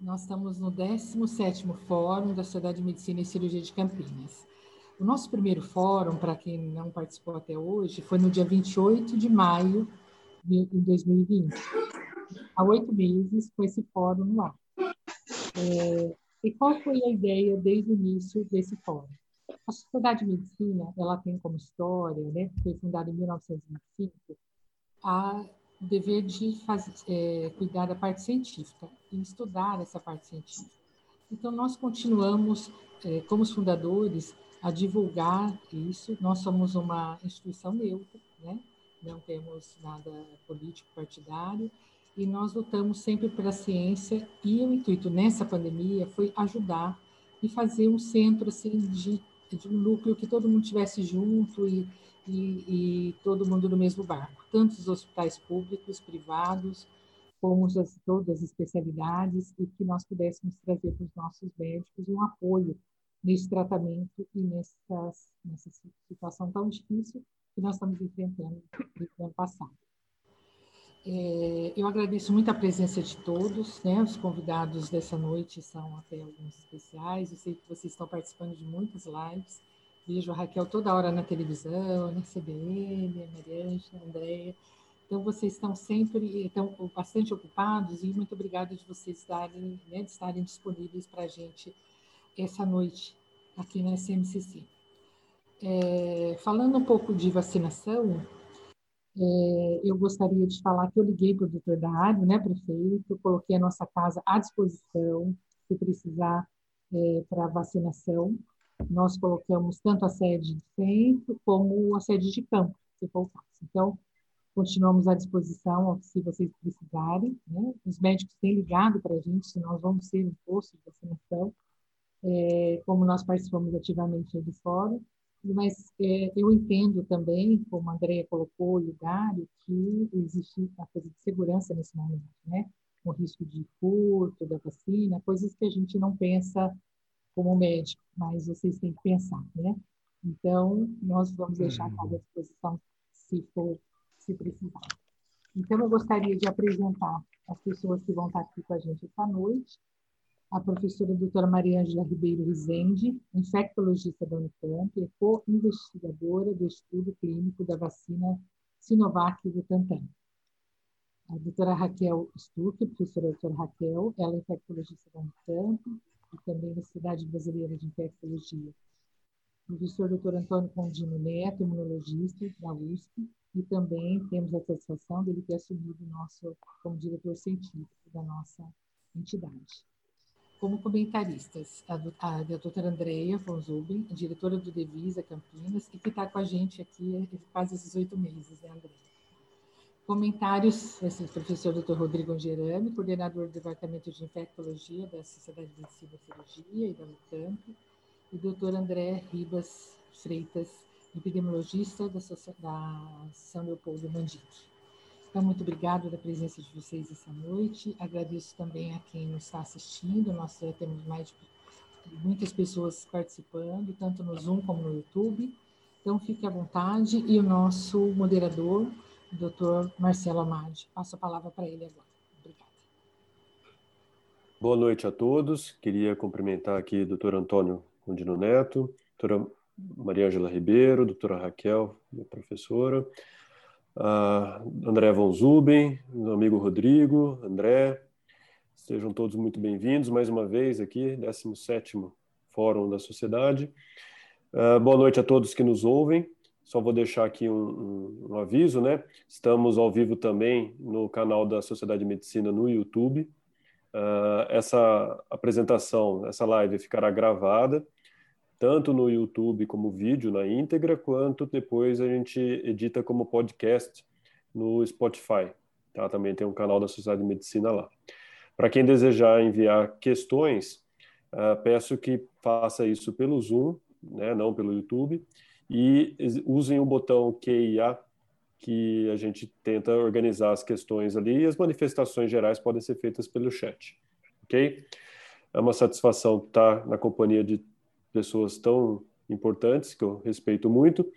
Nós estamos no 17º Fórum da Sociedade de Medicina e Cirurgia de Campinas. O nosso primeiro fórum, para quem não participou até hoje, foi no dia 28 de maio de 2020. Há oito meses com esse fórum no ar. É, e qual foi a ideia desde o início desse fórum? A Sociedade de Medicina, ela tem como história, né, foi fundada em 1925, a o dever de fazer, é, cuidar da parte científica e estudar essa parte científica. Então, nós continuamos, é, como os fundadores, a divulgar isso. Nós somos uma instituição neutra, né? não temos nada político partidário, e nós lutamos sempre pela ciência, e o intuito nessa pandemia foi ajudar e fazer um centro assim, de, de um núcleo que todo mundo estivesse junto e, e, e, todo mundo no mesmo barco, tanto os hospitais públicos, privados, como as, todas as especialidades, e que nós pudéssemos trazer para os nossos médicos um apoio nesse tratamento e nessas, nessa situação tão difícil que nós estamos enfrentando no ano passado. É, eu agradeço muito a presença de todos, né? Os convidados dessa noite são até alguns especiais. Eu sei que vocês estão participando de muitas lives. Vejo a Raquel toda hora na televisão, na CBN, a Mariângela, a Andréia. Então, vocês estão sempre estão bastante ocupados e muito obrigada de vocês darem, né, de estarem disponíveis para a gente essa noite aqui na SMCC. É, falando um pouco de vacinação, é, eu gostaria de falar que eu liguei para o doutor Dário, né, prefeito, coloquei a nossa casa à disposição, se precisar, é, para vacinação. Nós colocamos tanto a sede de centro como a sede de campo, se for o caso. Então, continuamos à disposição se vocês precisarem. Né? Os médicos têm ligado para a gente se nós vamos ser um posto de vacinação, é, como nós participamos ativamente do fórum mas é, eu entendo também, como a Andrea colocou, Dário, que existe a coisa de segurança nesse momento, né? O risco de furto da vacina, coisas que a gente não pensa como médico, mas vocês têm que pensar, né? Então, nós vamos deixar à uhum. disposição se for, se precisar. Então, eu gostaria de apresentar as pessoas que vão estar aqui com a gente essa noite a professora doutora Maria Angela Ribeiro Rizende, infectologista da Unicamp e co-investigadora do estudo clínico da vacina Sinovac e Butantan. A doutora Raquel Stuck, professora doutora Raquel, ela é infectologista da Unicamp e também da Cidade Brasileira de Infectologia. O professor doutor Antônio Condino Neto, imunologista da USP, e também temos a satisfação dele ter assumido nosso como diretor científico da nossa entidade como comentaristas a, a, doutora Andrea von Zuben, diretora do Devisa Campinas, e que está com a gente aqui quase esses oito meses, né, Andrea? Comentários, esse é professor Dr. Rodrigo Angerani, coordenador do Departamento de Infectologia da Sociedade de Medicina e Cirurgia e da Unicamp, e Dr. André Ribas Freitas, epidemiologista da, da São Leopoldo Mandique. Então, muito obrigada da presença de vocês essa noite. Agradeço também a quem nos está assistindo. Nós já temos mais muitas pessoas participando, tanto no Zoom como no YouTube. Então, fique à vontade. E o nosso moderador, o doutor Marcelo Amade. Passo a palavra para ele agora. Obrigada. Boa noite a todos. Queria cumprimentar aqui o doutor Antônio Condino Neto, doutora Maria Angela Ribeiro, doutora Raquel, minha professora, André Von Zuben, meu amigo Rodrigo, André, sejam todos muito bem-vindos mais uma vez aqui, 17º Fórum da Sociedade. Uh, boa noite a todos que nos ouvem. Só vou deixar aqui um, um, um, aviso, né? Estamos ao vivo também no canal da Sociedade de Medicina no YouTube. Uh, essa apresentação, essa live ficará gravada tanto no YouTube como vídeo na íntegra, quanto depois a gente edita como podcast no Spotify. Tá? Também tem um canal da Sociedade de Medicina lá. Para quem desejar enviar questões, uh, peço que faça isso pelo Zoom, né, não pelo YouTube, e usem o botão QIA, que a gente tenta organizar as questões ali, e as manifestações gerais podem ser feitas pelo chat. Ok? É uma satisfação estar na companhia de pessoas tão importantes, que eu respeito muito,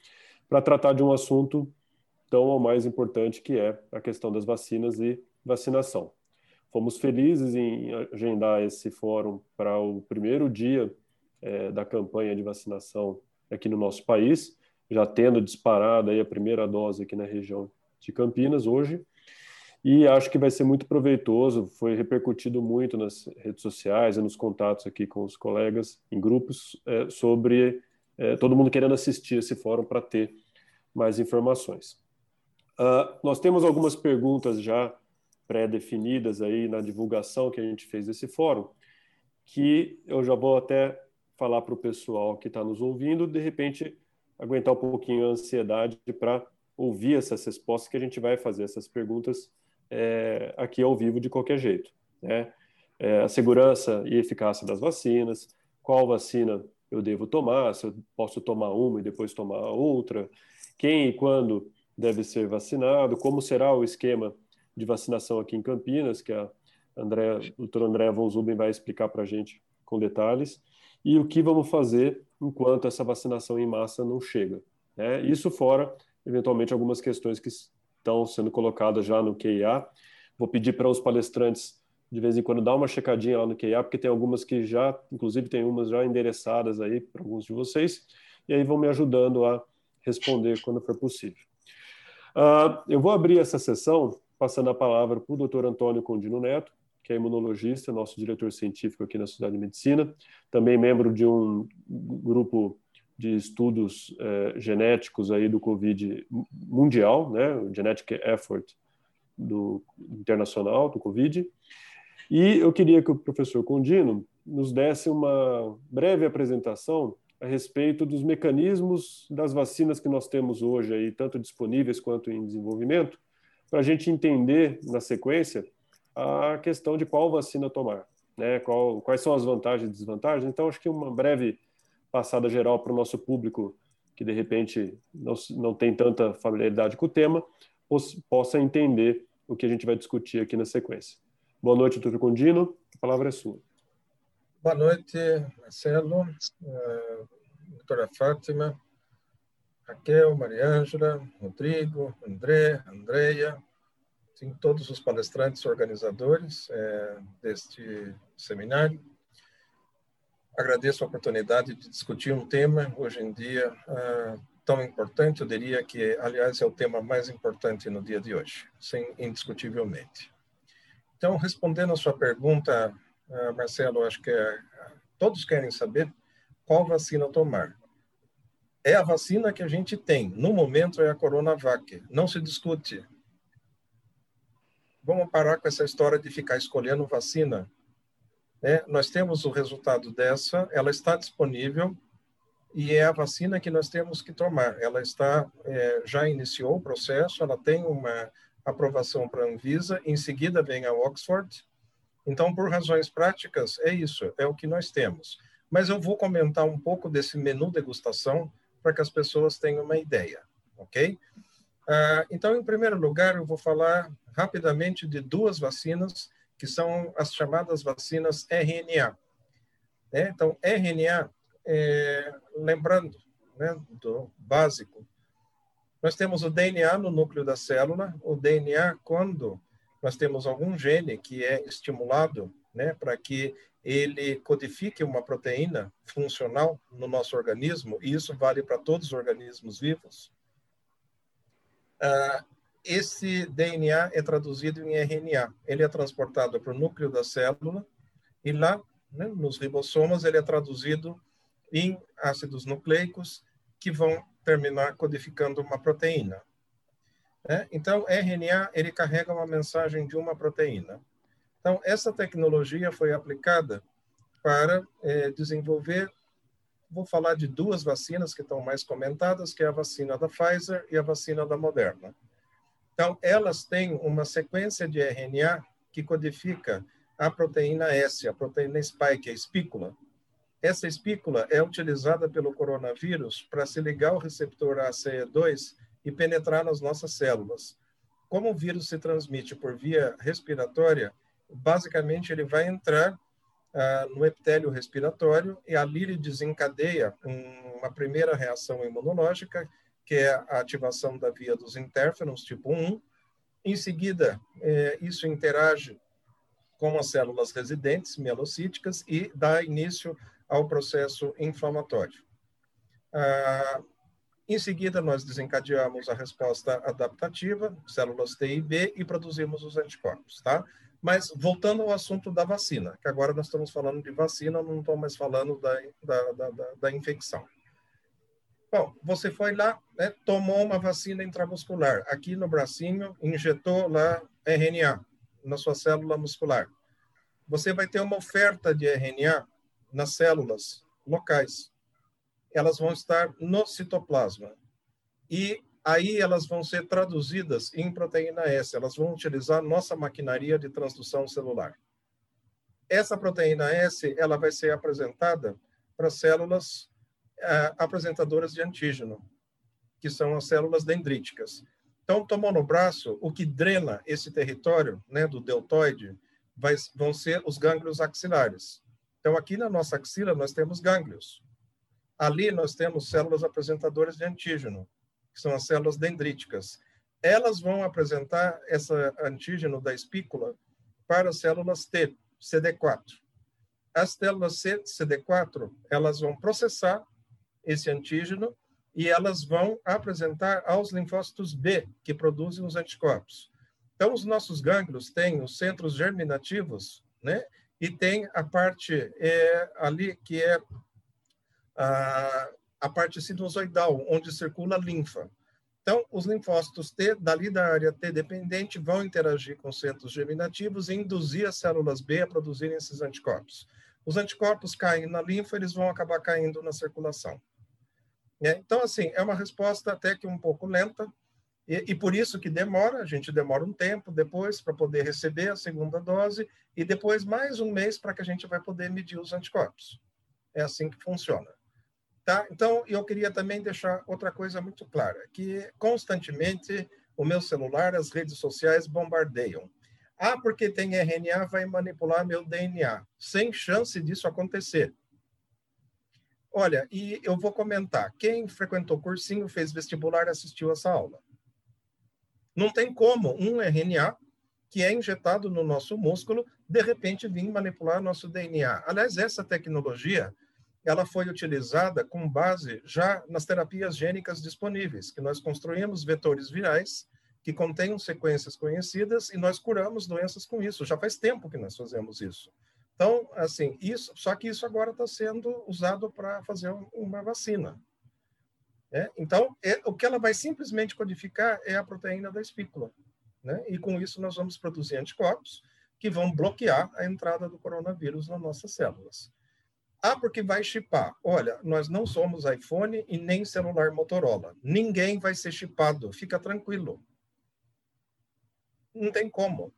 para tratar de um assunto tão ou mais importante que é a questão das vacinas e vacinação. fomos felizes em agendar esse fórum para o primeiro dia é, da campanha de vacinação aqui no nosso país, já tendo disparado aí a primeira dose aqui na região de Campinas hoje. E acho que vai ser muito proveitoso, foi repercutido muito nas redes sociais e nos contatos aqui com os colegas em grupos é, sobre é, todo mundo querendo assistir esse fórum para ter mais informações. Uh, nós temos algumas perguntas já pré-definidas aí na divulgação que a gente fez desse fórum, que eu já vou até falar para o pessoal que está nos ouvindo, de repente aguentar um pouquinho a ansiedade para ouvir essas respostas que a gente vai fazer essas perguntas é, aqui ao vivo de qualquer jeito. Né? É, a segurança e eficácia das vacinas, qual vacina eu devo tomar, se eu posso tomar uma e depois tomar outra, quem e quando deve ser vacinado, como será o esquema de vacinação aqui em Campinas, que a André, o doutor André von Zuben vai explicar para a gente com detalhes e o que vamos fazer enquanto essa vacinação em massa não chega. Né? Isso fora, eventualmente, algumas questões que estão sendo colocadas já no QIA. Vou pedir para os palestrantes, de vez em quando, dar uma checadinha lá no QIA, porque tem algumas que já, inclusive, tem umas já endereçadas aí para alguns de vocês, e aí vão me ajudando a responder quando for possível. Uh, eu vou abrir essa sessão passando a palavra para o doutor Antônio Condino Neto, que é imunologista, nosso diretor científico aqui na Cidade de Medicina, também membro de um grupo de estudos eh, genéticos aí do Covid mundial, né, o Genetic Effort do internacional do Covid. E eu queria que o professor Condino nos desse uma breve apresentação a respeito dos mecanismos das vacinas que nós temos hoje aí, tanto disponíveis quanto em desenvolvimento, para a gente entender na sequência a questão de qual vacina tomar, né? Qual, quais são as vantagens e desvantagens. Então, acho que uma breve passada geral para o nosso público que de repente não, não tem tanta familiaridade com o tema, possa entender o que a gente vai discutir aqui na sequência. Boa noite, doutor Condino. A palavra é sua. Boa noite, Marcelo, uh, doutora Fátima, Raquel, Mariângela, Rodrigo, André, Andreia, sim, todos os palestrantes organizadores é, deste seminário. Agradeço a oportunidade de discutir um tema, hoje em dia, uh, tão importante, eu diria que, aliás, é o tema mais importante no dia de hoje, sim, indiscutivelmente. Então, respondendo a sua pergunta, uh, Marcelo, acho que é, todos querem saber qual vacina tomar. É a vacina que a gente tem. No momento é a Coronavac. Não se discute vamos parar com essa história de ficar escolhendo vacina. Né? Nós temos o resultado dessa, ela está disponível e é a vacina que nós temos que tomar. Ela está é, já iniciou o processo, ela tem uma aprovação para a Anvisa, em seguida vem a Oxford. Então, por razões práticas, é isso, é o que nós temos. Mas eu vou comentar um pouco desse menu degustação para que as pessoas tenham uma ideia, ok? Ah, então, em primeiro lugar, eu vou falar rapidamente de duas vacinas, que são as chamadas vacinas RNA. Né? Então, RNA, é, lembrando né, do básico, nós temos o DNA no núcleo da célula. O DNA, quando nós temos algum gene que é estimulado né, para que ele codifique uma proteína funcional no nosso organismo, e isso vale para todos os organismos vivos, uh, esse DNA é traduzido em RNA. Ele é transportado para o núcleo da célula e lá, né, nos ribossomas, ele é traduzido em ácidos nucleicos que vão terminar codificando uma proteína. É? Então, RNA ele carrega uma mensagem de uma proteína. Então, essa tecnologia foi aplicada para é, desenvolver, vou falar de duas vacinas que estão mais comentadas, que é a vacina da Pfizer e a vacina da Moderna. Então, elas têm uma sequência de RNA que codifica a proteína S, a proteína spike, a espícula. Essa espícula é utilizada pelo coronavírus para se ligar ao receptor ACE2 e penetrar nas nossas células. Como o vírus se transmite por via respiratória, basicamente ele vai entrar ah, no epitélio respiratório e ali ele desencadeia um, uma primeira reação imunológica que é a ativação da via dos interferons tipo 1. Em seguida, é, isso interage com as células residentes mielocíticas e dá início ao processo inflamatório. Ah, em seguida, nós desencadeamos a resposta adaptativa, células T e B, e produzimos os anticorpos, tá? Mas voltando ao assunto da vacina, que agora nós estamos falando de vacina, não estou mais falando da, da, da, da infecção. Bom, você foi lá, né, tomou uma vacina intramuscular, aqui no bracinho, injetou lá RNA na sua célula muscular. Você vai ter uma oferta de RNA nas células locais. Elas vão estar no citoplasma. E aí elas vão ser traduzidas em proteína S. Elas vão utilizar nossa maquinaria de transdução celular. Essa proteína S, ela vai ser apresentada para células uh, apresentadoras de antígeno, que são as células dendríticas. Então, tomou no braço, o que drena esse território né, do deltoide vai, vão ser os gânglios axilares. Então, aqui na nossa axila, nós temos gânglios. Ali, nós temos células apresentadoras de antígeno, que são as células dendríticas. Elas vão apresentar esse antígeno da espícula para as células T, CD4. As células C, CD4, elas vão processar esse antígeno e elas vão apresentar aos linfócitos B, que produzem os anticorpos. Então, os nossos gânglios têm os centros germinativos, né? e tem a parte é, ali que é a, a parte sinusoidal, onde circula a linfa. Então, os linfócitos T, dali da área T dependente, vão interagir com os centros germinativos e induzir as células B a produzirem esses anticorpos. Os anticorpos caem na linfa, eles vão acabar caindo na circulação. É, então, assim, é uma resposta até que um pouco lenta, e, e, por isso que demora, a gente demora um tempo depois para poder receber a segunda dose e depois mais um mês para que a gente vai poder medir os anticorpos. É assim que funciona. Tá? Então, eu queria também deixar outra coisa muito clara, que constantemente o meu celular, as redes sociais bombardeiam. Ah, porque tem RNA, vai manipular meu DNA. Sem chance disso acontecer. Olha, e eu vou comentar. Quem frequentou cursinho, fez vestibular, assistiu essa aula. Não tem como um RNA que é injetado no nosso músculo, de repente vir manipular nosso DNA. Aliás, essa tecnologia, ela foi utilizada com base já nas terapias gênicas disponíveis, que nós construímos vetores virais que contêm sequências conhecidas e nós curamos doenças com isso. Já faz tempo que nós fazemos isso. Então, assim, isso, só que isso agora está sendo usado para fazer uma vacina. Né? Então, é, o que ela vai simplesmente codificar é a proteína da espícula. Né? E com isso nós vamos produzir anticorpos que vão bloquear a entrada do coronavírus nas nossas células. Ah, porque vai chipar. Olha, nós não somos iPhone e nem celular Motorola. Ninguém vai ser chipado. Fica tranquilo. Não tem como.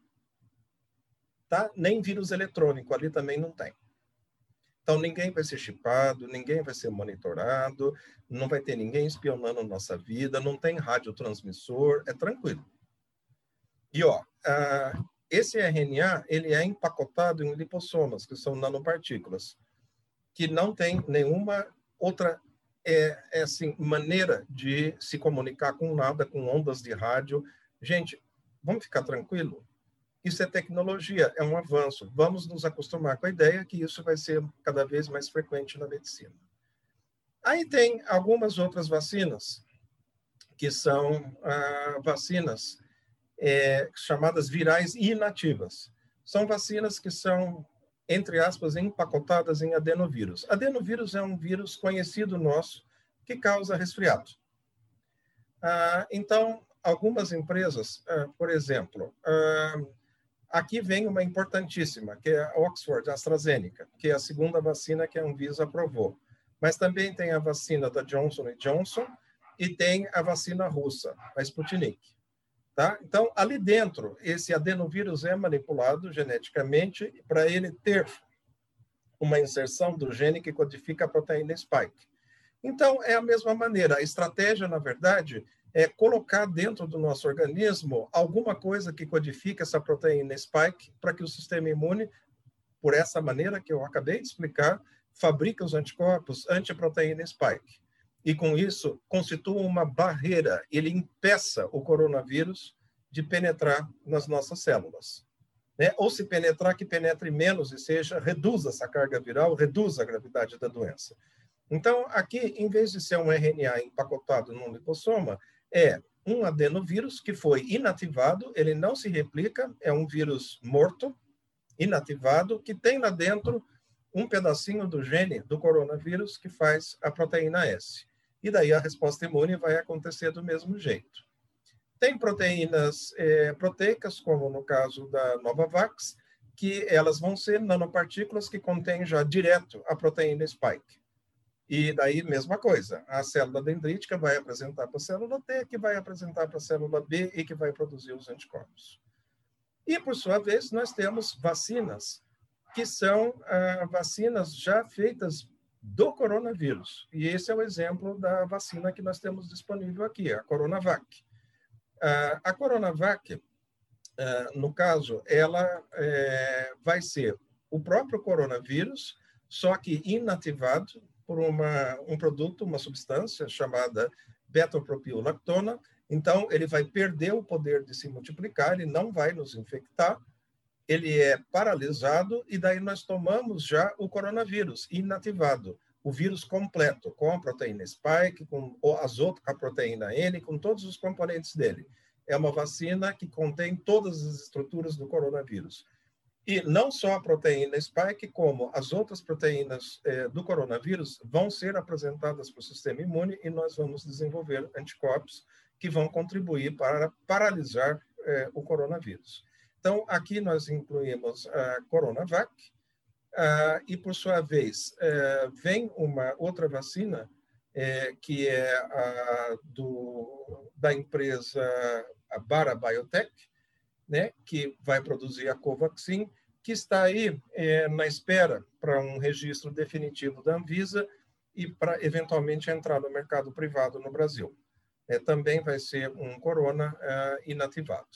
Tá? Nem vírus eletrônico ali também não tem. Então, ninguém vai ser chipado, ninguém vai ser monitorado, não vai ter ninguém espionando nossa vida, não tem radiotransmissor, é tranquilo. E, ó, uh, esse RNA, ele é empacotado em lipossomas, que são nanopartículas, que não tem nenhuma outra é, é assim, maneira de se comunicar com nada, com ondas de rádio. Gente, vamos ficar tranquilo? Isso é tecnologia, é um avanço. Vamos nos acostumar com a ideia que isso vai ser cada vez mais frequente na medicina. Aí tem algumas outras vacinas, que são ah, vacinas é, chamadas virais inativas. São vacinas que são, entre aspas, empacotadas em adenovírus. Adenovírus é um vírus conhecido nosso que causa resfriado. Ah, então, algumas empresas, ah, por exemplo, ah, Aqui vem uma importantíssima, que é a Oxford AstraZeneca, que é a segunda vacina que a Anvisa aprovou. Mas também tem a vacina da Johnson Johnson e tem a vacina russa, a Sputnik. Tá? Então, ali dentro, esse adenovírus é manipulado geneticamente para ele ter uma inserção do gene que codifica a proteína spike. Então, é a mesma maneira. A estratégia, na verdade, é colocar dentro do nosso organismo alguma coisa que codifique essa proteína spike para que o sistema imune, por essa maneira que eu acabei de explicar, fabrique os anticorpos anti-proteína spike. E com isso, constitua uma barreira, ele impeça o coronavírus de penetrar nas nossas células. né? ou se penetrar, que penetre menos e seja, reduza essa carga viral, reduza a gravidade da doença. Então, aqui, em vez de ser um RNA empacotado num lipossoma, é um adenovírus que foi inativado, ele não se replica, é um vírus morto, inativado, que tem lá dentro um pedacinho do gene do coronavírus que faz a proteína S. E daí a resposta imune vai acontecer do mesmo jeito. Tem proteínas é, proteicas, como no caso da Novavax, que elas vão ser nanopartículas que contêm já direto a proteína spike. E daí, mesma coisa, a célula dendrítica vai apresentar para a célula T, que vai apresentar para a célula B e que vai produzir os anticorpos. E, por sua vez, nós temos vacinas, que são ah, vacinas já feitas do coronavírus. E esse é o exemplo da vacina que nós temos disponível aqui, a Coronavac. Uh, a Coronavac, uh, no caso, ela é, vai ser o próprio coronavírus, só que inativado por uma, um produto, uma substância chamada beta-propilactona. Então, ele vai perder o poder de se multiplicar, ele não vai nos infectar, ele é paralisado e daí nós tomamos já o coronavírus inativado, o vírus completo, com a proteína spike, com as outras, a proteína N, com todos os componentes dele. É uma vacina que contém todas as estruturas do coronavírus. E não só a proteína spike, como as outras proteínas eh, do coronavírus vão ser apresentadas para o sistema imune e nós vamos desenvolver anticorpos que vão contribuir para paralisar eh, o coronavírus. Então, aqui nós incluímos a Coronavac, e, por sua vez, é, vem uma outra vacina, é, que é a do, da empresa Bara Biotech, né, que vai produzir a Covaxin, que está aí é, na espera para um registro definitivo da Anvisa e para eventualmente entrar no mercado privado no Brasil. É, também vai ser um corona é, inativado.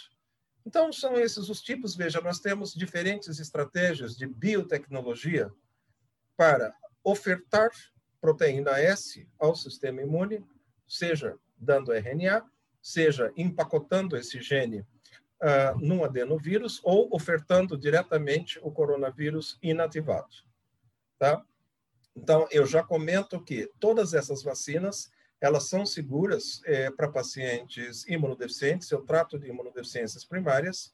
Então, são esses os tipos. Veja, nós temos diferentes estratégias de biotecnologia para ofertar proteína S ao sistema imune, seja dando RNA, seja empacotando esse gene uh, num adenovírus ou ofertando diretamente o coronavírus inativado. Tá? Então, eu já comento que todas essas vacinas elas são seguras é, para pacientes imunodeficientes, eu trato de imunodeficiências primárias,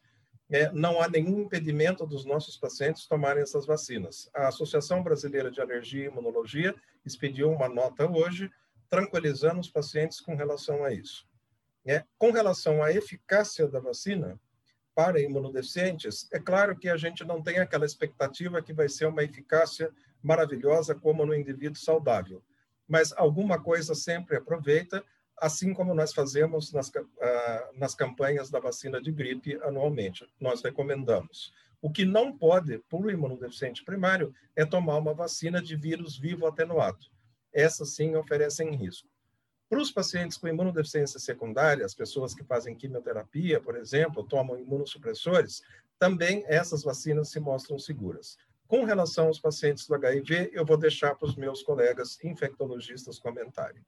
é, não há nenhum impedimento dos nossos pacientes tomarem essas vacinas. A Associação Brasileira de Alergia e Imunologia expediu uma nota hoje tranquilizando os pacientes com relação a isso. É, com relação à eficácia da vacina para imunodeficientes, é claro que a gente não tem aquela expectativa que vai ser uma eficácia maravilhosa como no indivíduo saudável mas alguma coisa sempre aproveita, assim como nós fazemos nas, uh, nas campanhas da vacina de gripe anualmente. Nós recomendamos. O que não pode, por imunodeficiente primário, é tomar uma vacina de vírus vivo atenuado. Essas sim oferecem risco. Para os pacientes com imunodeficiência secundária, as pessoas que fazem quimioterapia, por exemplo, tomam imunossupressores, também essas vacinas se mostram seguras. Com relação aos pacientes do HIV, eu vou deixar para os meus colegas infectologistas comentarem.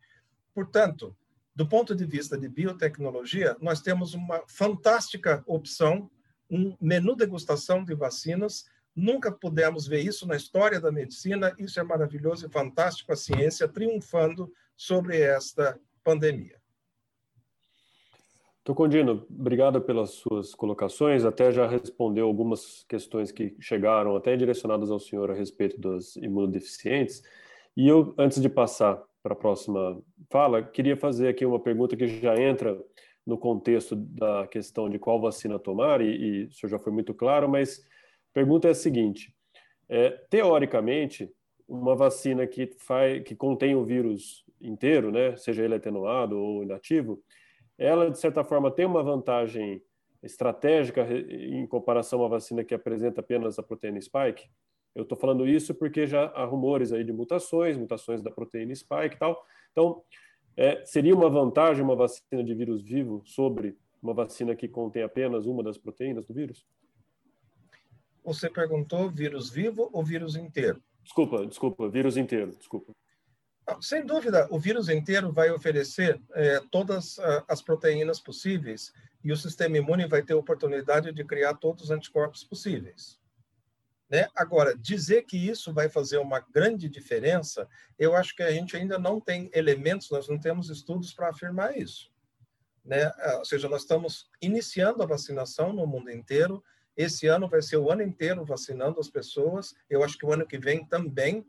Portanto, do ponto de vista de biotecnologia, nós temos uma fantástica opção, um menu degustação de vacinas. Nunca pudemos ver isso na história da medicina. Isso é maravilhoso e fantástico, a ciência triunfando sobre esta pandemia. Tocondino, obrigado pelas suas colocações. Até já respondeu algumas questões que chegaram, até direcionadas ao senhor a respeito dos imunodeficientes. E eu, antes de passar para a próxima fala, queria fazer aqui uma pergunta que já entra no contexto da questão de qual vacina tomar, e, e o senhor já foi muito claro, mas a pergunta é a seguinte: é, teoricamente, uma vacina que, faz, que contém o vírus inteiro, né, seja ele atenuado ou inativo, ela, de certa forma, tem uma vantagem estratégica em comparação à vacina que apresenta apenas a proteína spike? Eu estou falando isso porque já há rumores aí de mutações, mutações da proteína spike e tal. Então, é, seria uma vantagem uma vacina de vírus vivo sobre uma vacina que contém apenas uma das proteínas do vírus? Você perguntou vírus vivo ou vírus inteiro? Desculpa, desculpa, vírus inteiro, desculpa. Sem dúvida, o vírus inteiro vai oferecer é, todas as proteínas possíveis e o sistema imune vai ter oportunidade de criar todos os anticorpos possíveis. Né? Agora, dizer que isso vai fazer uma grande diferença, eu acho que a gente ainda não tem elementos, nós não temos estudos para afirmar isso. Né? Ah, ou seja, nós estamos iniciando a vacinação no mundo inteiro. Esse ano vai ser o ano inteiro vacinando as pessoas. Eu acho que o ano que vem também.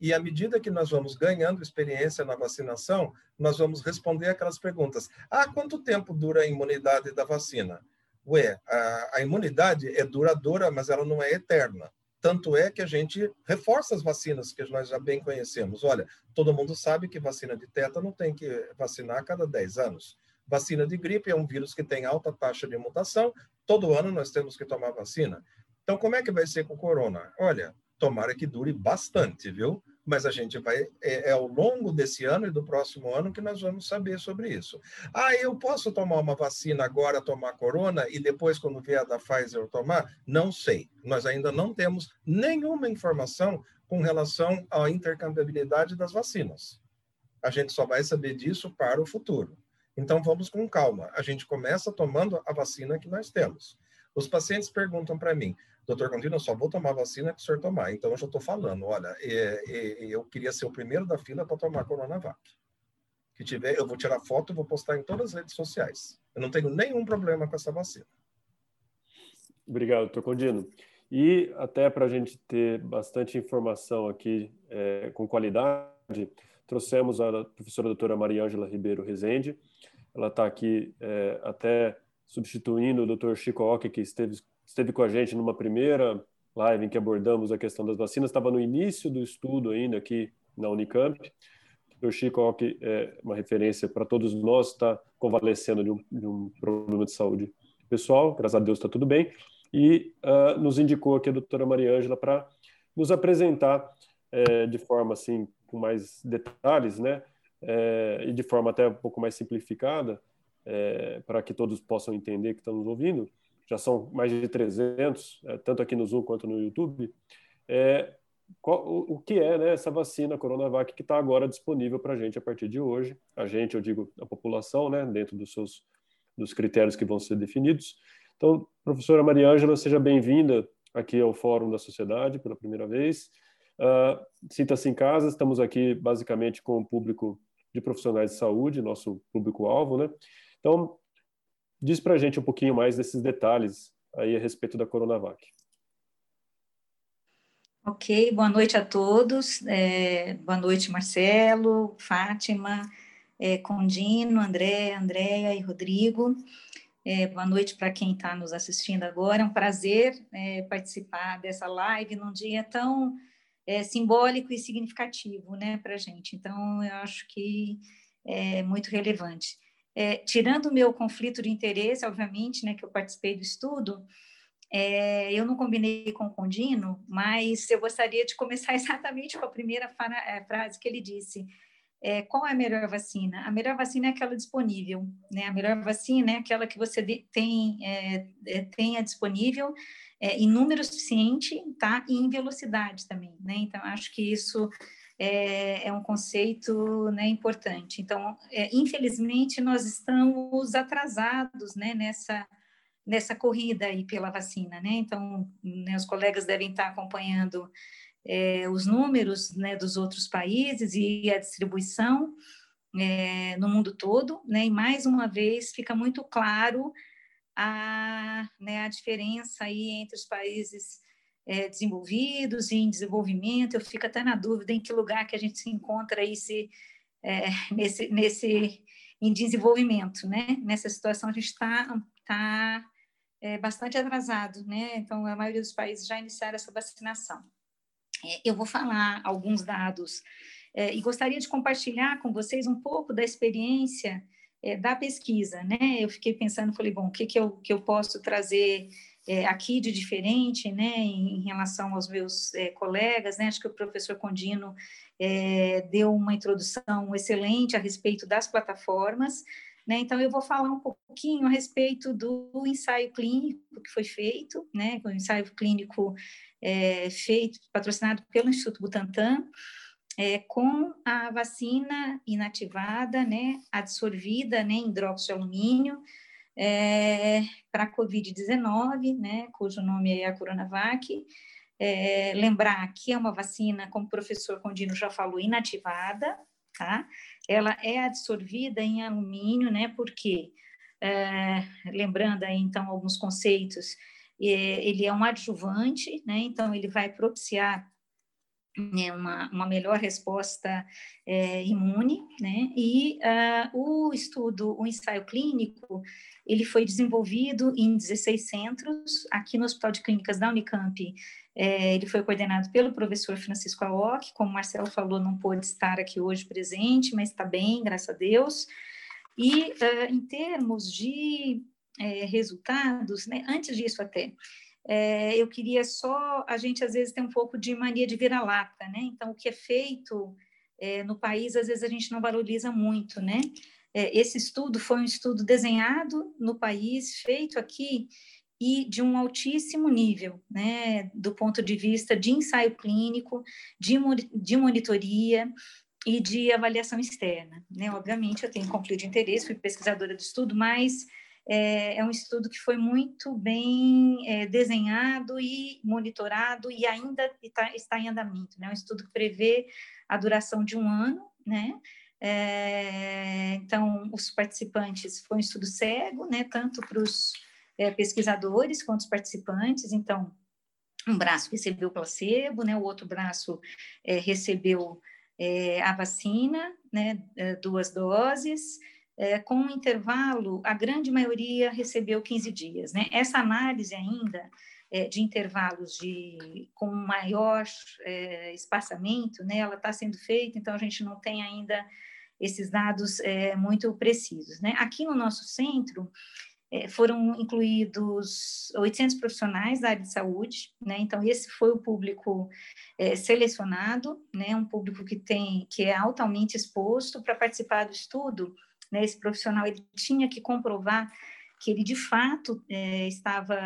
E à medida que nós vamos ganhando experiência na vacinação, nós vamos responder aquelas perguntas. Ah, quanto tempo dura a imunidade da vacina? Ué, a, a imunidade é duradoura, mas ela não é eterna. Tanto é que a gente reforça as vacinas que nós já bem conhecemos. Olha, todo mundo sabe que vacina de tétano tem que vacinar a cada 10 anos. Vacina de gripe é um vírus que tem alta taxa de mutação. Todo ano nós temos que tomar vacina. Então, como é que vai ser com o corona? Olha, tomara que dure bastante, viu? mas a gente vai, é, é, ao longo desse ano e do próximo ano que nós vamos saber sobre isso. Ah, eu posso tomar uma vacina agora, tomar corona, e depois, quando vier a da Pfizer, eu tomar? Não sei. Nós ainda não temos nenhuma informação com relação à intercambiabilidade das vacinas. A gente só vai saber disso para o futuro. Então, vamos com calma. A gente começa tomando a vacina que nós temos. Os pacientes perguntam para mim, doutor Contino, eu só vou tomar vacina que o senhor tomar. Então, eu já estou falando, olha, eu queria ser o primeiro da fila para tomar a Coronavac. Que tiver, eu vou tirar foto e vou postar em todas as redes sociais. Eu não tenho nenhum problema com essa vacina. Obrigado, doutor Condino. E até para a gente ter bastante informação aqui é, com qualidade, trouxemos a professora doutora Maria Ângela Ribeiro Rezende. Ela está aqui é, até substituindo o doutor Chico Ock, que esteve esteve com a gente numa primeira live em que abordamos a questão das vacinas, estava no início do estudo ainda aqui na Unicamp. O Chico, que é uma referência para todos nós, está convalescendo de um, de um, problema de saúde pessoal, graças a Deus está tudo bem, e uh, nos indicou aqui a doutora Maria Ângela para nos apresentar é, de forma assim, com mais detalhes, né, é, e de forma até um pouco mais simplificada, é, para que todos possam entender que estão nos ouvindo, já são mais de 300, é, tanto aqui no Zoom quanto no YouTube, é, qual, o, o, que é né, essa vacina Coronavac que está agora disponível para a gente a partir de hoje. A gente, eu digo, a população, né, dentro dos seus dos critérios que vão ser definidos. Então, professora Maria Ângela, seja bem-vinda aqui ao Fórum da Sociedade pela primeira vez. Uh, Sinta-se em casa, estamos aqui basicamente com o público de profissionais de saúde, nosso público-alvo, né? Então, Diz para a gente um pouquinho mais desses detalhes aí a respeito da Coronavac. Ok, boa noite a todos. É, boa noite, Marcelo, Fátima, é, Condino, André, Andréia e Rodrigo. É, boa noite para quem está nos assistindo agora. É um prazer é, participar dessa live num dia tão é, simbólico e significativo né, para a gente. Então, eu acho que é muito relevante. É, tirando o meu conflito de interesse, obviamente, né, que eu participei do estudo, é, eu não combinei com o Condino, mas eu gostaria de começar exatamente com a primeira é, frase que ele disse. É, qual é a melhor vacina? A melhor vacina é aquela disponível, né? A melhor vacina é aquela que você tem é, é, tenha disponível é, em número suficiente, tá? E em velocidade também, né? Então acho que isso é, é um conceito né, importante. Então, é, infelizmente, nós estamos atrasados né, nessa, nessa corrida aí pela vacina. Né? Então, né, os colegas devem estar acompanhando é, os números né, dos outros países e a distribuição é, no mundo todo, né? e mais uma vez fica muito claro a, né, a diferença aí entre os países é, desenvolvidos em desenvolvimento. Eu fico até na dúvida em que lugar que a gente se encontra aí se, é, nesse, nesse em desenvolvimento, né? Nessa situação a gente está tá, é, bastante atrasado, né? Então a maioria dos países já iniciaram essa vacinação. Eu vou falar alguns dados e gostaria de compartilhar com vocês um pouco da experiência da pesquisa, né? Eu fiquei pensando, falei, bom, o que que eu, que eu posso trazer é, aqui de diferente, né, em, em relação aos meus é, colegas, né, acho que o professor Condino é, deu uma introdução excelente a respeito das plataformas, né, então eu vou falar um pouquinho a respeito do ensaio clínico que foi feito, né, o ensaio clínico é, feito, patrocinado pelo Instituto Butantan, é, com a vacina inativada, né, absorvida, né, em hidróxido de alumínio, é, para a Covid-19, né, cujo nome é a Coronavac. É, lembrar que é uma vacina, como o professor Condino já falou, inativada, tá? Ela é absorvida em alumínio, né? Porque, é, lembrando aí, então, alguns conceitos, é, ele é um adjuvante, né? Então, ele vai propiciar né, uma, uma melhor resposta é, imune, né? E uh, o estudo, o ensaio clínico, ele foi desenvolvido em 16 centros, aqui no Hospital de Clínicas da Unicamp, é, ele foi coordenado pelo professor Francisco Aoki, como o Marcelo falou, não pôde estar aqui hoje presente, mas está bem, graças a Deus. E uh, em termos de é, resultados, né, antes disso até, é, eu queria só, a gente às vezes tem um pouco de mania de vira-lata, né? Então, o que é feito é, no país, às vezes a gente não valoriza muito, né? É, esse estudo foi um estudo desenhado no país, feito aqui, e de um altíssimo nível, né? Do ponto de vista de ensaio clínico, de, de monitoria, e de avaliação externa. Né? Obviamente, eu tenho conflito de interesse, fui pesquisadora do estudo, mas é, é um estudo que foi muito bem é, desenhado e monitorado e ainda está, está em andamento. Né? É um estudo que prevê a duração de um ano, né? É, então, os participantes, foi um estudo cego, né? Tanto para os é, pesquisadores quanto os participantes. Então, um braço recebeu placebo, né? O outro braço é, recebeu é, a vacina, né? duas doses é, com um intervalo, a grande maioria recebeu 15 dias. Né? Essa análise ainda é, de intervalos de, com maior é, espaçamento, né, ela está sendo feita, então a gente não tem ainda esses dados é, muito precisos. Né? Aqui no nosso centro, é, foram incluídos 800 profissionais da área de saúde, né? Então esse foi o público é, selecionado, né? Um público que tem que é altamente exposto para participar do estudo né, esse profissional ele tinha que comprovar que ele de fato é, estava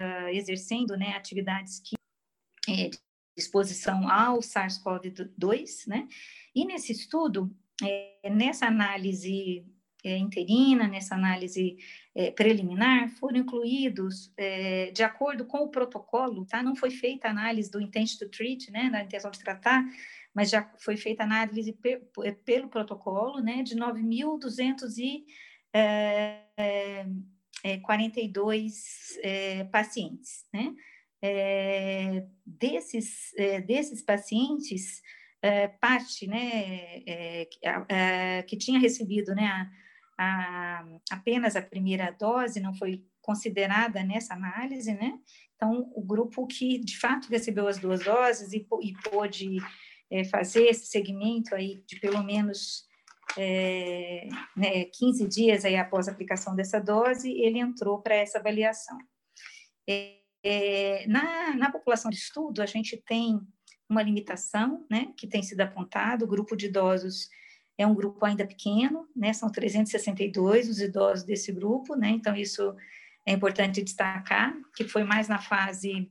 uh, exercendo né, atividades que é, exposição ao SARS-CoV-2, né? E nesse estudo, é, nessa análise é, interina, nessa análise é, preliminar, foram incluídos, é, de acordo com o protocolo, tá? Não foi feita a análise do intent to treat, né? Da intenção de tratar, mas já foi feita análise pelo protocolo, né, de 9.242 é, é, é, pacientes, né? É, desses, é, desses pacientes, é, parte, né, que tinha recebido, né, a, a, apenas a primeira dose não foi considerada nessa análise, né? Então, o grupo que de fato recebeu as duas doses e, e pôde é, fazer esse segmento aí de pelo menos é, né, 15 dias aí após a aplicação dessa dose, ele entrou para essa avaliação. É, é, na, na população de estudo, a gente tem uma limitação, né, que tem sido apontado, o grupo de idosos é um grupo ainda pequeno, né, são 362 os idosos desse grupo, né, então isso é importante destacar, que foi mais na fase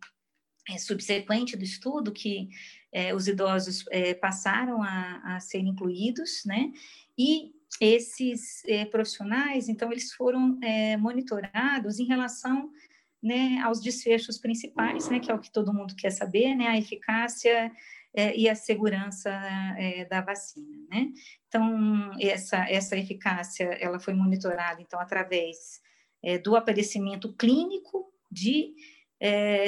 é, subsequente do estudo que é, os idosos é, passaram a, a, ser incluídos, né? E esses é, profissionais, então, eles foram é, monitorados em relação né, aos desfechos principais, né, que é o que todo mundo quer saber, né, a eficácia é, e a segurança da vacina, né? Então, essa, essa eficácia, ela foi monitorada, então, através do aparecimento clínico de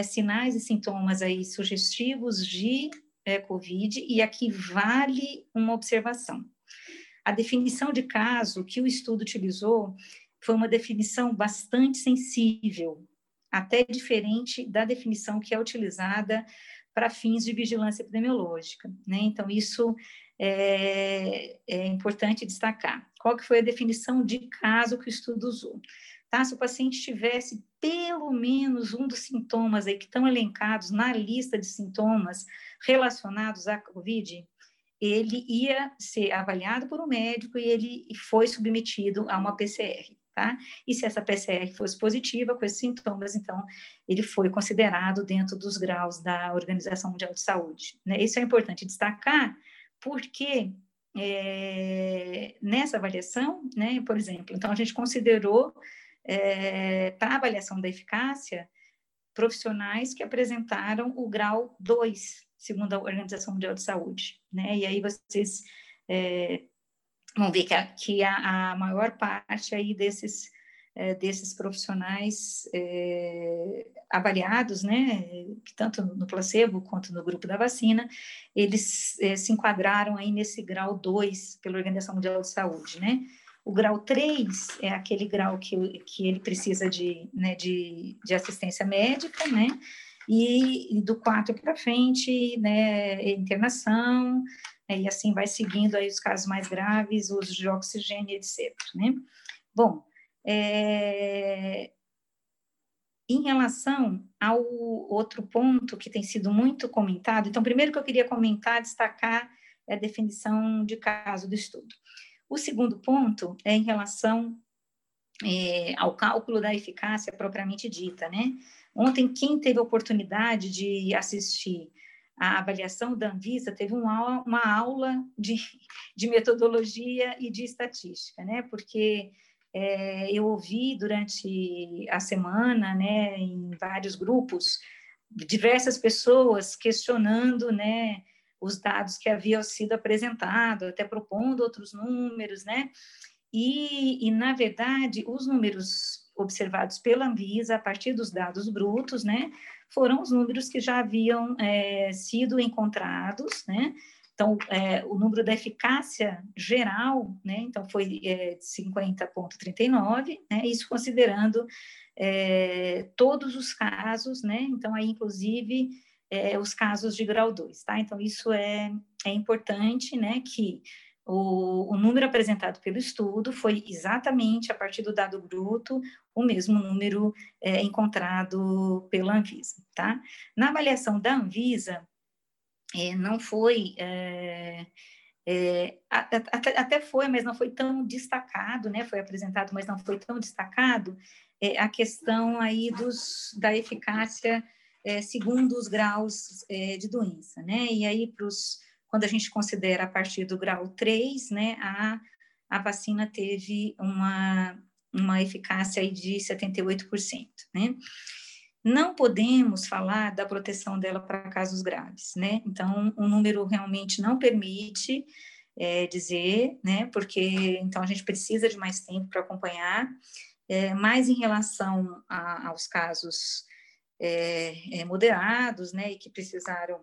sinais e sintomas aí sugestivos de é, COVID, e aqui vale uma observação. A definição de caso que o estudo utilizou foi uma definição bastante sensível, até diferente da definição que é utilizada para fins de vigilância epidemiológica. Né? Então, isso é, é, importante destacar. Qual que foi a definição de caso que o estudo usou? Tá? Se o paciente tivesse pelo menos um dos sintomas aí que estão elencados na lista de sintomas relacionados à COVID, ele ia ser avaliado por um médico e ele foi submetido a uma PCR, tá? E se essa PCR fosse positiva com esses sintomas, então ele foi considerado dentro dos graus da Organização Mundial de Saúde. Né? Isso é importante destacar, porque é, nessa avaliação, né, por exemplo, então a gente considerou é, para avaliação da eficácia profissionais que apresentaram o grau 2, segundo a Organização Mundial de Saúde, né? E aí vocês é, vão ver que, a, que a, a, maior parte aí desses é, desses profissionais avaliados, né, tanto no placebo quanto no grupo da vacina, eles se enquadraram aí nesse grau 2 pela Organização Mundial de Saúde, né? O grau 3 é aquele grau que, que ele precisa de, né, de, de assistência médica, né? E, e do 4 para frente, né, internação, né, e assim vai seguindo aí os casos mais graves, uso de oxigênio, etc. Né? Bom, é, em relação ao outro ponto que tem sido muito comentado, então, primeiro que eu queria comentar, destacar é a definição de caso do estudo. O segundo ponto é em relação é, ao cálculo da eficácia propriamente dita, né? Ontem, quem teve a oportunidade de assistir a avaliação da Anvisa teve uma, uma aula de, de metodologia e de estatística, né? Porque é, eu ouvi durante a semana, né, em vários grupos, diversas pessoas questionando, né, os dados que haviam sido apresentados, até propondo outros números, né? E, e, na verdade, os números observados pela Anvisa, a partir dos dados brutos, né, foram os números que já haviam é, sido encontrados, né? Então, é, o número da eficácia geral, né, então foi é, 50,39, né, isso considerando é, todos os casos, né, então aí, inclusive, é, os casos de grau 2, tá? Então, isso é, é importante, né, que o, o, número apresentado pelo estudo foi exatamente, a partir do dado bruto, o mesmo número é, encontrado pela Anvisa, tá? Na avaliação da Anvisa, é, não foi... É, é, até, até, foi, mas não foi tão destacado, né? Foi apresentado, mas não foi tão destacado é, a questão aí dos, da eficácia é, segundo os graus é, de doença, né? E aí, pros, quando a gente considera a partir do grau 3, né, a, a vacina teve uma, uma eficácia aí de 78%, né? Não podemos falar da proteção dela para casos graves, né? Então, o número realmente não permite é, dizer, né? Porque então a gente precisa de mais tempo para acompanhar. É, mas em relação a, aos casos é, é, moderados, né, e que precisaram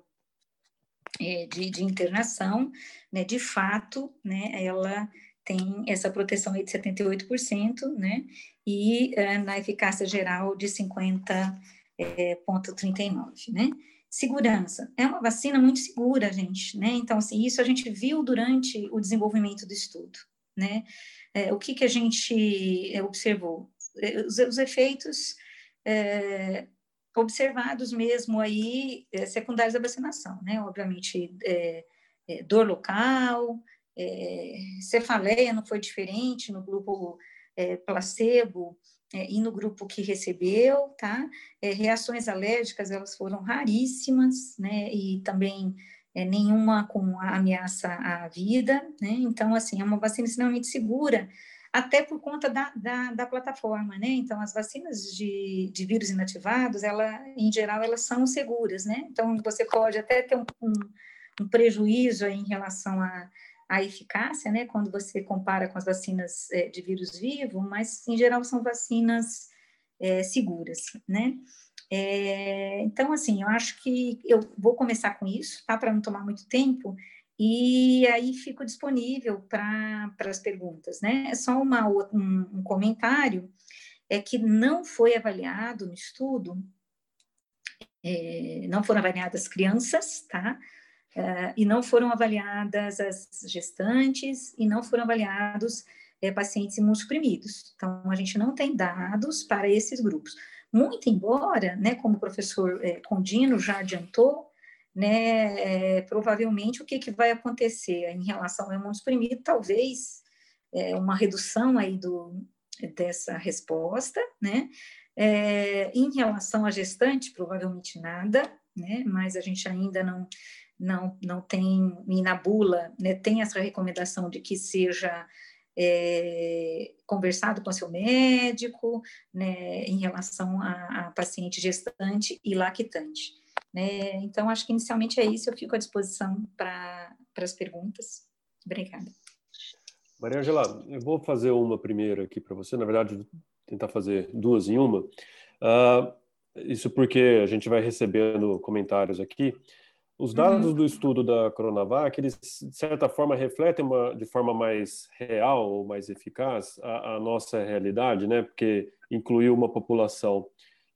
é, de, de, internação, né, de fato, né, ela tem essa proteção aí de 78%, né, e é, na eficácia geral de 50,39%, é, né. Segurança, é uma vacina muito segura, gente, né, então, assim, isso a gente viu durante o desenvolvimento do estudo, né, é, o que que a gente observou? Os, os efeitos é, observados mesmo aí é, secundários da vacinação, né? Obviamente, é, é, dor local, cefaleia não foi diferente no grupo placebo e no grupo que recebeu, tá? reações alérgicas, elas foram raríssimas, né? E também nenhuma com ameaça à vida, né? Então, assim, é uma vacina extremamente segura, até por conta da, da, da, plataforma, né? Então, as vacinas de, de vírus inativados, ela, em geral, elas são seguras, né? Então, você pode até ter um, um, um prejuízo em relação à, à eficácia, né? Quando você compara com as vacinas é, de vírus vivo, mas, em geral, são vacinas é, seguras, né? É, então, assim, eu acho que eu vou começar com isso, tá? Para não tomar muito tempo, e aí fico disponível para as perguntas, né? É só uma, um, um, comentário, é que não foi avaliado no estudo, é, não foram avaliadas crianças, tá? É, e não foram avaliadas as gestantes, e não foram avaliados é, pacientes imunossuprimidos. Então, a gente não tem dados para esses grupos. Muito embora, né, como o professor é, Condino já adiantou, né, é, provavelmente o que, que vai acontecer em relação ao imunossuprimido, talvez é, uma redução aí do, dessa resposta, né, é, em relação à gestante, provavelmente nada, né, mas a gente ainda não, não, não tem, e na bula, né, tem essa recomendação de que seja é, conversado com seu médico, né, em relação a, a paciente gestante e lactante. Né? Então, acho que inicialmente é isso, eu fico à disposição para as perguntas. Obrigada. Maria Angela, eu vou fazer uma primeira aqui para você, na verdade, tentar fazer duas em uma. Uh, isso porque a gente vai recebendo comentários aqui. Os dados uhum. do estudo da Coronavac, eles, de certa forma, refletem uma, de forma mais real ou mais eficaz a, a, nossa realidade, né? Porque incluiu uma população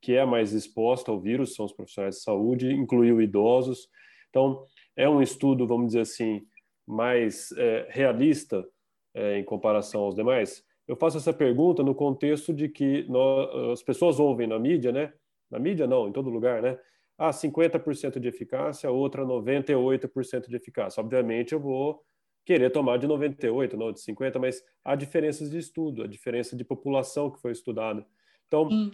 que é mais exposta ao vírus, são os profissionais de saúde, incluiu idosos. Então, é um estudo, vamos dizer assim, mais é, realista é, em comparação aos demais. Eu faço essa pergunta no contexto de que nós, as pessoas ouvem na mídia, né? Na mídia não, em todo lugar, né? ah, 50% de eficácia, outra 98% de eficácia. Obviamente, eu vou querer tomar de 98, não de 50, mas há diferenças de estudo, a diferença de população que foi estudada. Então, Sim.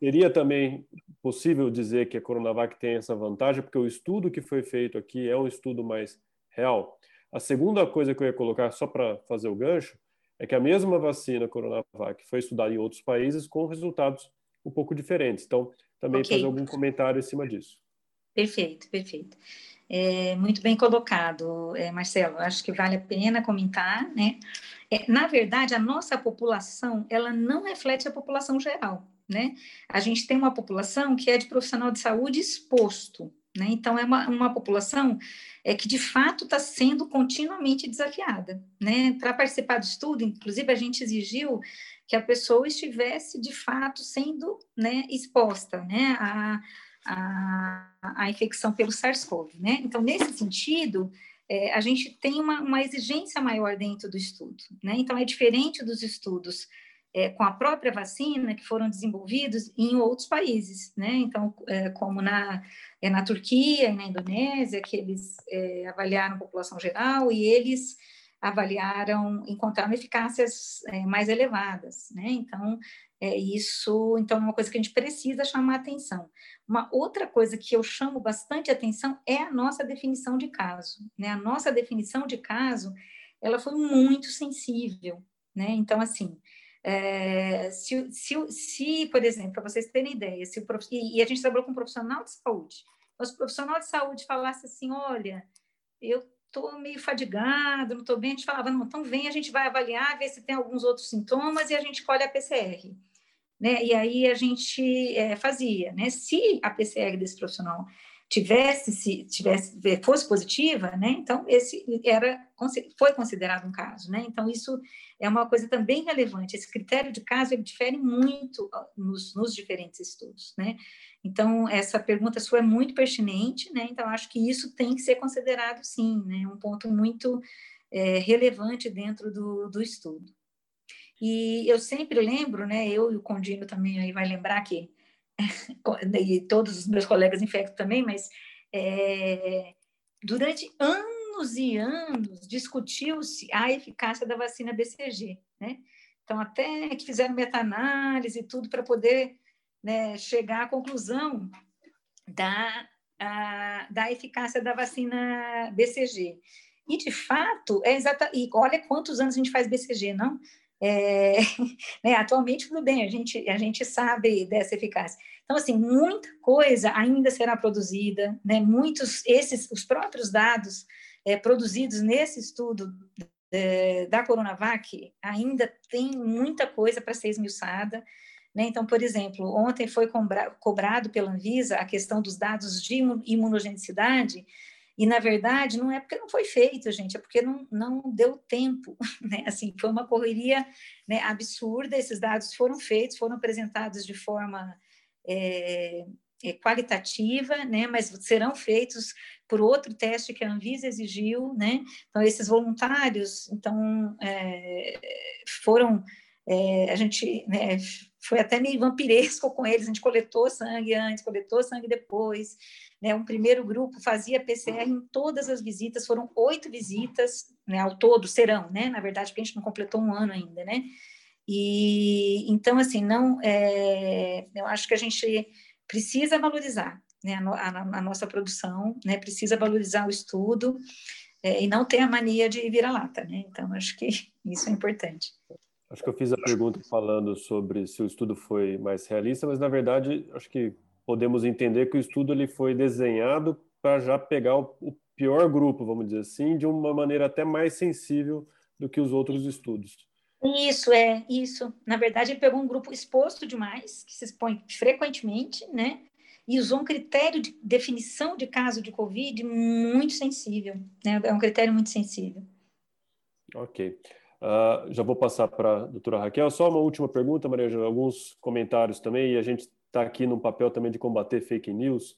Seria também possível dizer que a Coronavac tem essa vantagem, porque o estudo que foi feito aqui é um estudo mais real. A segunda coisa que eu ia colocar, só para fazer o gancho, é que a mesma vacina Coronavac foi estudada em outros países com resultados um pouco diferentes. Então, também okay. fazer algum comentário em cima disso. Perfeito, perfeito. É, muito bem colocado, é, Marcelo. Acho que vale a pena comentar, né? É, na verdade, a nossa população, ela não reflete a população geral, né? A gente tem uma população que é de profissional de saúde exposto, né? Então, é uma, uma população é, que, de fato, está sendo continuamente desafiada, né? Para participar do estudo, inclusive, a gente exigiu que a pessoa estivesse de fato sendo né, exposta né, à, infecção pelo SARS-CoV. Né? Então, nesse sentido, é, a gente tem uma, uma, exigência maior dentro do estudo. Né? Então, é diferente dos estudos é, com a própria vacina que foram desenvolvidos em outros países. Né? Então, é, como na, é, na Turquia e na Indonésia, que eles é, avaliaram a população geral e eles avaliaram, encontraram eficácias é, mais elevadas, né? Então, é isso, então é uma coisa que a gente precisa chamar atenção. Uma outra coisa que eu chamo bastante atenção é a nossa definição de caso, né? A nossa definição de caso, ela foi muito sensível, né? Então, assim, é, se, se, se, por exemplo, para vocês terem ideia, se o, e, e a gente trabalhou com um profissional de saúde, então, se o profissional de saúde falasse assim, olha, eu estou meio fadigado, não estou bem, a gente falava, não, então vem, a gente vai avaliar, ver se tem alguns outros sintomas e a gente colhe a PCR. Né? E aí a gente é, fazia, né? Se a PCR desse profissional tivesse se tivesse fosse positiva, né? Então esse era foi considerado um caso, né? Então isso é uma coisa também relevante. Esse critério de caso ele difere muito nos, nos diferentes estudos, né? Então essa pergunta sua é muito pertinente, né? Então acho que isso tem que ser considerado sim, né? Um ponto muito é, relevante dentro do, do estudo. E eu sempre lembro, né? Eu e o Condino também aí vai lembrar que e todos os meus colegas infectos também, mas é, durante anos e anos discutiu-se a eficácia da vacina BCG, né? Então, até que fizeram meta-análise e tudo para poder né, chegar à conclusão da, a, da eficácia da vacina BCG. E, de fato, é exata, e olha quantos anos a gente faz BCG, não? É, né, atualmente, tudo bem, a gente, a gente sabe dessa eficácia. Então, assim, muita coisa ainda será produzida, né, muitos, esses, os próprios dados é, produzidos nesse estudo é, da Coronavac, ainda tem muita coisa para ser esmiuçada, né? Então, por exemplo, ontem foi cobrado pela Anvisa a questão dos dados de imunogenicidade, e, na verdade, não é porque não foi feito, gente, é porque não, não deu tempo, né? Assim, foi uma correria né, absurda, esses dados foram feitos, foram apresentados de forma é, é, qualitativa, né? Mas serão feitos por outro teste que a Anvisa exigiu, né? Então, esses voluntários, então, é, foram... É, a gente né, foi até meio vampiresco com eles, a gente coletou sangue antes, coletou sangue depois, né? Um primeiro grupo fazia PCR em todas as visitas, foram oito visitas, né? Ao todo serão, né? Na verdade, porque a gente não completou um ano ainda, né? E então, assim, não, é, eu acho que a gente precisa valorizar né, a, a, a nossa produção, né, precisa valorizar o estudo é, e não ter a mania de vira-lata. Né? Então, acho que isso é importante. Acho que eu fiz a pergunta falando sobre se o estudo foi mais realista, mas na verdade acho que podemos entender que o estudo ele foi desenhado para já pegar o, o, pior grupo, vamos dizer assim, de uma maneira até mais sensível do que os outros estudos. Isso é isso. Na verdade, ele pegou um grupo exposto demais, que se expõe frequentemente, né? E usou um critério de definição de caso de Covid muito sensível, né? É um critério muito sensível. Ok. Uh, já vou passar para a doutora Raquel. Só uma última pergunta, Maria Angela, alguns comentários também, e a gente está aqui no papel também de combater fake news.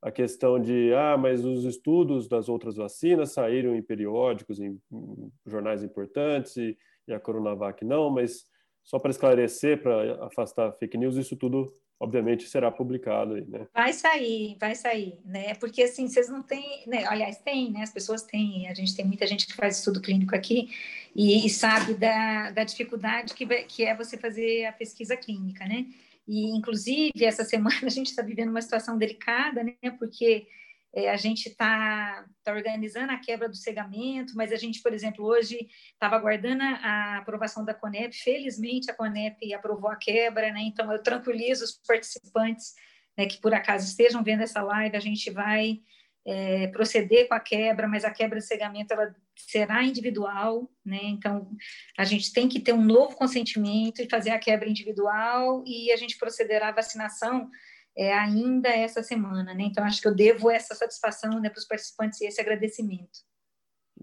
A questão de, ah, mas os estudos das outras vacinas saíram em periódicos, em, em jornais importantes, e, e a Coronavac não, mas só para esclarecer, para afastar fake news, isso tudo obviamente será publicado aí, né? Vai sair, vai sair, né? Porque assim, vocês não têm, né? aliás, tem, né? As pessoas têm, a gente tem muita gente que faz estudo clínico aqui e, e sabe da, da dificuldade que, que é você fazer a pesquisa clínica, né? E, inclusive, essa semana a gente está vivendo uma situação delicada, né? Porque é, a gente está tá organizando a quebra do cegamento, mas a gente, por exemplo, hoje estava aguardando a aprovação da CONEP. Felizmente, a CONEP aprovou a quebra, né? Então, eu tranquilizo os participantes né, que, por acaso, estejam vendo essa live. A gente vai é, proceder com a quebra, mas a quebra de cegamento ela será individual, né? Então, a gente tem que ter um novo consentimento e fazer a quebra individual e a gente procederá à vacinação é, ainda essa semana, né? Então acho que eu devo essa satisfação né, para os participantes e esse agradecimento.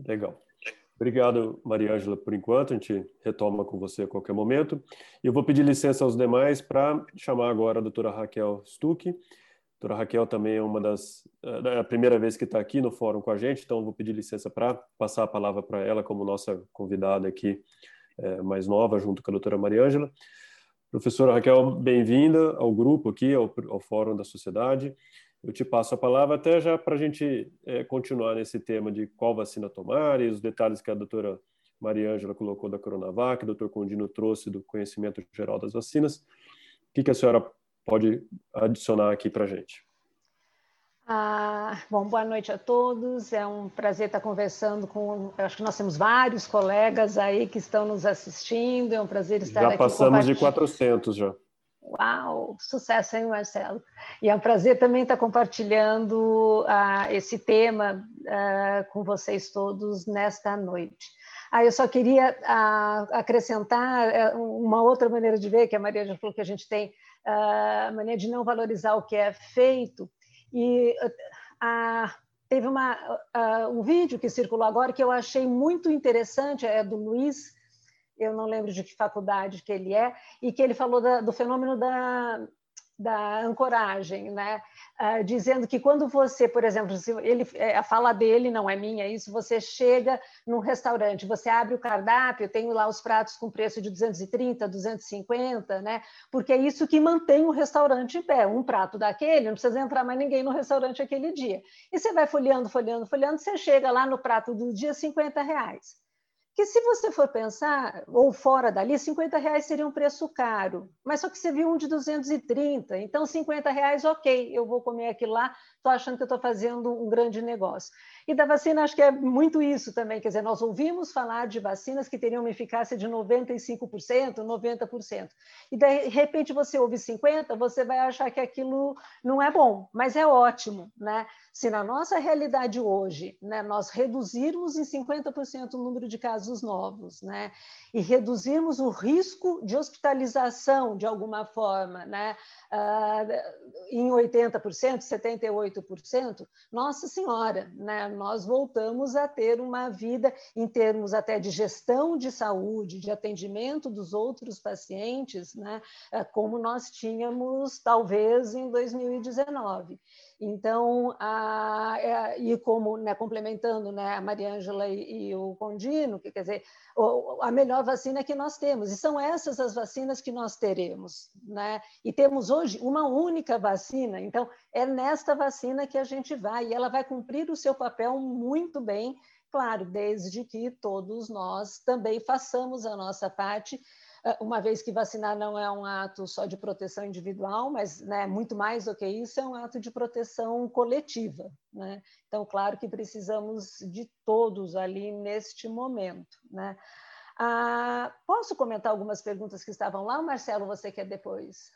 Legal. Obrigado, Maria Ângela, por enquanto. A gente retoma com você a qualquer momento. E eu vou pedir licença aos demais para chamar agora a doutora Raquel Stuck. A doutora Raquel também é uma das. É a primeira vez que está aqui no fórum com a gente, então vou pedir licença para passar a palavra para ela, como nossa convidada aqui é, mais nova, junto com a doutora Maria Ângela. Professora Raquel, bem-vinda ao grupo aqui, ao, ao, Fórum da Sociedade. Eu te passo a palavra até já para a gente é, continuar nesse tema de qual vacina tomar e os detalhes que a doutora Maria Ângela colocou da Coronavac, o doutor Condino trouxe do conhecimento geral das vacinas. O que, que a senhora pode adicionar aqui para a gente? Ah, bom, boa noite a todos. É um prazer estar conversando com. Acho que nós temos vários colegas aí que estão nos assistindo. É um prazer estar já aqui. Já passamos de 400 já. Uau, sucesso, hein, Marcelo? E é um prazer também estar compartilhando ah, esse tema ah, com vocês todos nesta noite. Ah, eu só queria ah, acrescentar é, uma outra maneira de ver, que a Maria já falou que a gente tem a maneira de não valorizar o que é feito. E a, teve uma, a, um vídeo que circulou agora que eu achei muito interessante, é do Luiz, eu não lembro de que faculdade que ele é, e que ele falou da, do fenômeno da, da ancoragem, né? Uh, dizendo que quando você, por exemplo, ele, é, a fala dele não é minha, é isso, você chega num restaurante, você abre o cardápio, tem lá os pratos com preço de 230, 250, né? Porque é isso que mantém o restaurante em pé. Um prato daquele, não precisa entrar mais ninguém no restaurante aquele dia. E você vai folheando, folheando, folheando, você chega lá no prato do dia 50 reais que se você for pensar, ou fora dali, 50 reais seria um preço caro, mas só que você viu um de 230, então 50 reais, ok, eu vou comer aquilo lá, estou achando que estou fazendo um grande negócio. E da vacina, acho que é muito isso também, quer dizer, nós ouvimos falar de vacinas que teriam uma eficácia de 95%, 90%, e de repente você ouve 50%, você vai achar que aquilo não é bom, mas é ótimo, né? Se na nossa realidade hoje, né, nós reduzirmos em 50% o número de casos novos, né, e reduzirmos o risco de hospitalização de alguma forma, né, uh, em 80%, 78%, nossa senhora, né, nós voltamos a ter uma vida em termos até de gestão de saúde, de atendimento dos outros pacientes, né, uh, como nós tínhamos talvez em 2019. Então, a, é, e como né, complementando né, a Maria Ângela e, e, o Condino, que quer dizer, a melhor vacina que nós temos, e são essas as vacinas que nós teremos. Né? E temos hoje uma única vacina, então é nesta vacina que a gente vai, e ela vai cumprir o seu papel muito bem, claro, desde que todos nós também façamos a nossa parte uma vez que vacinar não é um ato só de proteção individual, mas né, muito mais do que isso, é um ato de proteção coletiva. Né? Então, claro que precisamos de todos ali neste momento. Né? Ah, posso comentar algumas perguntas que estavam lá, Marcelo? Você quer depois?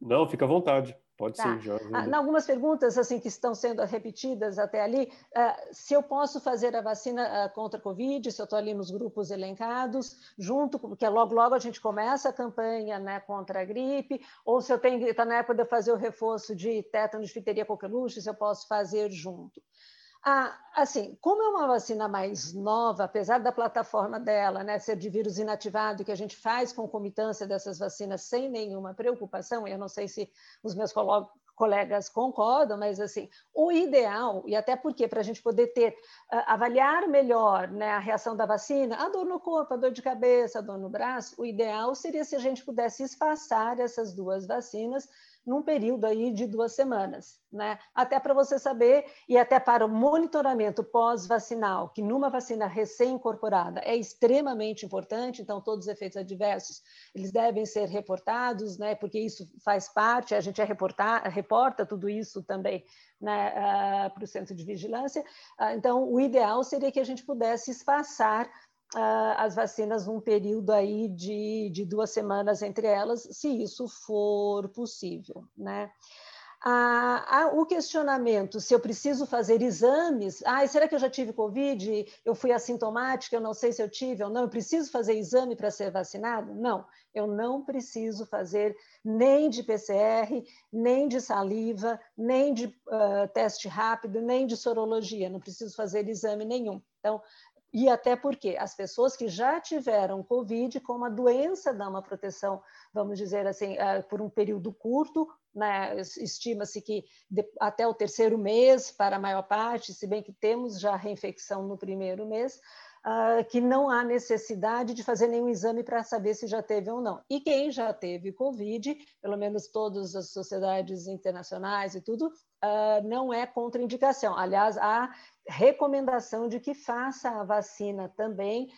Não, fica à vontade. Pode tá. ser, já. Ah, algumas perguntas assim que estão sendo repetidas até ali, ah, se eu posso fazer a vacina ah, contra a Covid, se eu estou ali nos grupos elencados, junto, porque logo logo a gente começa a campanha né, contra a gripe, ou se eu tenho está na época de fazer o reforço de tétano, difteria, coqueluche, se eu posso fazer junto. Ah, assim, como é uma vacina mais nova, apesar da plataforma dela né, ser de vírus inativado, que a gente faz concomitância dessas vacinas sem nenhuma preocupação, eu não sei se os meus colegas concordam, mas assim, o ideal, e até porque para a gente poder ter, uh, avaliar melhor né, a reação da vacina, a dor no corpo, a dor de cabeça, a dor no braço, o ideal seria se a gente pudesse espaçar essas duas vacinas num período aí de duas semanas, né? Até para você saber e até para o monitoramento pós-vacinal, que numa vacina recém-incorporada é extremamente importante, então todos os efeitos adversos, eles devem ser reportados, né? Porque isso faz parte, a gente é reportar, reporta tudo isso também né, uh, para o centro de vigilância. Uh, então, o ideal seria que a gente pudesse espaçar as vacinas num período aí de, de duas semanas entre elas, se isso for possível, né? Ah, o questionamento se eu preciso fazer exames, ah, será que eu já tive Covid? Eu fui assintomática, eu não sei se eu tive ou não, eu preciso fazer exame para ser vacinado? Não, eu não preciso fazer nem de PCR, nem de saliva, nem de uh, teste rápido, nem de sorologia, não preciso fazer exame nenhum. Então, e até porque as pessoas que já tiveram Covid, como a doença dá uma proteção, vamos dizer assim, eh, por um período curto, né? estima-se que até o terceiro mês, para a maior parte, se bem que temos já reinfecção no primeiro mês, uh, que não há necessidade de fazer nenhum exame para saber se já teve ou não. E quem já teve Covid, pelo menos todas as sociedades internacionais e tudo, uh, não é contraindicação. Aliás, há recomendação de que faça a vacina também.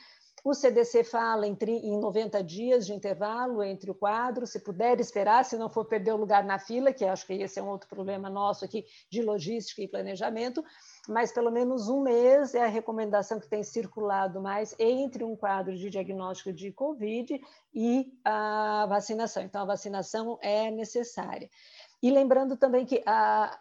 O CDC fala em 90 dias de intervalo entre o quadro, se puder esperar, se não for perder o lugar na fila, que acho que esse é um outro problema nosso aqui de logística e planejamento, mas pelo menos um mês é a recomendação que tem circulado mais entre um quadro de diagnóstico de Covid e a vacinação. Então, a vacinação é necessária. E lembrando também que a,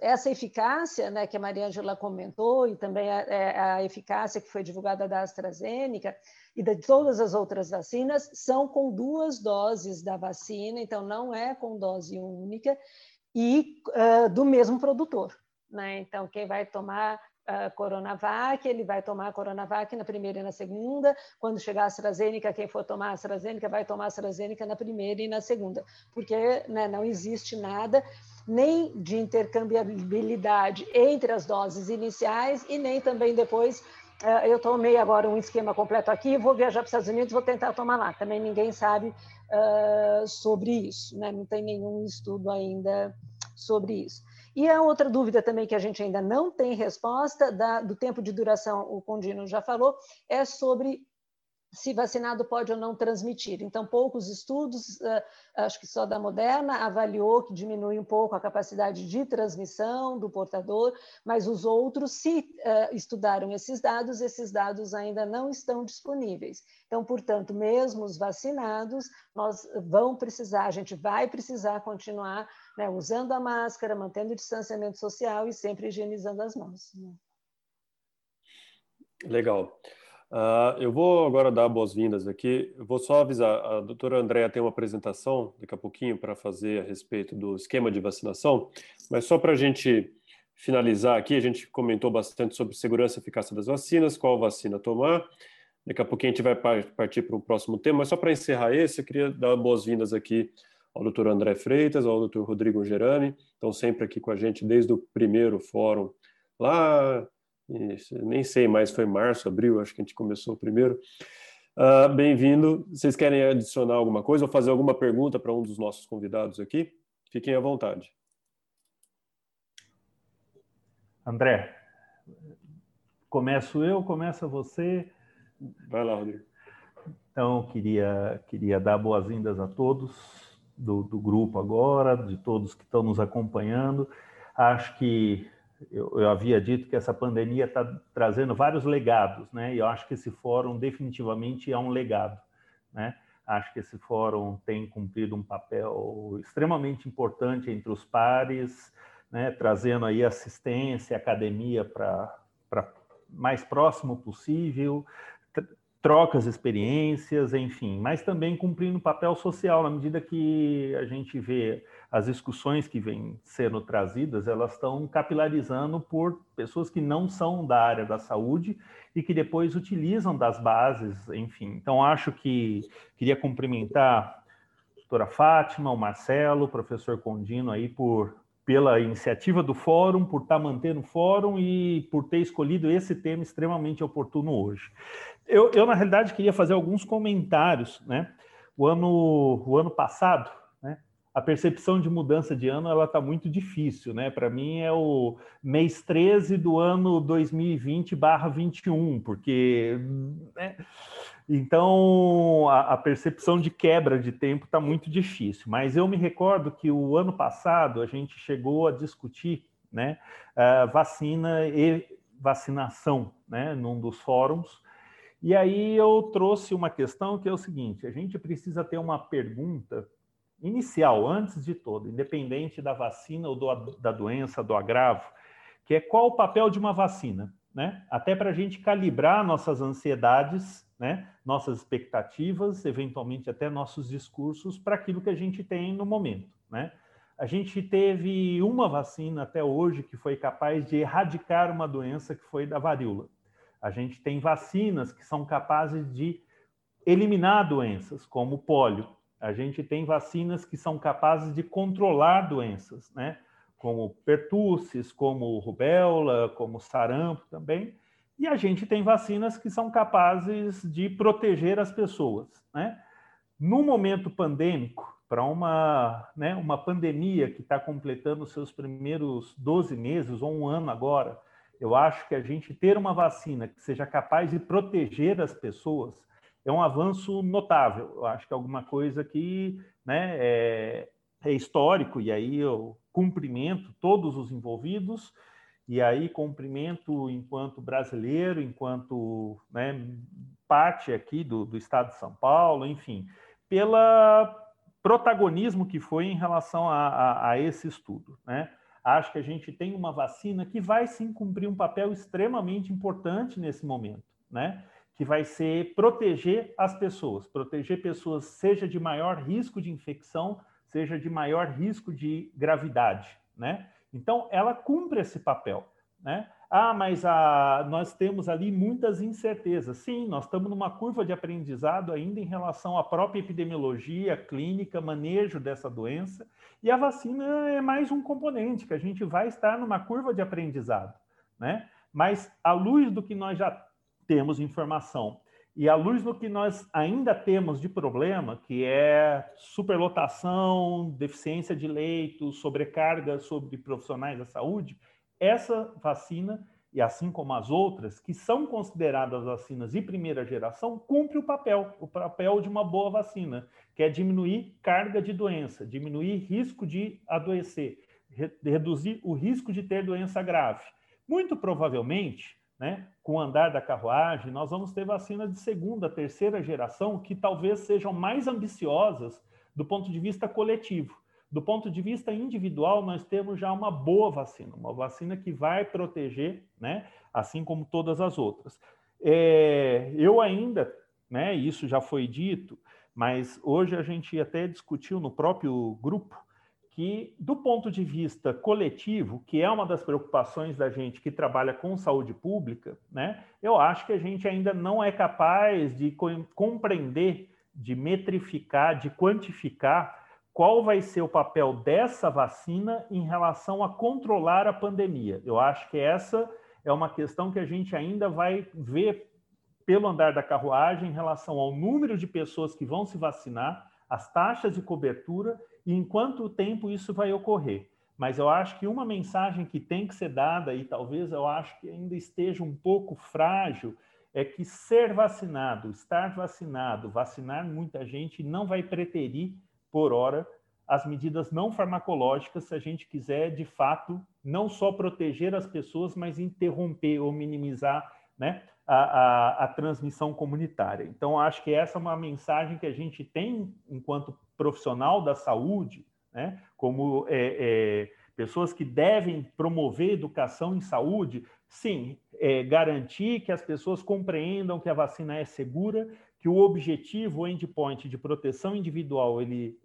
essa eficácia né, que a Maria Angela comentou, e também a, é, a, eficácia que foi divulgada da AstraZeneca e de todas as outras vacinas, são com duas doses da vacina, então não é com dose única, e uh, do mesmo produtor. Né? Então, quem vai tomar a Coronavac, ele vai tomar a Coronavac na primeira e na segunda. Quando chegar a AstraZeneca, quem for tomar a AstraZeneca vai tomar a AstraZeneca na primeira e na segunda, porque né, não existe nada nem de intercambiabilidade entre as doses iniciais e nem também depois. Uh, eu tomei agora um esquema completo aqui, vou viajar para os Estados Unidos, vou tentar tomar lá. Também ninguém sabe uh, sobre isso, né? não tem nenhum estudo ainda sobre isso. E a outra dúvida também que a gente ainda não tem resposta, da, do tempo de duração, o Condino já falou, é sobre se vacinado pode ou não transmitir. Então, poucos estudos, eh, acho que só da Moderna, avaliou que diminui um pouco a capacidade de transmissão do portador, mas os outros, se eh, estudaram esses dados, esses dados ainda não estão disponíveis. Então, portanto, mesmo os vacinados, nós vamos precisar, a gente vai precisar continuar né, usando a máscara, mantendo o distanciamento social e sempre higienizando as mãos. Né? Legal. Uh, eu vou agora dar boas-vindas aqui. Eu vou só avisar, a doutora Andréa tem uma apresentação daqui a pouquinho para fazer a respeito do esquema de vacinação, mas só para a gente finalizar aqui, a gente comentou bastante sobre segurança e eficácia das vacinas, qual vacina tomar. Daqui a pouquinho a gente vai partir para o próximo tema, mas só para encerrar esse, eu queria dar boas-vindas aqui ao doutor André Freitas, ao doutor Rodrigo Gerani, estão sempre aqui com a gente desde o primeiro fórum lá isso, nem sei mais, foi março, abril, acho que a gente começou primeiro. Uh, Bem-vindo. Vocês querem adicionar alguma coisa ou fazer alguma pergunta para um dos nossos convidados aqui? Fiquem à vontade. André, começo eu, começa você. Vai lá, Rodrigo. Então, queria, queria dar boas-vindas a todos do, do, grupo agora, de todos que estão nos acompanhando. Acho que eu, eu havia dito que essa pandemia está trazendo vários legados, né? E eu acho que esse fórum definitivamente é um legado, né? Acho que esse fórum tem cumprido um papel extremamente importante entre os pares, né? trazendo aí assistência, academia para mais próximo possível, trocas experiências, enfim, mas também cumprindo um papel social, na medida que a gente vê as discussões que vêm sendo trazidas, elas estão capilarizando por pessoas que não são da área da saúde e que depois utilizam das bases, enfim. Então, acho que queria cumprimentar a doutora Fátima, o Marcelo, o professor Condino aí por pela iniciativa do fórum, por estar mantendo o fórum e por ter escolhido esse tema extremamente oportuno hoje. Eu, eu na realidade, queria fazer alguns comentários. Né? O, ano, o ano passado, a percepção de mudança de ano ela está muito difícil. Né? Para mim, é o mês 13 do ano 2020-21, porque. Né, então, a, a, percepção de quebra de tempo está muito difícil. Mas eu me recordo que o ano passado a gente chegou a discutir né, a vacina e vacinação né, num dos fóruns. E aí eu trouxe uma questão que é o seguinte: a gente precisa ter uma pergunta inicial, antes de tudo, independente da vacina ou do, da doença, do agravo, que é qual o papel de uma vacina, né? Até para a gente calibrar nossas ansiedades né, nossas expectativas, eventualmente até nossos discursos para aquilo que a gente tem no momento. Né? A gente teve uma vacina até hoje que foi capaz de erradicar uma doença que foi da varíola. A gente tem vacinas que são capazes de eliminar doenças, como o pólio. A gente tem vacinas que são capazes de controlar doenças, né? como pertussis, como rubéola, como sarampo também. E a gente tem vacinas que são capazes de proteger as pessoas. Né? No momento pandêmico, para uma, né, uma pandemia que está completando seus primeiros 12 meses ou um ano agora, eu acho que a gente ter uma vacina que seja capaz de proteger as pessoas é um avanço notável. Eu acho que é alguma coisa que né, é, é histórico, e aí eu cumprimento todos os envolvidos, e aí cumprimento enquanto brasileiro, enquanto né, parte aqui do, do Estado de São Paulo, enfim, pela protagonismo que foi em relação a, a, a esse estudo. Né? Acho que a gente tem uma vacina que vai sim cumprir um papel extremamente importante nesse momento, né? Que vai ser proteger as pessoas, proteger pessoas, seja de maior risco de infecção, seja de maior risco de gravidade, né? Então, ela cumpre esse papel. Né? Ah, mas a, nós temos ali muitas incertezas. Sim, nós estamos numa curva de aprendizado ainda em relação à própria epidemiologia, clínica, manejo dessa doença, e a vacina é mais um componente que a gente vai estar numa curva de aprendizado. Né? Mas, à luz do que nós já temos informação e à luz do que nós ainda temos de problema, que é superlotação, deficiência de leitos, sobrecarga sobre profissionais da saúde, essa vacina, e assim como as outras, que são consideradas vacinas de primeira geração, cumpre o papel, o papel de uma boa vacina, que é diminuir carga de doença, diminuir risco de adoecer, reduzir o risco de ter doença grave. Muito provavelmente, né, com o andar da carruagem, nós vamos ter vacinas de segunda, terceira geração que talvez sejam mais ambiciosas do ponto de vista coletivo. Do ponto de vista individual, nós temos já uma boa vacina, uma vacina que vai proteger, né, assim como todas as outras. É, eu ainda, né, isso já foi dito, mas hoje a gente até discutiu no próprio grupo que, do ponto de vista coletivo, que é uma das preocupações da gente que trabalha com saúde pública, né, eu acho que a gente ainda não é capaz de compreender, de metrificar, de quantificar qual vai ser o papel dessa vacina em relação a controlar a pandemia. Eu acho que essa é uma questão que a gente ainda vai ver pelo andar da carruagem em relação ao número de pessoas que vão se vacinar, as taxas de cobertura e em quanto tempo isso vai ocorrer. Mas eu acho que uma mensagem que tem que ser dada, e talvez eu acho que ainda esteja um pouco frágil, é que ser vacinado, estar vacinado, vacinar muita gente não vai preterir, por hora, as medidas não farmacológicas se a gente quiser, de fato, não só proteger as pessoas, mas interromper ou minimizar né, a, a, a, transmissão comunitária. Então, acho que essa é uma mensagem que a gente tem enquanto profissional da saúde, né, como é, é, pessoas que devem promover educação em saúde, sim, é, garantir que as pessoas compreendam que a vacina é segura, que o objetivo, o endpoint de proteção individual, ele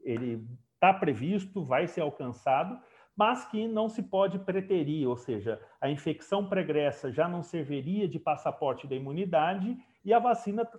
está previsto, vai ser alcançado, mas que não se pode preterir, ou seja, a infecção pregressa já não serviria de passaporte da imunidade e a vacina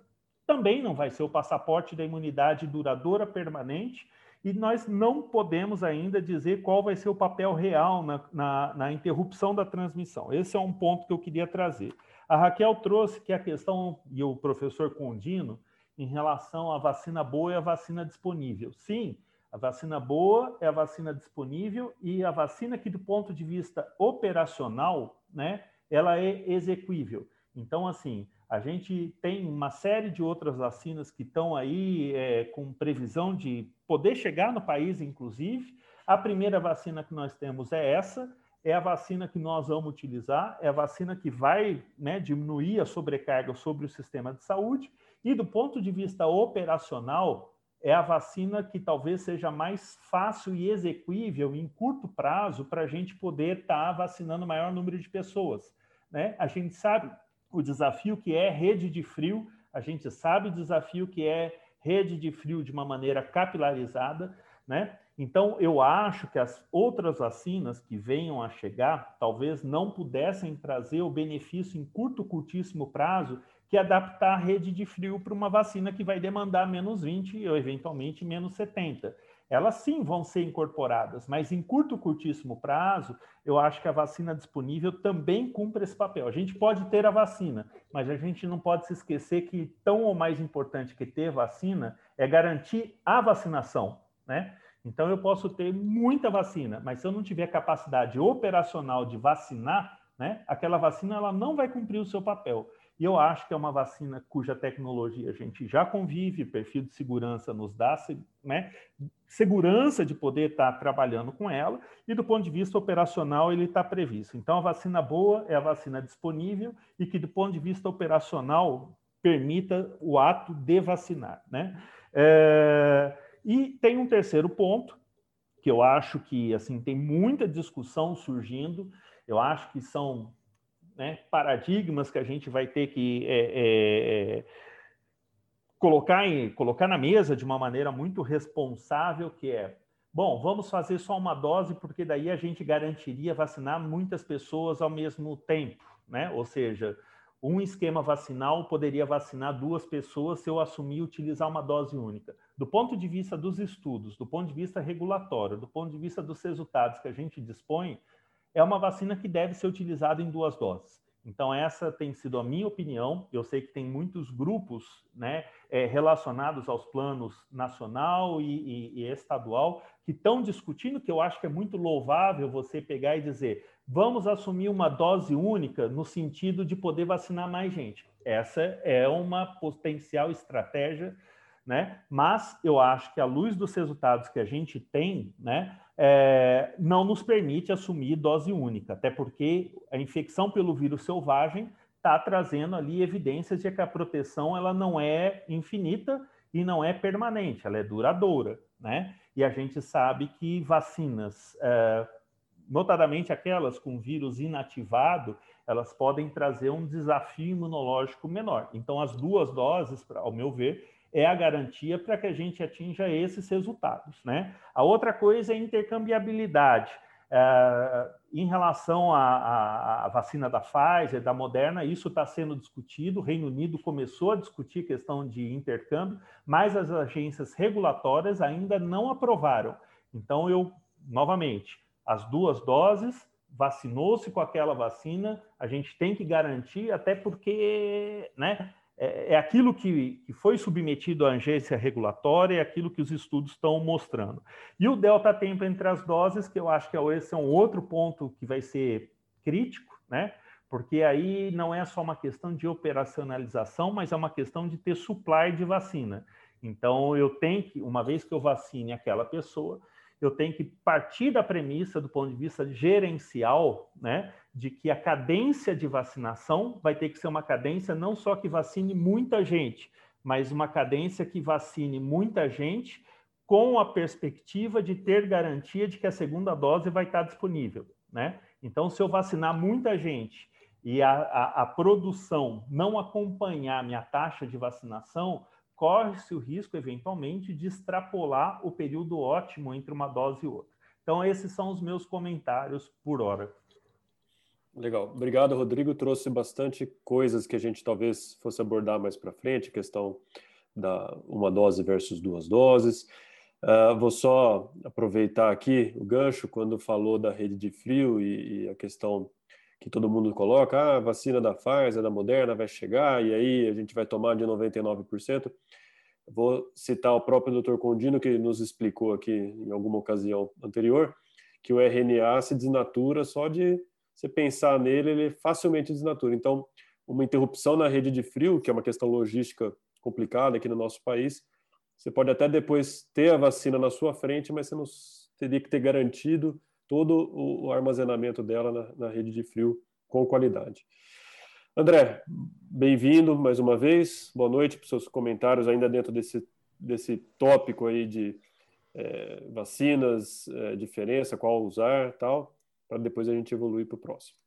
também não vai ser o passaporte da imunidade duradoura permanente, e nós não podemos ainda dizer qual vai ser o papel real na, na, na, interrupção da transmissão. Esse é um ponto que eu queria trazer. A Raquel trouxe que a questão, e o professor Condino, em relação à vacina boa e à vacina disponível. Sim, a vacina boa é a vacina disponível e a vacina que, do ponto de vista operacional, né, ela é exequível. Então, assim, a gente tem uma série de outras vacinas que estão aí é, com previsão de poder chegar no país, inclusive. A primeira vacina que nós temos é essa, é a vacina que nós vamos utilizar, é a vacina que vai né, diminuir a sobrecarga sobre o sistema de saúde. E do ponto de vista operacional, é a vacina que talvez seja mais fácil e execuível em curto prazo para a gente poder estar tá vacinando o maior número de pessoas. Né? A gente sabe o desafio que é rede de frio, a gente sabe o desafio que é rede de frio de uma maneira capilarizada, né? Então, eu acho que as outras vacinas que venham a chegar talvez não pudessem trazer o benefício em curto, curtíssimo prazo que é adaptar a rede de frio para uma vacina que vai demandar menos 20 ou eventualmente menos 70 elas sim vão ser incorporadas, mas em curto, curtíssimo prazo, eu acho que a vacina disponível também cumpre esse papel. A gente pode ter a vacina, mas a gente não pode se esquecer que tão ou mais importante que ter vacina é garantir a vacinação, né? Então eu posso ter muita vacina, mas se eu não tiver capacidade operacional de vacinar, né, aquela vacina ela não vai cumprir o seu papel. E eu acho que é uma vacina cuja tecnologia a gente já convive, perfil de segurança nos dá né, segurança de poder estar trabalhando com ela, e do ponto de vista operacional ele está previsto. Então, a vacina boa é a vacina disponível e que, do ponto de vista operacional, permita o ato de vacinar. Né? É... E tem um terceiro ponto, que eu acho que assim tem muita discussão surgindo, eu acho que são né, paradigmas que a gente vai ter que é, é, é, colocar, em, colocar na mesa de uma maneira muito responsável, que é, bom, vamos fazer só uma dose, porque daí a gente garantiria vacinar muitas pessoas ao mesmo tempo, né? Ou seja, um esquema vacinal poderia vacinar duas pessoas se eu assumir utilizar uma dose única. Do ponto de vista dos estudos, do ponto de vista regulatório, do ponto de vista dos resultados que a gente dispõe, é uma vacina que deve ser utilizada em duas doses. Então, essa tem sido a minha opinião. Eu sei que tem muitos grupos né, é, relacionados aos planos nacional e, e, e estadual que estão discutindo, que eu acho que é muito louvável você pegar e dizer: vamos assumir uma dose única no sentido de poder vacinar mais gente. Essa é uma potencial estratégia, né? mas eu acho que, à luz dos resultados que a gente tem, né, é, não nos permite assumir dose única, até porque a infecção pelo vírus selvagem está trazendo ali evidências de que a proteção ela não é infinita e não é permanente, ela é duradoura, né? E a gente sabe que vacinas, é, notadamente aquelas com vírus inativado, elas podem trazer um desafio imunológico menor. Então, as duas doses, ao meu ver, é a garantia para que a gente atinja esses resultados. Né? A outra coisa é intercambiabilidade. É, em relação à, à, vacina da Pfizer, da Moderna, isso está sendo discutido. O Reino Unido começou a discutir questão de intercâmbio, mas as agências regulatórias ainda não aprovaram. Então, eu, novamente, as duas doses, vacinou-se com aquela vacina, a gente tem que garantir, até porque né, é, é aquilo que, que foi submetido à agência regulatória, é aquilo que os estudos estão mostrando. E o delta tempo entre as doses, que eu acho que esse é um outro ponto que vai ser crítico, né? porque aí não é só uma questão de operacionalização, mas é uma questão de ter supply de vacina. Então, eu tenho que, uma vez que eu vacine aquela pessoa, eu tenho que partir da premissa, do ponto de vista gerencial, né, de que a cadência de vacinação vai ter que ser uma cadência não só que vacine muita gente, mas uma cadência que vacine muita gente com a perspectiva de ter garantia de que a segunda dose vai estar disponível, né? Então, se eu vacinar muita gente e a, a, a produção não acompanhar minha taxa de vacinação, corre-se o risco, eventualmente, de extrapolar o período ótimo entre uma dose e outra. Então, esses são os meus comentários por hora. Legal. Obrigado, Rodrigo. Trouxe bastante coisas que a gente talvez fosse abordar mais para frente, questão da uma dose versus duas doses. Uh, vou só aproveitar aqui o gancho quando falou da rede de frio e, e a questão que todo mundo coloca, ah, a vacina da Pfizer, da Moderna vai chegar e aí a gente vai tomar de 99%. Vou citar o próprio Dr. Condino, que nos explicou aqui em alguma ocasião anterior, que o RNA se desnatura só de você pensar nele, ele facilmente desnatura. Então, uma interrupção na rede de frio, que é uma questão logística complicada aqui no nosso país, você pode até depois ter a vacina na sua frente, mas você não teria que ter garantido todo o armazenamento dela na, na rede de frio com qualidade. André, bem-vindo mais uma vez. Boa noite para os seus comentários ainda dentro desse, desse tópico aí de é, vacinas, é, diferença, qual usar tal, para depois a gente evoluir para o próximo.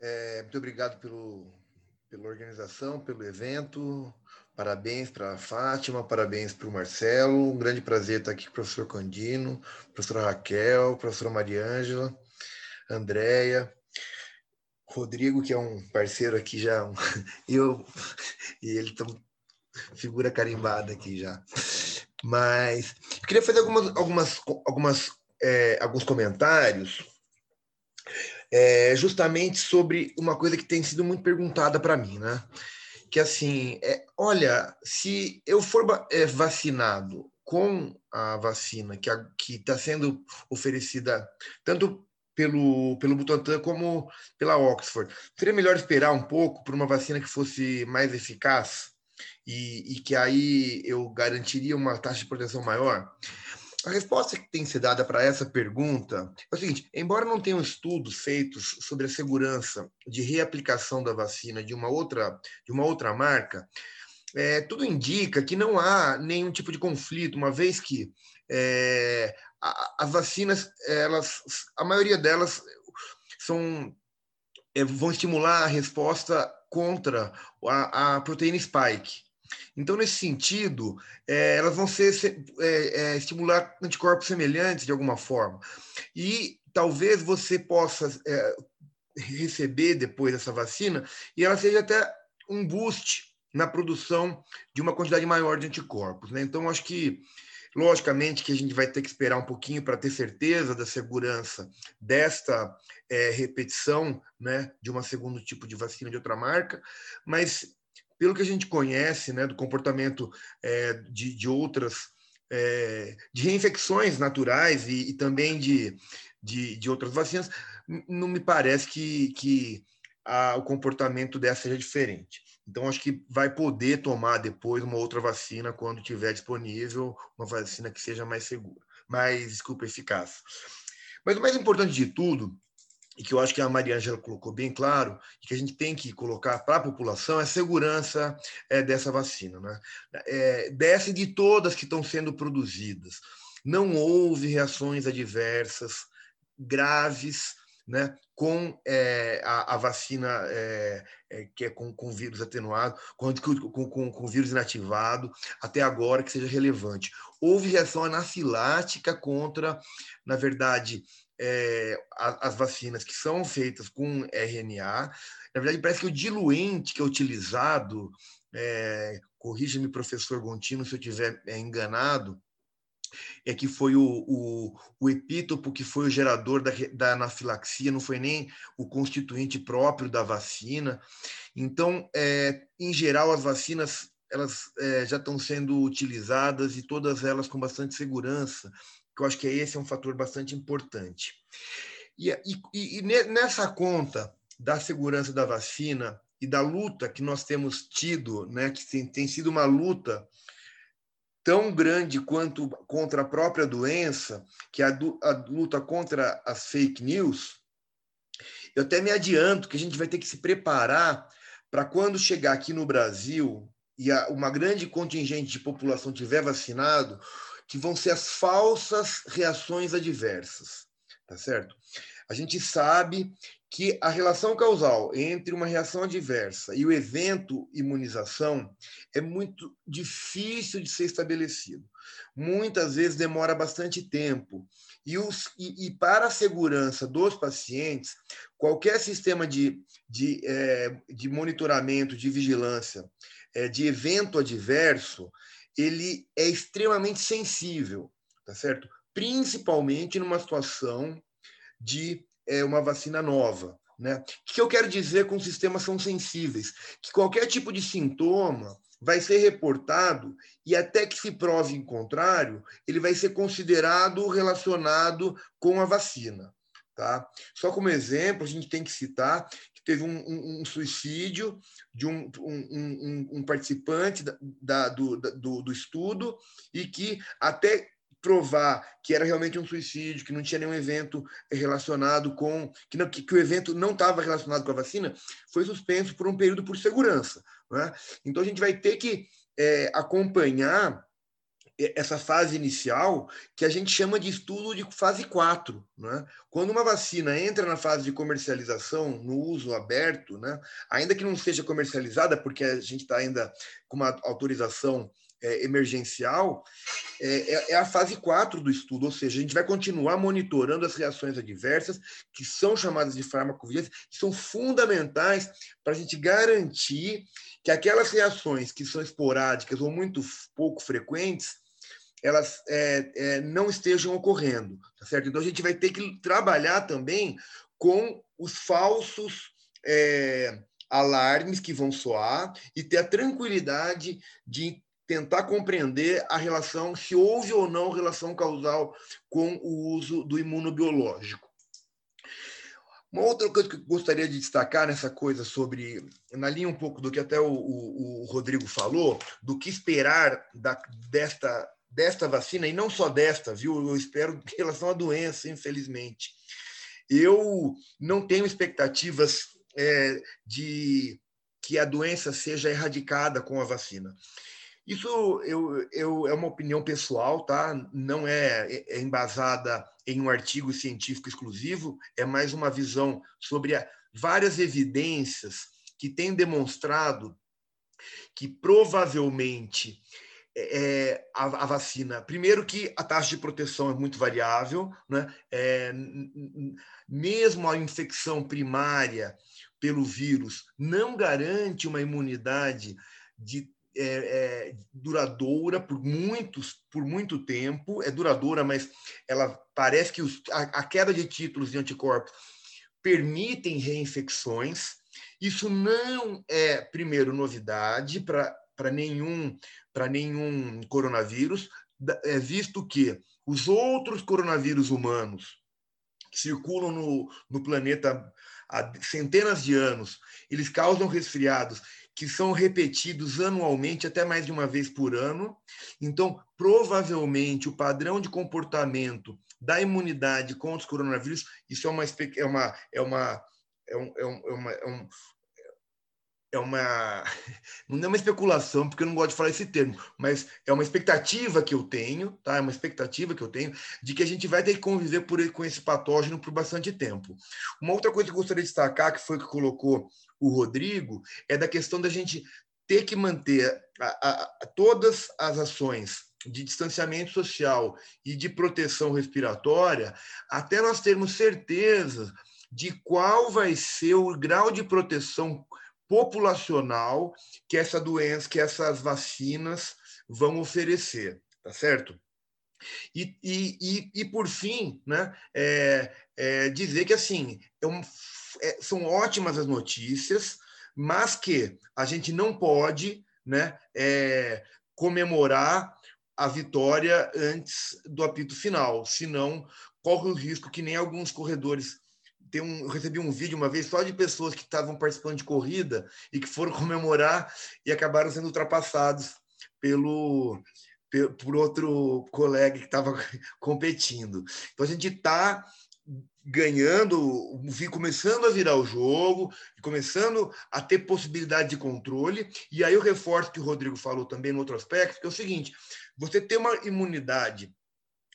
É, muito obrigado pelo, pela organização, pelo evento. Parabéns para a Fátima, parabéns para o Marcelo. Um grande prazer estar aqui com o professor Candino, professora Raquel, professora Mariângela, Andréia, Rodrigo, que é um parceiro aqui já, eu e ele estão figura carimbada aqui já. Mas eu queria fazer algumas, algumas, algumas, é, alguns comentários é, justamente sobre uma coisa que tem sido muito perguntada para mim, né? que assim, é, olha, se eu for é, vacinado com a vacina que está sendo oferecida tanto pelo, pelo Butantan como pela Oxford, seria melhor esperar um pouco por uma vacina que fosse mais eficaz e, e que aí eu garantiria uma taxa de proteção maior? A resposta que tem ser dada para essa pergunta é o seguinte: embora não tenham estudos feitos sobre a segurança de reaplicação da vacina de uma outra, de uma outra marca, é, tudo indica que não há nenhum tipo de conflito, uma vez que é, a, as vacinas, elas, a maioria delas são, é, vão estimular a resposta contra a, a proteína spike. Então, nesse sentido, é, elas vão ser, é, é, estimular anticorpos semelhantes de alguma forma. E talvez você possa é, receber depois dessa vacina e ela seja até um boost na produção de uma quantidade maior de anticorpos. Né? Então, acho que, logicamente, que a gente vai ter que esperar um pouquinho para ter certeza da segurança desta é, repetição né, de um segundo tipo de vacina de outra marca, mas pelo que a gente conhece né, do comportamento é, de, de, outras, é, de reinfecções naturais e, e também de, de, de, outras vacinas, não me parece que, que a, o comportamento dessa seja diferente. Então, acho que vai poder tomar depois uma outra vacina quando tiver disponível, uma vacina que seja mais segura, mais, desculpa, eficaz. Mas o mais importante de tudo e que eu acho que a Maria Angela colocou bem claro, e que a gente tem que colocar para a população é a segurança é, dessa vacina, né? É, dessa e de todas que estão sendo produzidas. Não houve reações adversas graves né, com é, a, a, vacina é, é, que é com, com vírus atenuado, com, com, com vírus inativado, até agora que seja relevante. Houve reação anafilática contra, na verdade, é, as vacinas que são feitas com RNA. Na verdade, parece que o diluente que é utilizado, é, corrija-me, professor Gontino, se eu estiver é, enganado, é que foi o, o, o, epítopo que foi o gerador da, da anafilaxia, não foi nem o constituinte próprio da vacina. Então, é, em geral, as vacinas elas é, já estão sendo utilizadas e todas elas com bastante segurança que eu acho que esse é um fator bastante importante. E, e, e nessa conta da segurança da vacina e da luta que nós temos tido, né, que tem, tem sido uma luta tão grande quanto contra a própria doença, que é a, a luta contra as fake news, eu até me adianto que a gente vai ter que se preparar para quando chegar aqui no Brasil e a, uma grande contingente de população tiver vacinado, que vão ser as falsas reações adversas, tá certo? A gente sabe que a relação causal entre uma reação adversa e o evento imunização é muito difícil de ser estabelecido. Muitas vezes demora bastante tempo. E, os, e, e para a segurança dos pacientes, qualquer sistema de, de, é, de monitoramento, de vigilância, é, de evento adverso, ele é extremamente sensível, tá certo? Principalmente numa situação de é, uma vacina nova. Né? O que eu quero dizer com sistemas são sensíveis? Que qualquer tipo de sintoma vai ser reportado e até que se prove em contrário, ele vai ser considerado relacionado com a vacina. Tá? Só como exemplo, a gente tem que citar teve um, um, um suicídio de um, um participante da, da, do, do, do estudo e que até provar que era realmente um suicídio, que não tinha nenhum evento relacionado com. que, não, que, que o evento não estava relacionado com a vacina, foi suspenso por um período por segurança. Né? Então a gente vai ter que é, acompanhar essa fase inicial, que a gente chama de estudo de fase 4. Né? Quando uma vacina entra na fase de comercialização, no uso aberto, né? ainda que não seja comercializada, porque a gente está ainda com uma autorização é, emergencial, é, é, é, a fase 4 do estudo, ou seja, a gente vai continuar monitorando as reações adversas, que são chamadas de farmacovigilância, que são fundamentais para a gente garantir que aquelas reações que são esporádicas ou muito pouco frequentes, elas é, é, não estejam ocorrendo, tá certo? Então a gente vai ter que trabalhar também com os falsos é, alarmes que vão soar e ter a tranquilidade de tentar compreender a relação, se houve ou não relação causal com o uso do imunobiológico. Uma outra coisa que eu gostaria de destacar nessa coisa sobre, na linha um pouco do que até o, o, o Rodrigo falou, do que esperar da, desta, desta vacina, e não só desta, viu? Eu espero em relação à doença, infelizmente. Eu não tenho expectativas é, de que a doença seja erradicada com a vacina. Isso eu, eu, é uma opinião pessoal, tá? não é, é embasada em um artigo científico exclusivo, é mais uma visão sobre a, várias evidências que têm demonstrado que provavelmente é, a, a, vacina, primeiro que a taxa de proteção é muito variável, né? É, mesmo a infecção primária pelo vírus não garante uma imunidade de é, é, duradoura por muitos por muito tempo. É duradoura mas ela parece que os, a, a, queda de títulos de anticorpos permitem reinfecções. Isso não é primeiro novidade para para nenhum para nenhum coronavírus é visto que os outros coronavírus humanos que circulam no, no planeta há centenas de anos eles causam resfriados que são repetidos anualmente, até mais de uma vez por ano. Então, provavelmente, o padrão de comportamento da imunidade contra os coronavírus, isso é uma, é uma, é uma, é, um, é, é, é, um, é uma. Não é uma especulação, porque eu não gosto de falar esse termo, mas é uma expectativa que eu tenho, tá? É uma expectativa que eu tenho de que a gente vai ter que conviver por, com esse patógeno por bastante tempo. Uma outra coisa que eu gostaria de destacar, que foi que colocou o Rodrigo, é da questão da gente ter que manter a, a, a, todas as ações de distanciamento social e de proteção respiratória, até nós termos certeza de qual vai ser o grau de proteção populacional que essa doença, que essas vacinas vão oferecer, tá certo? E, e, e, e por fim, né, é, é dizer que assim é um, é, são ótimas as notícias, mas que a gente não pode né, é, comemorar a vitória antes do apito final, senão corre o risco que nem alguns corredores tem um, eu recebi um vídeo uma vez só de pessoas que estavam participando de corrida e que foram comemorar e acabaram sendo ultrapassados pelo por outro colega que estava competindo. Então a gente está ganhando, começando a virar o jogo, começando a ter possibilidade de controle. E aí eu reforço que o Rodrigo falou também no outro aspecto, que é o seguinte: você ter uma imunidade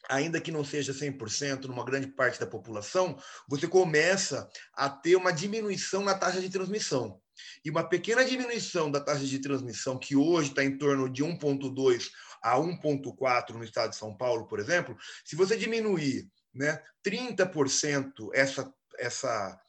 ainda que não seja 100% numa grande parte da população, você começa a ter uma diminuição na taxa de transmissão. E uma pequena diminuição da taxa de transmissão, que hoje está em torno de 1,2 a 1,4 no estado de São Paulo, por exemplo, se você diminuir né, 30% essa, essa,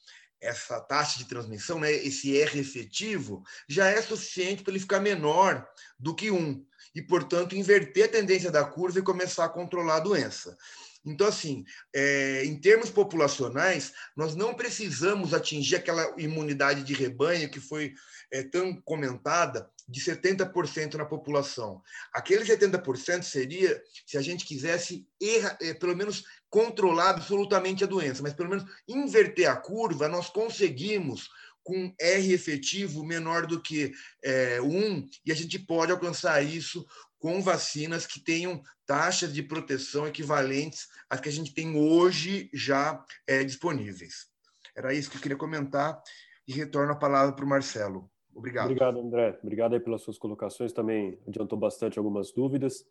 essa taxa de transmissão, né, esse R efetivo, já é suficiente para ele ficar menor do que 1 e, portanto, inverter a tendência da curva e começar a controlar a doença. Então, assim, é, em termos populacionais, nós não precisamos atingir aquela imunidade de rebanho que foi é, tão comentada de 70% na população. Aquele 70% seria se a gente quisesse, erra, é, pelo menos, controlar absolutamente a doença, mas pelo menos inverter a curva, nós conseguimos com R efetivo menor do que é, 1, e a gente pode alcançar isso com vacinas que tenham taxas de proteção equivalentes às que a gente tem hoje já é, disponíveis. Era isso que eu queria comentar e retorno a palavra para o Marcelo. Obrigado. Obrigado, André. Obrigado aí pelas suas colocações. Também adiantou bastante algumas dúvidas.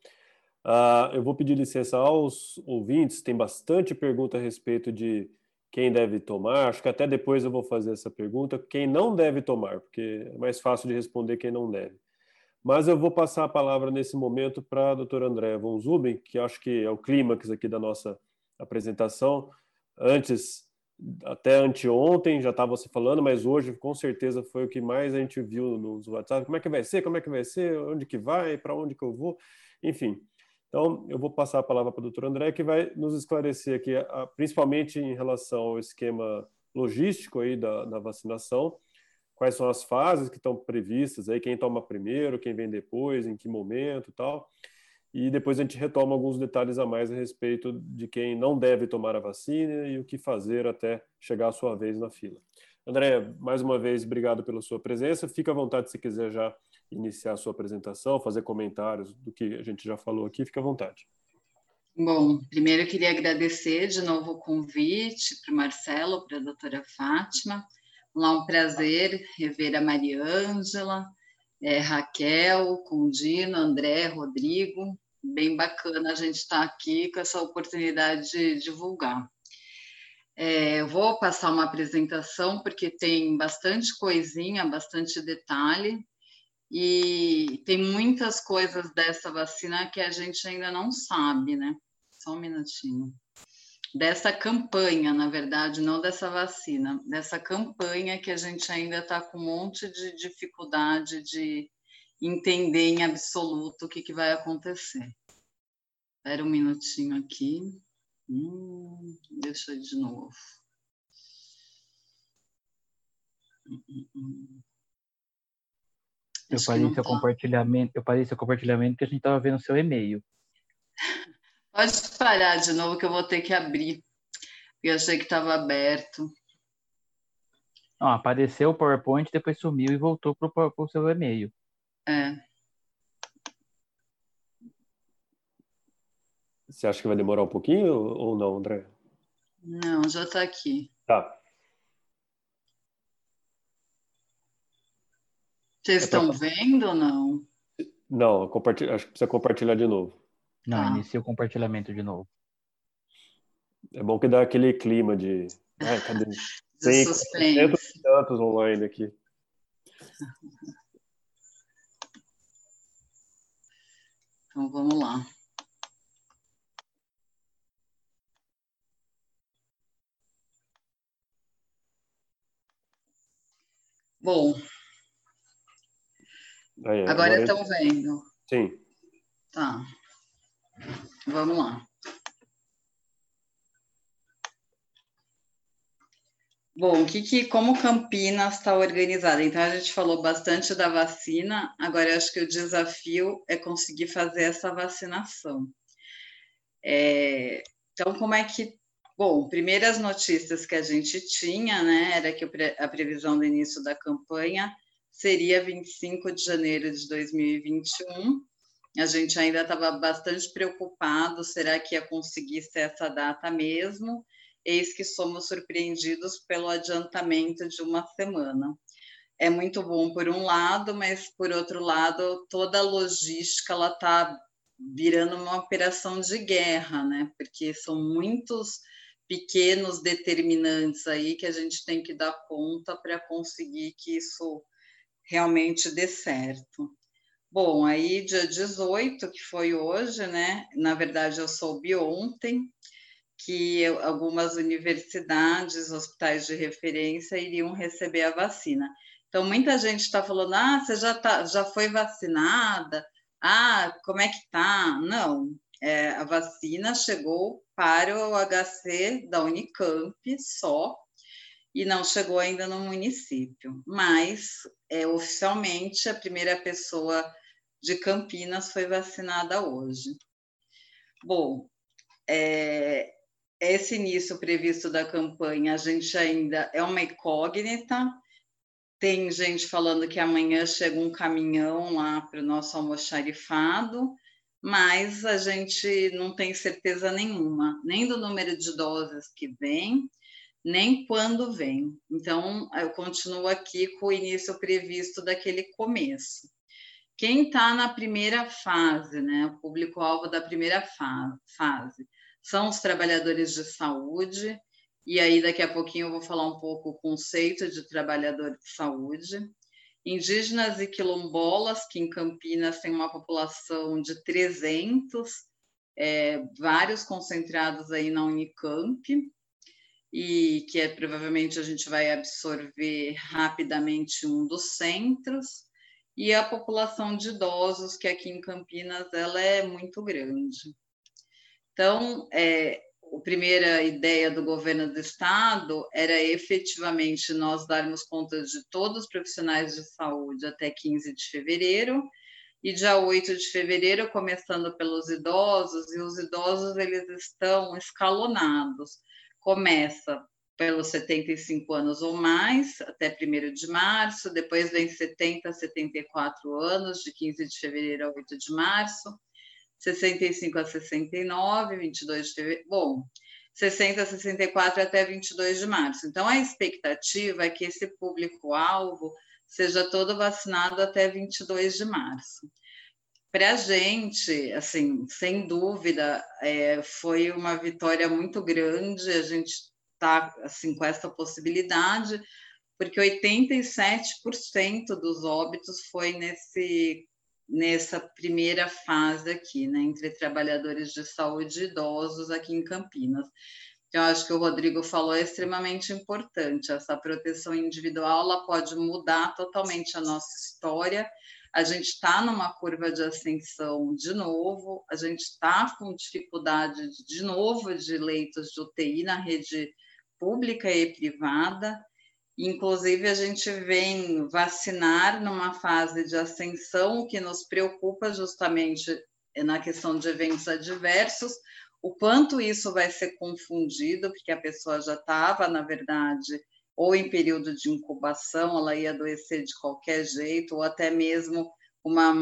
Uh, eu vou pedir licença aos ouvintes. Tem bastante pergunta a respeito de quem deve tomar. Acho que até depois eu vou fazer essa pergunta. Quem não deve tomar, porque é mais fácil de responder quem não deve. Mas eu vou passar a palavra nesse momento para a doutora Andréa von Zuben, que acho que é o clímax aqui da nossa apresentação. Antes até anteontem já estava se falando, mas hoje com certeza foi o que mais a gente viu nos WhatsApp. Como é que vai ser? Como é que vai ser? Onde que vai? Para onde que eu vou? Enfim. Então, eu vou passar a palavra para o doutor André, que vai nos esclarecer aqui, principalmente em relação ao esquema logístico aí da, da vacinação, quais são as fases que estão previstas aí, quem toma primeiro, quem vem depois, em que momento e tal e depois a gente retoma alguns detalhes a mais a respeito de quem não deve tomar a vacina e o que fazer até chegar a sua vez na fila. André, mais uma vez, obrigado pela sua presença. Fica à vontade se quiser já iniciar a sua apresentação, fazer comentários do que a gente já falou aqui, fica à vontade. Bom, primeiro eu queria agradecer de novo o convite para o Marcelo, para a doutora Fátima. Lá um prazer rever a Mariângela, é, Raquel, Cundino, André, Rodrigo. Bem bacana a gente estar tá aqui com essa oportunidade de divulgar. É, eu vou passar uma apresentação porque tem bastante coisinha, bastante detalhe, e tem muitas coisas dessa vacina que a gente ainda não sabe, né? Só um minutinho dessa campanha, na verdade, não dessa vacina, dessa campanha que a gente ainda está com um monte de dificuldade de entender em absoluto o que, que vai acontecer. Espera um minutinho aqui. Hum, deixa eu de novo. Eu parei seu tá... compartilhamento, eu parei seu compartilhamento que a gente estava vendo seu e-mail. Pode parar de novo que eu vou ter que abrir. Eu achei que estava aberto. Não, apareceu o PowerPoint, depois sumiu e voltou para o seu e-mail. É. Você acha que vai demorar um pouquinho ou não, André? Não, já está aqui. Tá. Vocês estão vendo ou não? Não, acho que precisa compartilhar de novo. Não, ah. inicia o compartilhamento de novo. É bom que dá aquele clima de. Ai, cadê? Tem tantos online aqui. Então vamos lá. Bom, Aí, agora, agora estão vendo. Sim. Tá. Vamos lá. Bom, que, que, como Campinas está organizada? Então, a gente falou bastante da vacina, agora eu acho que o desafio é conseguir fazer essa vacinação. É, então, como é que Bom, primeiras notícias que a gente tinha, né, era que a previsão do início da campanha seria 25 de janeiro de 2021. A gente ainda estava bastante preocupado, será que ia conseguir ser essa data mesmo? Eis que somos surpreendidos pelo adiantamento de uma semana. É muito bom por um lado, mas por outro lado, toda a logística ela está virando uma operação de guerra, né? Porque são muitos pequenos determinantes aí que a gente tem que dar conta para conseguir que isso realmente dê certo. Bom, aí dia 18, que foi hoje, né? Na verdade, eu soube ontem que algumas universidades, hospitais de referência iriam receber a vacina. Então, muita gente está falando: ah, você já, tá, já foi vacinada? Ah, como é que tá? Não, é, a vacina chegou para o HC da Unicamp só, e não chegou ainda no município. Mas, é, oficialmente, a primeira pessoa de Campinas foi vacinada hoje. Bom, é, esse início previsto da campanha, a gente ainda é uma incógnita. Tem gente falando que amanhã chega um caminhão lá para o nosso almoxarifado, mas a gente não tem certeza nenhuma, nem do número de doses que vem, nem quando vem. Então, eu continuo aqui com o início previsto daquele começo. Quem está na primeira fase, né, o público-alvo da primeira fase, são os trabalhadores de saúde, e aí daqui a pouquinho eu vou falar um pouco o conceito de trabalhador de saúde. Indígenas e quilombolas, que em Campinas tem uma população de 300, é, vários concentrados aí na Unicamp, e que é, provavelmente a gente vai absorver rapidamente um dos centros, e a população de idosos, que aqui em Campinas ela é muito grande. Então, é, a primeira ideia do governo do estado era efetivamente nós darmos conta de todos os profissionais de saúde até 15 de fevereiro, e dia 8 de fevereiro, começando pelos idosos, e os idosos eles estão escalonados. Começa pelos 75 anos ou mais, até 1 de março, depois vem 70 a 74 anos, de 15 de fevereiro a 8 de março, 65 a 69, 22 de bom, 60 a 64 até 22 de março. Então, a expectativa é que esse público-alvo seja todo vacinado até 22 de março. Para a gente, assim, sem dúvida, é, foi uma vitória muito grande. A gente está assim com essa possibilidade, porque 87% dos óbitos foi nesse nessa primeira fase aqui, né, entre trabalhadores de saúde e idosos aqui em Campinas. Então, acho que o Rodrigo falou é extremamente importante. Essa proteção individual ela pode mudar totalmente a nossa história a gente está numa curva de ascensão de novo, a gente está com dificuldade de novo de leitos de UTI na rede pública e privada. Inclusive, a gente vem vacinar numa fase de ascensão, que nos preocupa justamente na questão de eventos adversos, o quanto isso vai ser confundido, porque a pessoa já estava, na verdade, ou em período de incubação, ela ia adoecer de qualquer jeito, ou até mesmo uma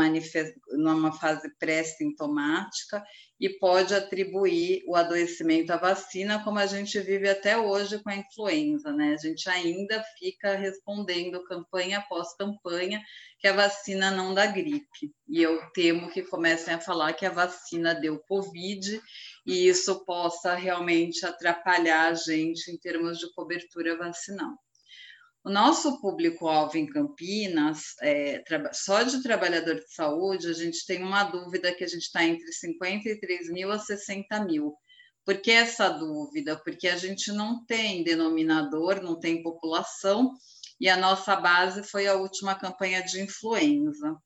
numa fase pré-sintomática e pode atribuir o adoecimento à vacina, como a gente vive até hoje com a influenza, né? A gente ainda fica respondendo campanha após campanha que a vacina não dá gripe. E eu temo que comecem a falar que a vacina deu Covid e isso possa realmente atrapalhar a gente em termos de cobertura vacinal. O nosso público-alvo em Campinas, é, só de trabalhador de saúde, a gente tem uma dúvida que a gente está entre 53 mil a 60 mil. Por que essa dúvida? Porque a gente não tem denominador, não tem população, e a nossa base foi a última campanha de influenza.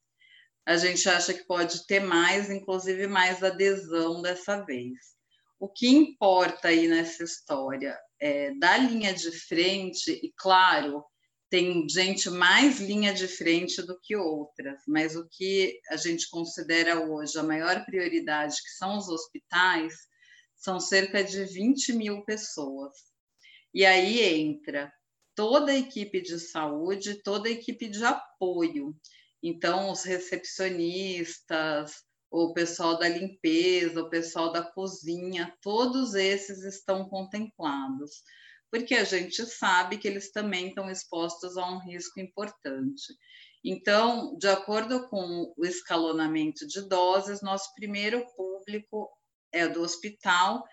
A gente acha que pode ter mais, inclusive mais adesão dessa vez. O que importa aí nessa história é, da linha de frente, e claro, tem gente mais linha de frente do que outras, mas o que a gente considera hoje a maior prioridade, que são os hospitais, são cerca de 20 mil pessoas. E aí entra toda a equipe de saúde, toda a equipe de apoio. Então, os recepcionistas, o pessoal da limpeza, o pessoal da cozinha, todos esses estão contemplados, porque a gente sabe que eles também estão expostos a um risco importante. Então, de acordo com o escalonamento de doses, nosso primeiro público é do hospital.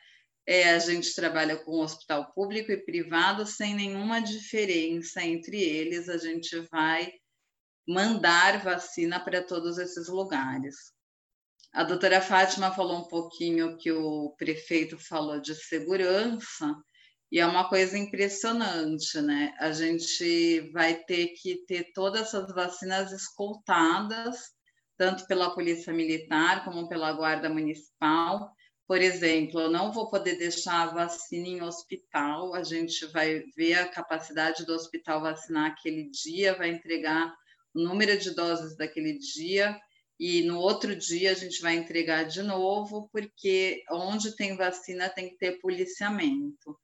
É, a gente trabalha com hospital público e privado sem nenhuma diferença entre eles. A gente vai mandar vacina para todos esses lugares. A doutora Fátima falou um pouquinho que o prefeito falou de segurança. E é uma coisa impressionante, né? A gente vai ter que ter todas essas vacinas escoltadas, tanto pela Polícia Militar como pela Guarda Municipal. Por exemplo, eu não vou poder deixar a vacina em hospital, a gente vai ver a capacidade do hospital vacinar aquele dia, vai entregar o número de doses daquele dia, e no outro dia a gente vai entregar de novo, porque onde tem vacina tem que ter policiamento.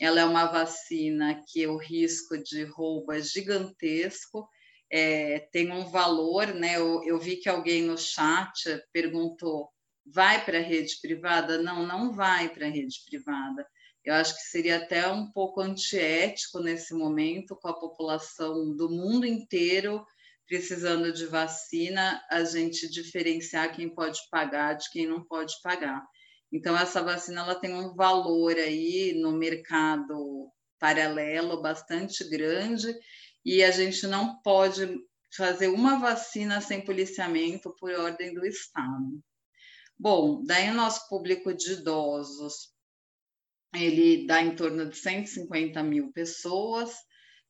Ela é uma vacina que o risco de roubo é gigantesco, é, tem um valor, né? Eu, eu vi que alguém no chat perguntou: vai para a rede privada? Não, não vai para a rede privada. Eu acho que seria até um pouco antiético nesse momento, com a população do mundo inteiro precisando de vacina, a gente diferenciar quem pode pagar de quem não pode pagar. Então, essa vacina ela tem um valor aí no mercado paralelo bastante grande e a gente não pode fazer uma vacina sem policiamento por ordem do Estado. Bom, daí o nosso público de idosos, ele dá em torno de 150 mil pessoas,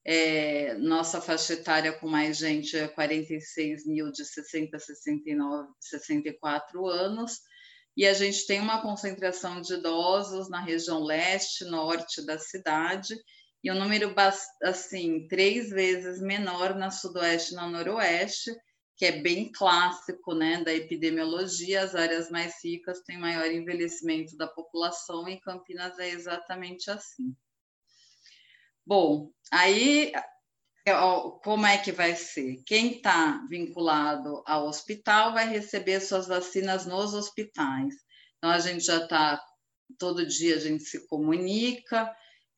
é, nossa faixa etária com mais gente é 46 mil de 60 a 69, 64 anos, e a gente tem uma concentração de idosos na região leste, norte da cidade, e um número assim três vezes menor na sudoeste e na noroeste, que é bem clássico, né, da epidemiologia. As áreas mais ricas têm maior envelhecimento da população e Campinas é exatamente assim. Bom, aí como é que vai ser? Quem está vinculado ao hospital vai receber suas vacinas nos hospitais. Então, a gente já está, todo dia a gente se comunica,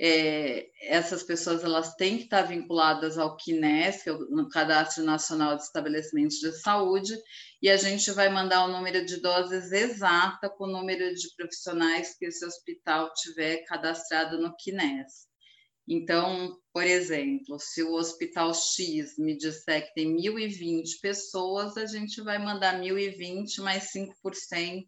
é, essas pessoas elas têm que estar tá vinculadas ao CNES, que é o Cadastro Nacional de Estabelecimentos de Saúde, e a gente vai mandar o número de doses exata com o número de profissionais que esse hospital tiver cadastrado no CNES. Então, por exemplo, se o Hospital X me disser que tem 1.020 pessoas, a gente vai mandar 1.020 mais 5%,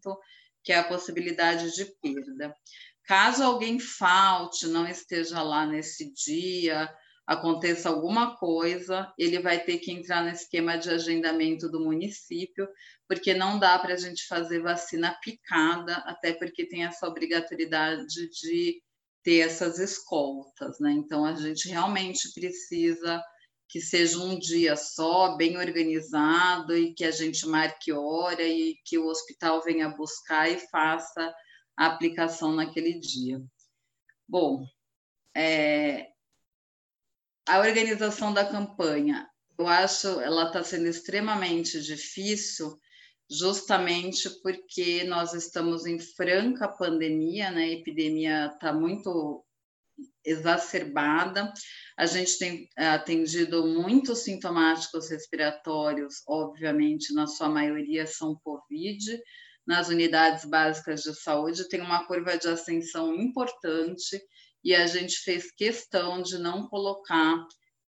que é a possibilidade de perda. Caso alguém falte, não esteja lá nesse dia, aconteça alguma coisa, ele vai ter que entrar no esquema de agendamento do município, porque não dá para a gente fazer vacina picada, até porque tem essa obrigatoriedade de ter essas escoltas, né? Então a gente realmente precisa que seja um dia só, bem organizado e que a gente marque hora e que o hospital venha buscar e faça a aplicação naquele dia. Bom, é, a organização da campanha, eu acho, ela está sendo extremamente difícil justamente porque nós estamos em franca pandemia, né? A epidemia está muito exacerbada. A gente tem é, atendido muitos sintomáticos respiratórios, obviamente, na sua maioria são COVID. Nas unidades básicas de saúde tem uma curva de ascensão importante e a gente fez questão de não colocar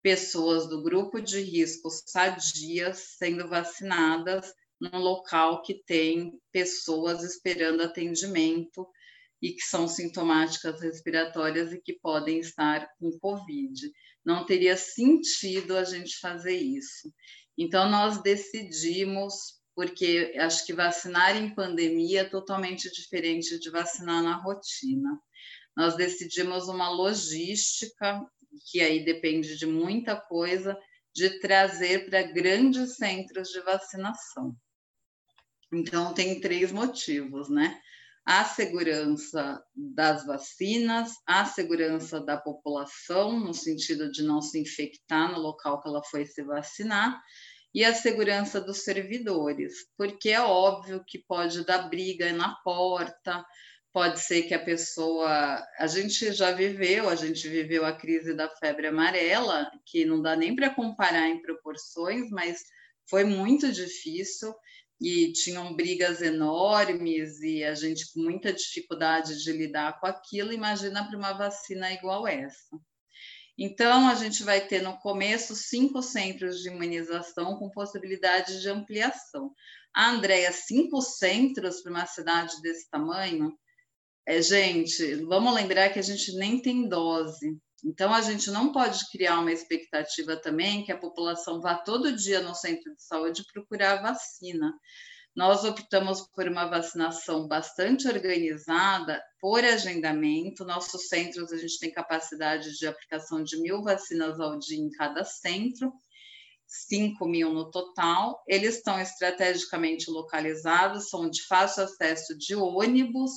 pessoas do grupo de risco sadias sendo vacinadas num local que tem pessoas esperando atendimento e que são sintomáticas respiratórias e que podem estar com Covid. Não teria sentido a gente fazer isso. Então, nós decidimos, porque acho que vacinar em pandemia é totalmente diferente de vacinar na rotina. Nós decidimos uma logística, que aí depende de muita coisa, de trazer para grandes centros de vacinação. Então, tem três motivos, né? a segurança das vacinas, a segurança da população, no sentido de não se infectar no local que ela foi se vacinar, e a segurança dos servidores, porque é óbvio que pode dar briga na porta, pode ser que a pessoa. A gente já viveu, a gente viveu a crise da febre amarela, que não dá nem para comparar em proporções, mas foi muito difícil e tinham brigas enormes e a gente com muita dificuldade de lidar com aquilo. Imagina para uma vacina igual essa. Então, a gente vai ter no começo cinco centros de imunização com possibilidade de ampliação. A Andréia, cinco centros para uma cidade desse tamanho, é, gente, vamos lembrar que a gente nem tem dose. Então, a gente não pode criar uma expectativa também que a população vá todo dia no centro de saúde procurar vacina. Nós optamos por uma vacinação bastante organizada, por agendamento. Nossos centros, a gente tem capacidade de aplicação de mil vacinas ao dia em cada centro, 5 mil no total. Eles estão estrategicamente localizados, são de fácil acesso de ônibus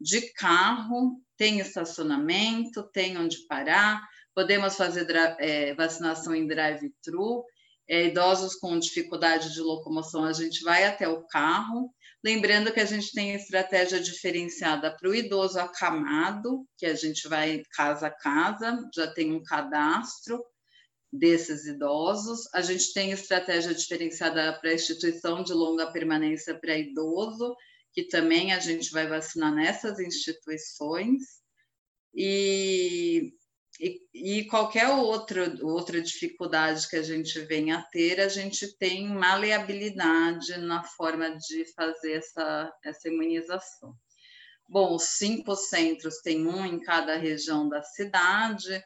de carro, tem estacionamento, tem onde parar, podemos fazer é, vacinação em drive-thru, é, idosos com dificuldade de locomoção, a gente vai até o carro. Lembrando que a gente tem estratégia diferenciada para o idoso acamado, que a gente vai casa a casa, já tem um cadastro desses idosos. A gente tem estratégia diferenciada para instituição de longa permanência para idoso, que também a gente vai vacinar nessas instituições, e, e, e, qualquer outra, outra dificuldade que a gente venha a ter, a gente tem maleabilidade na forma de fazer essa, essa imunização. Bom, os cinco centros tem um em cada região da cidade,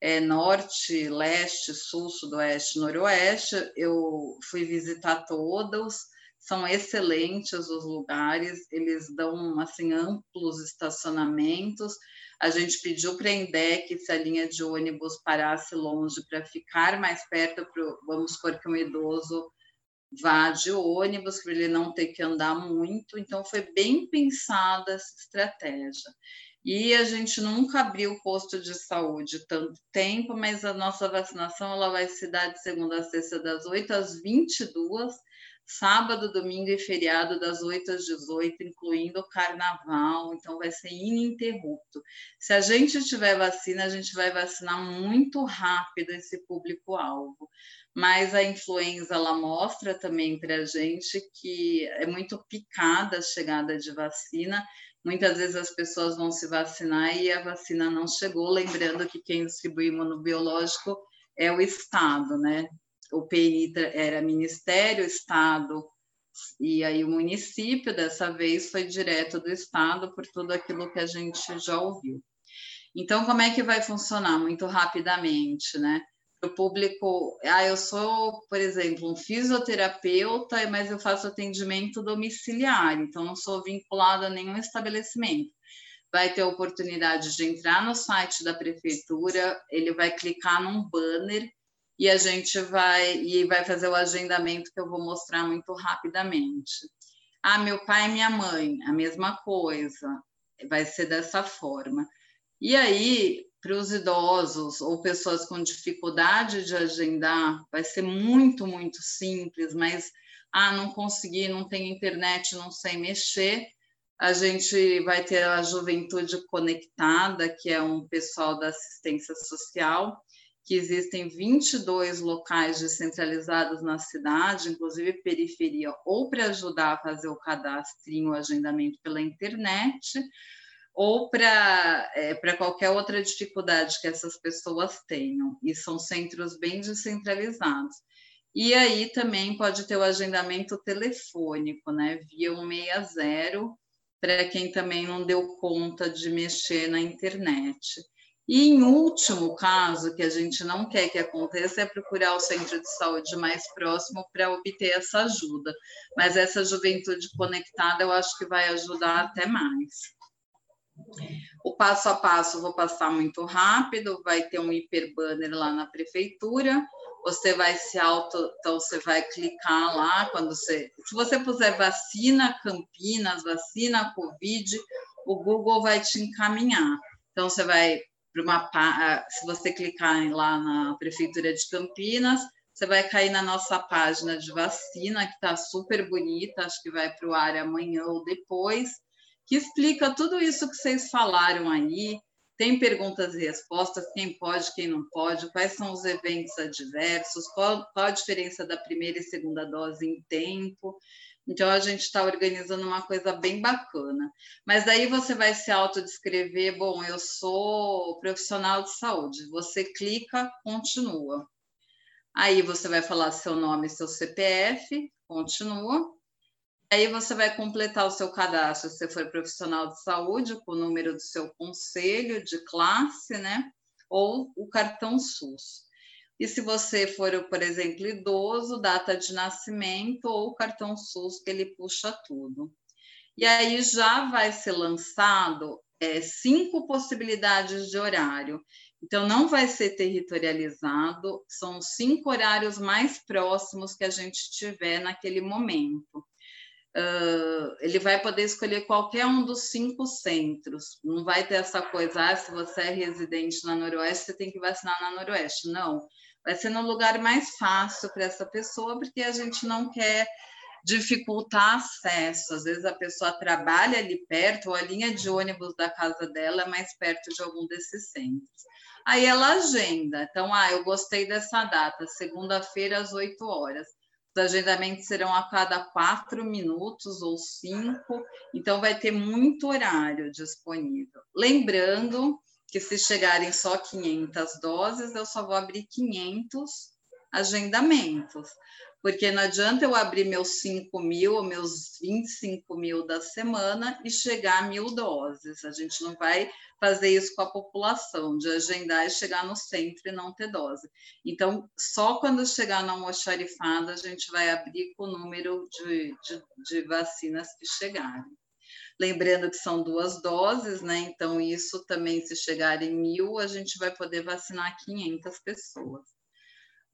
é norte, leste, sul, sudoeste, noroeste. Eu fui visitar todos, são excelentes os lugares, eles dão assim amplos estacionamentos. A gente pediu para a Indec se a linha de ônibus parasse longe para ficar mais perto, pro, vamos supor que um idoso vá de ônibus para ele não ter que andar muito. Então foi bem pensada essa estratégia. E a gente nunca abriu o posto de saúde tanto tempo, mas a nossa vacinação ela vai se dar de segunda a sexta das 8 às 22 sábado, domingo e feriado das 8 às 18, incluindo o carnaval, então vai ser ininterrupto. Se a gente tiver vacina, a gente vai vacinar muito rápido esse público-alvo. Mas a influenza ela mostra também para a gente que é muito picada a chegada de vacina. Muitas vezes as pessoas vão se vacinar e a vacina não chegou, lembrando que quem distribui imunobiológico é o Estado, né? O PNI era Ministério, Estado e aí o município, dessa vez foi direto do Estado por tudo aquilo que a gente já ouviu. Então, como é que vai funcionar? Muito rapidamente, né? O público, ah, eu sou, por exemplo, um fisioterapeuta, mas eu faço atendimento domiciliar, então não sou vinculada a nenhum estabelecimento. Vai ter a oportunidade de entrar no site da prefeitura, ele vai clicar num banner e a gente vai e vai fazer o agendamento que eu vou mostrar muito rapidamente. Ah, meu pai e minha mãe, a mesma coisa, vai ser dessa forma. E aí, para os idosos ou pessoas com dificuldade de agendar, vai ser muito, muito simples, mas ah, não consegui, não tenho internet, não sei mexer. A gente vai ter a Juventude Conectada, que é um pessoal da assistência social, que existem 22 locais descentralizados na cidade, inclusive periferia, ou para ajudar a fazer o cadastro e o agendamento pela internet, ou para é, qualquer outra dificuldade que essas pessoas tenham. E são centros bem descentralizados. E aí também pode ter o agendamento telefônico, né, via 160, para quem também não deu conta de mexer na internet. E, em último caso, que a gente não quer que aconteça, é procurar o centro de saúde mais próximo para obter essa ajuda. Mas essa juventude conectada eu acho que vai ajudar até mais. O passo a passo vou passar muito rápido, vai ter um hiperbanner lá na prefeitura, você vai se auto, então você vai clicar lá quando você, se você puser vacina Campinas, vacina Covid, o Google vai te encaminhar. Então você vai para uma, ah, se você clicar lá na prefeitura de Campinas, você vai cair na nossa página de vacina, que está super bonita, acho que vai para o ar amanhã ou depois, que explica tudo isso que vocês falaram aí, tem perguntas e respostas, quem pode, quem não pode, quais são os eventos adversos, qual, qual a diferença da primeira e segunda dose em tempo. Então, a gente está organizando uma coisa bem bacana. Mas daí você vai se autodescrever, bom, eu sou profissional de saúde. Você clica, continua. Aí você vai falar seu nome, seu CPF, continua. Aí você vai completar o seu cadastro, se for profissional de saúde, com o número do seu conselho de classe, né? Ou o cartão SUS. E se você for, por exemplo, idoso, data de nascimento ou cartão SUS, que ele puxa tudo. E aí já vai ser lançado é, cinco possibilidades de horário. Então, não vai ser territorializado, são cinco horários mais próximos que a gente tiver naquele momento uh, ele vai poder escolher qualquer um dos cinco centros. Não vai ter essa coisa, ah, se você é residente na Noroeste, você tem que vacinar na Noroeste. Não. Vai ser no lugar mais fácil para essa pessoa, porque a gente não quer dificultar acesso. Às vezes a pessoa trabalha ali perto, ou a linha de ônibus da casa dela é mais perto de algum desses centros. Aí ela agenda. Então, ah, eu gostei dessa data, segunda-feira às 8 horas. Os agendamentos serão a cada quatro minutos ou cinco, então vai ter muito horário disponível. Lembrando que se chegarem só 500 doses, eu só vou abrir 500 agendamentos porque não adianta eu abrir meus 5 mil ou meus 25 mil da semana e chegar a mil doses. A gente não vai fazer isso com a população, de agendar e chegar no centro e não ter dose. Então, só quando chegar na almoxarifada, a gente vai abrir com o número de, de, de vacinas que chegarem. Lembrando que são duas doses, né? Então, isso também, se chegar em mil, a gente vai poder vacinar 500 pessoas.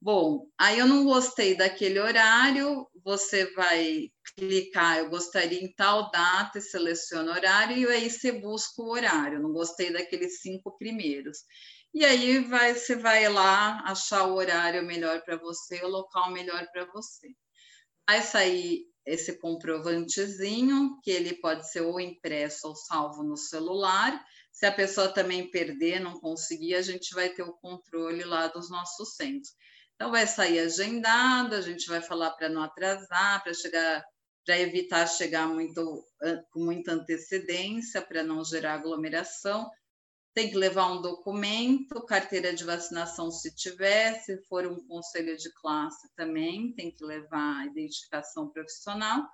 Bom, aí eu não gostei daquele horário, você vai clicar, eu gostaria em tal data e seleciona horário, e aí você busca o horário, não gostei daqueles cinco primeiros. E aí vai, você vai lá achar o horário melhor para você, o local melhor para você. Vai sair esse comprovantezinho, que ele pode ser ou impresso ou salvo no celular. Se a pessoa também perder, não conseguir, a gente vai ter o controle lá dos nossos centros. Então, vai sair agendado, a gente vai falar para não atrasar, para chegar, para evitar chegar muito, com muita antecedência, para não gerar aglomeração. Tem que levar um documento, carteira de vacinação se tiver, se for um conselho de classe também, tem que levar identificação profissional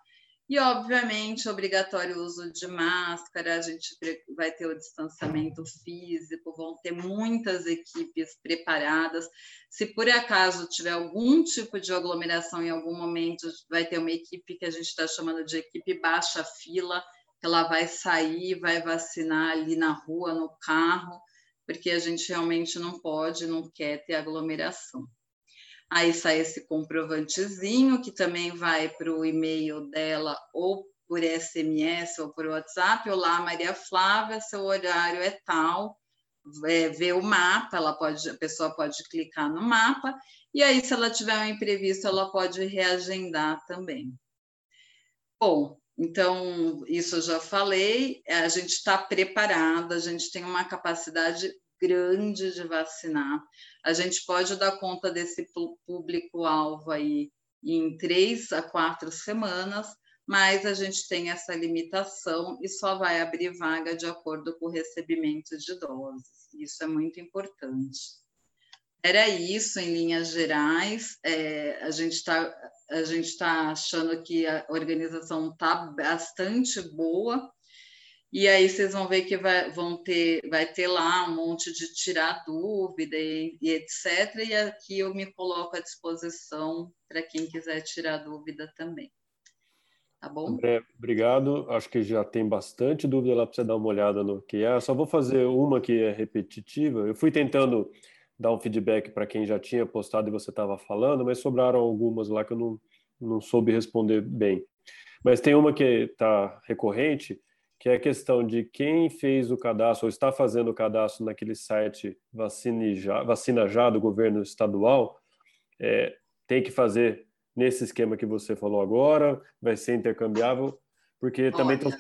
e, obviamente, obrigatório uso de máscara, a gente vai ter o distanciamento físico, vão ter muitas equipes preparadas. Se por acaso tiver algum tipo de aglomeração em algum momento, vai ter uma equipe que a gente está chamando de equipe baixa fila, ela vai sair, vai vacinar ali na rua, no carro, porque a gente realmente não pode, não quer ter aglomeração. Aí sai esse comprovantezinho, que também vai para o e-mail dela ou por SMS ou por WhatsApp. Olá, Maria Flávia, seu horário é tal. É, ver o mapa, ela pode, a pessoa pode clicar no mapa, e aí, se ela tiver um imprevisto, ela pode reagendar também. Bom, então, isso eu já falei, a gente está preparada, a gente tem uma capacidade grande de vacinar. A gente pode dar conta desse público-alvo aí em três a quatro semanas, mas a gente tem essa limitação e só vai abrir vaga de acordo com o recebimento de doses. Isso é muito importante. Era isso em linhas gerais. É, a gente está a gente está achando que a organização está bastante boa e aí vocês vão ver que vai, vão ter, vai ter lá um monte de tirar dúvida e, e etc. E aqui eu me coloco à disposição para quem quiser tirar dúvida também. Tá bom? André, obrigado. Acho que já tem bastante dúvida lá para você dar uma olhada no que é. Só vou fazer uma que é repetitiva. Eu fui tentando dar um feedback para quem já tinha postado e você estava falando, mas sobraram algumas lá que eu não, não soube responder bem. Mas tem uma que está recorrente, que é a questão de quem fez o cadastro ou está fazendo o cadastro naquele site Vacina Já, Vacina Já do governo estadual, é, tem que fazer nesse esquema que você falou agora, vai ser intercambiável, porque também estão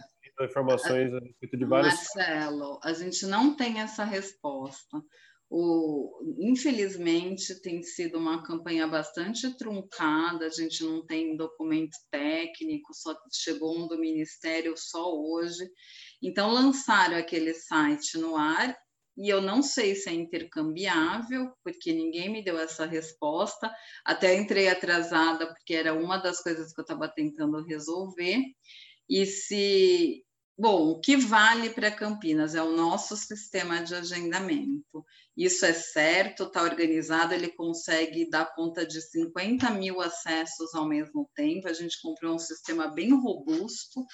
informações a respeito de vários. Marcelo, a gente não tem essa resposta. O, infelizmente, tem sido uma campanha bastante truncada, a gente não tem documento técnico, só chegou um do Ministério só hoje. Então, lançaram aquele site no ar e eu não sei se é intercambiável, porque ninguém me deu essa resposta. Até entrei atrasada, porque era uma das coisas que eu estava tentando resolver. E se. Bom, o que vale para Campinas é o nosso sistema de agendamento. Isso é certo, está organizado, ele consegue dar conta de 50 mil acessos ao mesmo tempo. A gente comprou um sistema bem robusto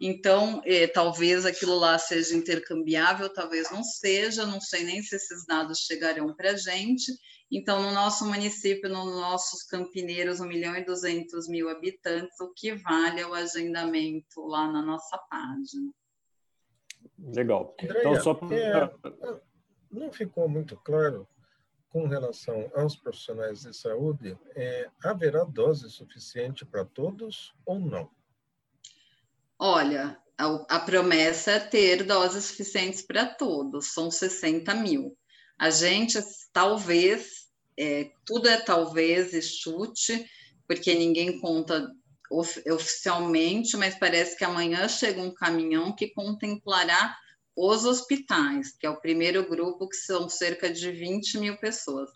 então, eh, talvez aquilo lá seja intercambiável, talvez não seja, não sei nem se esses dados chegarão para a gente. Então, no nosso município, nos nossos campineiros, 1 milhão e 200 mil habitantes, o que vale é o agendamento lá na nossa página. Legal. Então, só para... É, não ficou muito claro com relação aos profissionais de saúde, é, haverá dose suficiente para todos ou não? Olha, a, a promessa é ter doses suficientes para todos, são 60 mil. A gente talvez, é, tudo é talvez e chute, porque ninguém conta of, oficialmente, mas parece que amanhã chega um caminhão que contemplará os hospitais, que é o primeiro grupo, que são cerca de 20 mil pessoas.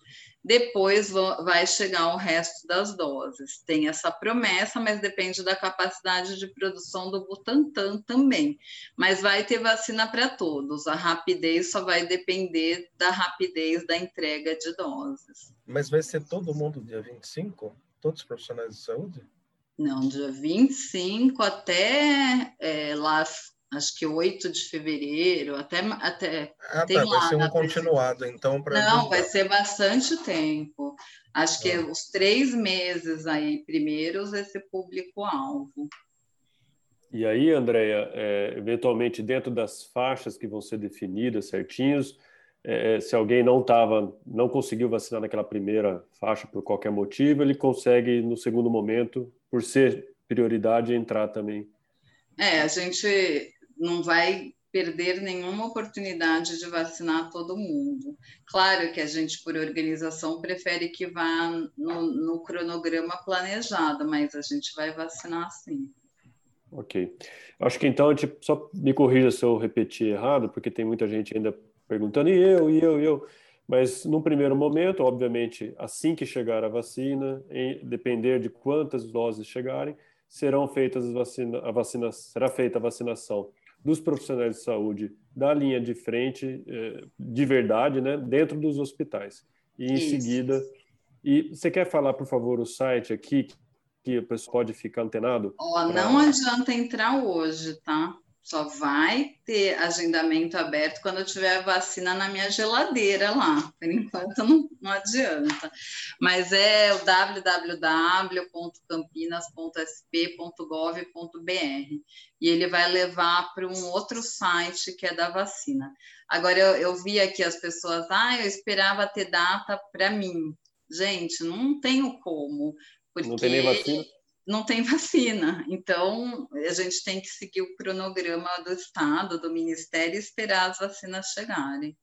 Depois vai chegar o resto das doses. Tem essa promessa, mas depende da capacidade de produção do Butantan também. Mas vai ter vacina para todos. A rapidez só vai depender da rapidez da entrega de doses. Mas vai ser todo mundo dia 25? Todos os profissionais de saúde? Não, dia 25 até é, lá acho que 8 de fevereiro, até. até ah, tá, vai ser um continuado, então. Não, vai ser bastante tempo. Acho que ah. os três meses aí primeiros esse público-alvo. E aí, Andréia, é, eventualmente dentro das faixas que vão ser definidas certinhos, é, é se alguém não tava, não conseguiu vacinar naquela primeira faixa por qualquer motivo, ele consegue no segundo momento, por ser prioridade, entrar também. É, a gente não vai perder nenhuma oportunidade de vacinar todo mundo. Claro que a gente, por organização, prefere que vá no, no cronograma planejado, mas a gente vai vacinar sim. Ok. Acho que então, tipo, só me corrija se eu repetir errado, porque tem muita gente ainda perguntando, e eu, e eu, e eu. Mas, num primeiro momento, obviamente, assim que chegar a vacina, em depender de quantas doses chegarem, serão feitas as vacinas, a vacina, será feita a vacinação dos profissionais de saúde da linha de frente, eh, de verdade, né, dentro dos hospitais. E em Isso. seguida. E você quer falar, por favor, o site aqui que o pessoal pode ficar antenado? Oh, pra... Não adianta entrar hoje, tá? Só vai ter agendamento aberto quando eu tiver a vacina na minha geladeira lá. Por enquanto não, não adianta. Mas é o www.campinas.sp.gov.br e ele vai levar para um outro site que é da vacina. Agora eu, eu vi aqui as pessoas, ah, eu esperava ter data para mim. Gente, não tenho como. Porque... Não tem nem vacina? Não tem vacina. Então, a gente tem que seguir o cronograma do Estado, do Ministério e esperar as vacinas chegarem.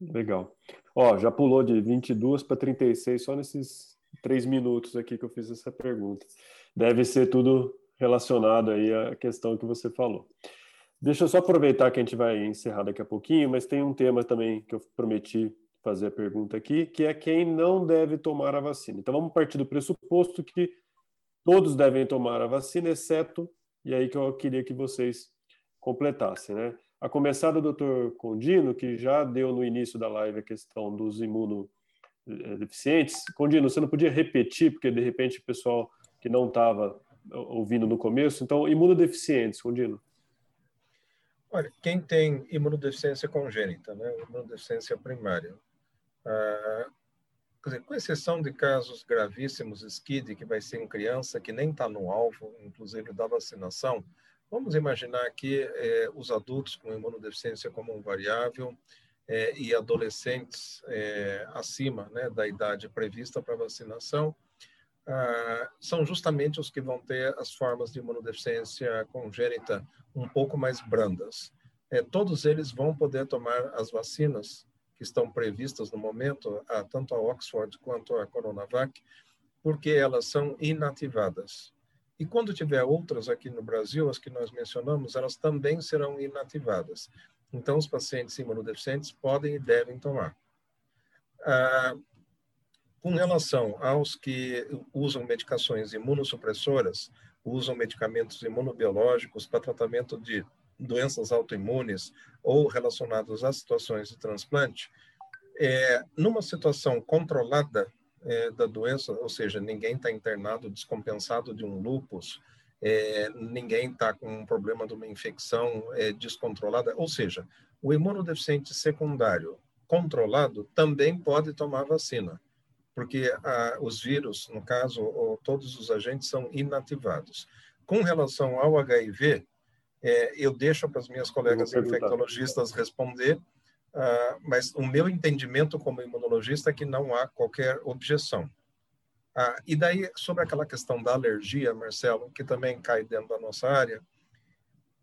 Legal. Ó, já pulou de 22 para 36 só nesses três minutos aqui que eu fiz essa pergunta. Deve ser tudo relacionado aí à questão que você falou. Deixa eu só aproveitar que a gente vai encerrar daqui a pouquinho, mas tem um tema também que eu prometi fazer a pergunta aqui, que é quem não deve tomar a vacina. Então vamos partir do pressuposto que todos devem tomar a vacina, exceto, e aí que eu queria que vocês completassem, né? A começar do Dr. Condino, que já deu no início da live a questão dos imunodeficientes. Condino, você não podia repetir, porque de repente o pessoal que não estava ouvindo no começo. Então, imunodeficientes, Condino. Olha, quem tem imunodeficiência congênita, né? imunodeficiência primária, Ah, dizer, com exceção de casos gravíssimos, SCID, que vai ser em criança que nem está no alvo, inclusive da vacinação, vamos imaginar aqui eh, os adultos com imunodeficiência como um variável eh, e adolescentes eh, acima né, da idade prevista para vacinação, ah, são justamente os que vão ter as formas de imunodeficiência congênita um pouco mais brandas. Todos eles vão poder tomar as vacinas que estão previstas no momento, a, tanto a Oxford quanto a Coronavac, porque elas são inativadas. E quando tiver outras aqui no Brasil, as que nós mencionamos, elas também serão inativadas. Então, os pacientes imunodeficientes podem e devem tomar. Ah, com relação aos que usam medicações imunossupressoras, usam medicamentos imunobiológicos para tratamento de doenças autoimunes ou relacionados a situações de transplante, é, numa situação controlada é, da doença, ou seja, ninguém está internado descompensado de um lupus, é, ninguém está com um problema de uma infecção é, descontrolada, ou seja, o imunodeficiente secundário controlado também pode tomar vacina, porque a, os vírus, no caso, ou, todos os agentes são inativados. Com relação ao HIV, é, eu deixo para as minhas colegas infectologistas responder, uh, mas o meu entendimento como imunologista é que não há qualquer objeção. Uh, e daí, sobre aquela questão da alergia, Marcelo, que também cai dentro da nossa área,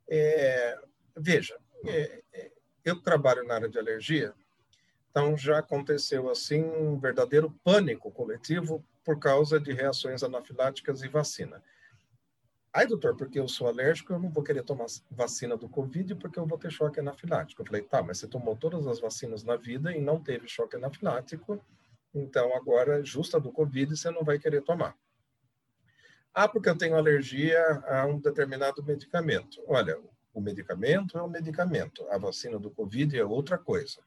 é, veja, é, é eu trabalho na área de alergia, então já aconteceu assim um verdadeiro pânico coletivo por causa de reações anafiláticas e vacina. Aí, doutor, porque eu sou alérgico, eu não vou querer tomar vacina do Covid porque eu vou ter choque anafilático. Eu falei, tá, mas você tomou todas as vacinas na vida e não teve choque anafilático, então agora, justa do Covid, você não vai querer tomar. Ah, porque eu tenho alergia a um determinado medicamento. Olha, o medicamento é um medicamento, a vacina do Covid é outra coisa.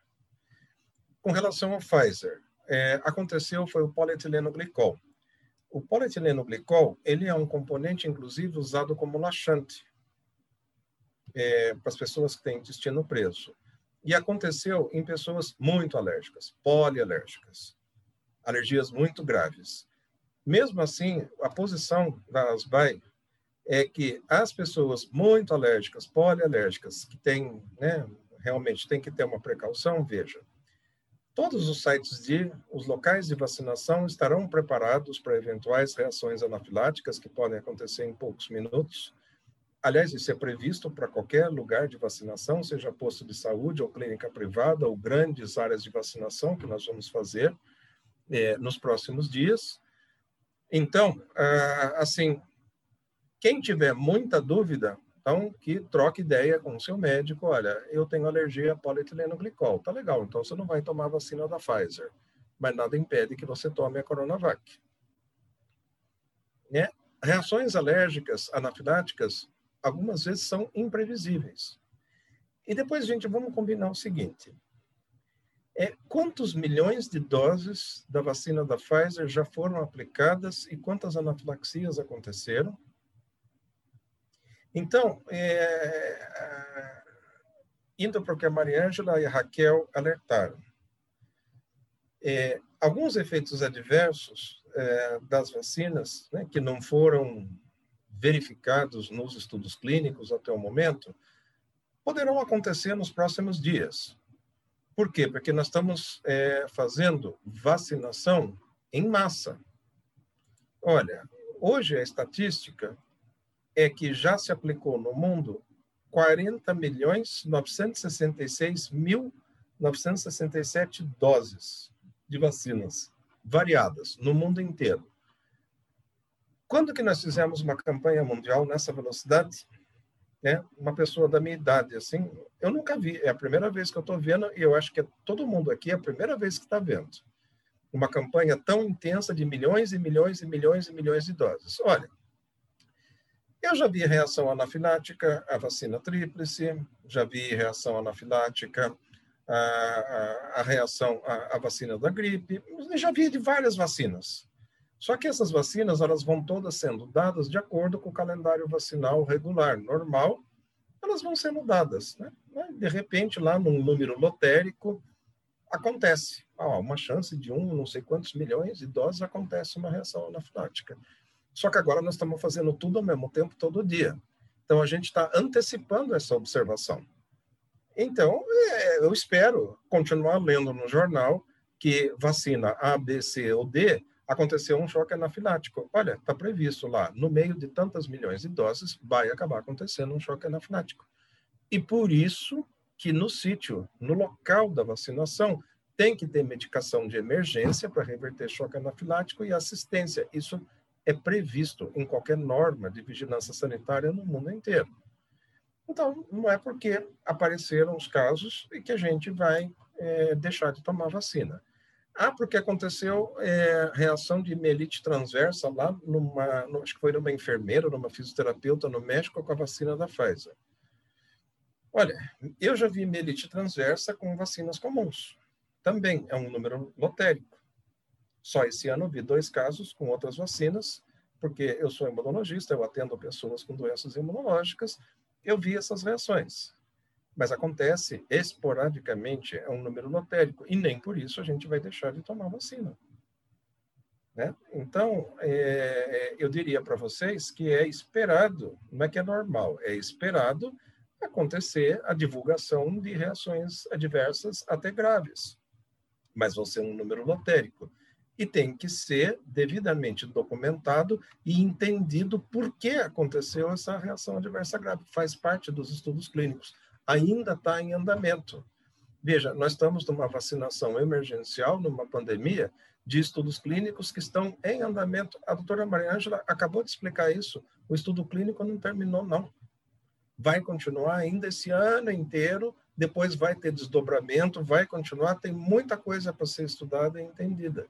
Com relação ao Pfizer, é, aconteceu foi o polietileno glicol. O polietileno glicol, ele é um componente, inclusive, usado como laxante é, para as pessoas que têm intestino preso. E aconteceu em pessoas muito alérgicas, polialérgicas, alergias muito graves. Mesmo assim, a posição da ASBAI é que as pessoas muito alérgicas, polialérgicas, que têm, né, realmente tem que ter uma precaução, veja, Todos os sites de, os locais de vacinação estarão preparados para eventuais reações anafiláticas que podem acontecer em poucos minutos. Aliás, isso é previsto para qualquer lugar de vacinação, seja posto de saúde ou clínica privada ou grandes áreas de vacinação que nós vamos fazer é, nos próximos dias. Então, ah, assim, quem tiver muita dúvida, então, que troque ideia com o seu médico. Olha, eu tenho alergia a polietileno glicol. Tá legal, então você não vai tomar a vacina da Pfizer. Mas nada impede que você tome a Coronavac. Né? Reações alérgicas anafiláticas, algumas vezes são imprevisíveis. E depois, gente, vamos combinar o seguinte. É, quantos milhões de doses da vacina da Pfizer já foram aplicadas e quantas anafilaxias aconteceram? Então, é, indo para o que a Maria Ângela e a Raquel alertaram, é, alguns efeitos adversos é, das vacinas, né, que não foram verificados nos estudos clínicos até o momento, poderão acontecer nos próximos dias. Por quê? Porque nós estamos é, fazendo vacinação em massa. Olha, hoje a estatística é que já se aplicou no mundo 40 milhões 966 mil 967 doses de vacinas variadas no mundo inteiro. Quando que nós fizemos uma campanha mundial nessa velocidade? Né? Uma pessoa da minha idade, assim, eu nunca vi. É a primeira vez que eu estou vendo e eu acho que é todo mundo aqui é a primeira vez que está vendo uma campanha tão intensa de milhões e milhões e milhões e milhões de doses. Olha, eu já vi reação anafilática à vacina tríplice, já vi reação anafilática à, à, à reação à, à, vacina da gripe, já vi de várias vacinas. Só que essas vacinas elas vão todas sendo dadas de acordo com o calendário vacinal regular, normal, elas vão sendo dadas. Né? De repente, lá num número lotérico, acontece. Ah, uma chance de um, não sei quantos milhões de doses acontece uma reação anafilática. Só que agora nós estamos fazendo tudo ao mesmo tempo, todo dia. Então, a gente está antecipando essa observação. Então, é, eu espero continuar lendo no jornal que vacina A, B, C ou D aconteceu um choque anafilático. Olha, está previsto lá, no meio de tantas milhões de doses, vai acabar acontecendo um choque anafilático. E por isso que no sítio, no local da vacinação, tem que ter medicação de emergência para reverter choque anafilático e assistência. Isso é previsto em qualquer norma de vigilância sanitária no mundo inteiro. Então, não é porque apareceram os casos e que a gente vai é, deixar de tomar vacina. Ah, porque aconteceu é, reação de mielite transversa lá numa, no, acho que foi numa enfermeira, numa fisioterapeuta no México com a vacina da Pfizer. Olha, eu já vi mielite transversa com vacinas comuns. Também é um número lotérico. Só esse ano vi dois casos com outras vacinas, porque eu sou imunologista, eu atendo pessoas com doenças imunológicas, eu vi essas reações. Mas acontece esporadicamente, é um número lotérico, e nem por isso a gente vai deixar de tomar vacina. Né? Então, é, eu diria para vocês que é esperado, não é que é normal, é esperado acontecer a divulgação de reações adversas até graves, mas vão ser um número lotérico e tem que ser devidamente documentado e entendido por que aconteceu essa reação adversa grave. Faz parte dos estudos clínicos. Ainda está em andamento. Veja, nós estamos numa vacinação emergencial, numa pandemia, de estudos clínicos que estão em andamento. A doutora Maria Ângela acabou de explicar isso. O estudo clínico não terminou, não. Vai continuar ainda esse ano inteiro, depois vai ter desdobramento, vai continuar, tem muita coisa para ser estudada e entendida.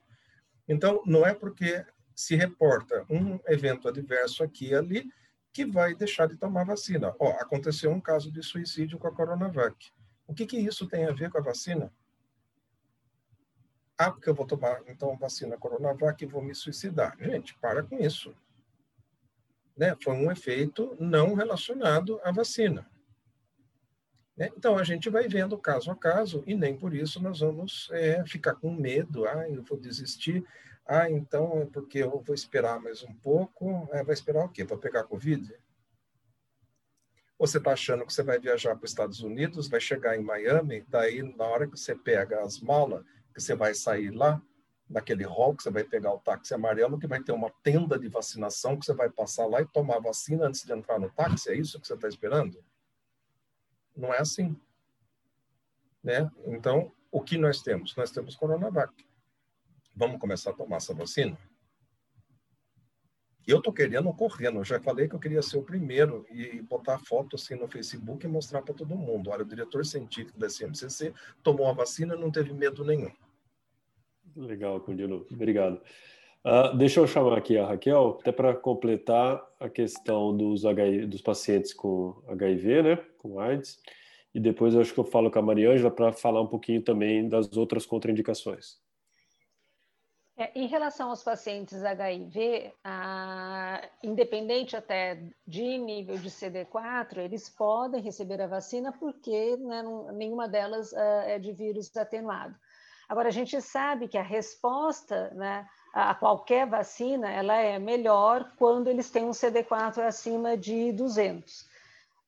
Então, não é porque se reporta um evento adverso aqui e ali que vai deixar de tomar vacina. Ó, aconteceu um caso de suicídio com a Coronavac. O que, que isso tem a ver com a vacina? Ah, porque eu vou tomar, então, vacina Coronavac e vou me suicidar. Gente, para com isso. Né? Foi um efeito não relacionado à vacina. Né? Então, a gente vai vendo caso a caso e nem por isso nós vamos é, ficar com medo. Ah, eu vou desistir. Ah, então é porque eu vou esperar mais um pouco. É, vai esperar o quê? Para pegar Covid? Você está achando que você vai viajar para os Estados Unidos, vai chegar em Miami, daí na hora que você pega as malas, que você vai sair lá, naquele hall, que você vai pegar o táxi amarelo, que vai ter uma tenda de vacinação, que você vai passar lá e tomar vacina antes de entrar no táxi? É isso que você está esperando? Não é assim. Né? Então, o que nós temos? Nós temos Coronavac. Vamos começar a tomar essa vacina? Eu estou querendo correndo. Eu já falei que eu queria ser o primeiro e botar foto assim no Facebook e mostrar para todo mundo. Olha, o diretor científico da CMCC tomou a vacina e não teve medo nenhum. Legal, Cundilo. Obrigado. Uh, deixa eu chamar aqui a Raquel, até para completar a questão dos, HIV, dos pacientes com HIV, né, com AIDS, e depois acho que eu falo com a Mariângela para falar um pouquinho também das outras contraindicações. É, em relação aos pacientes HIV, ah, independente até de nível de CD4, eles podem receber a vacina porque né, não, nenhuma delas ah, é de vírus atenuado. Agora, a gente sabe que a resposta né, a qualquer vacina, ela é melhor quando eles têm um CD4 acima de 200.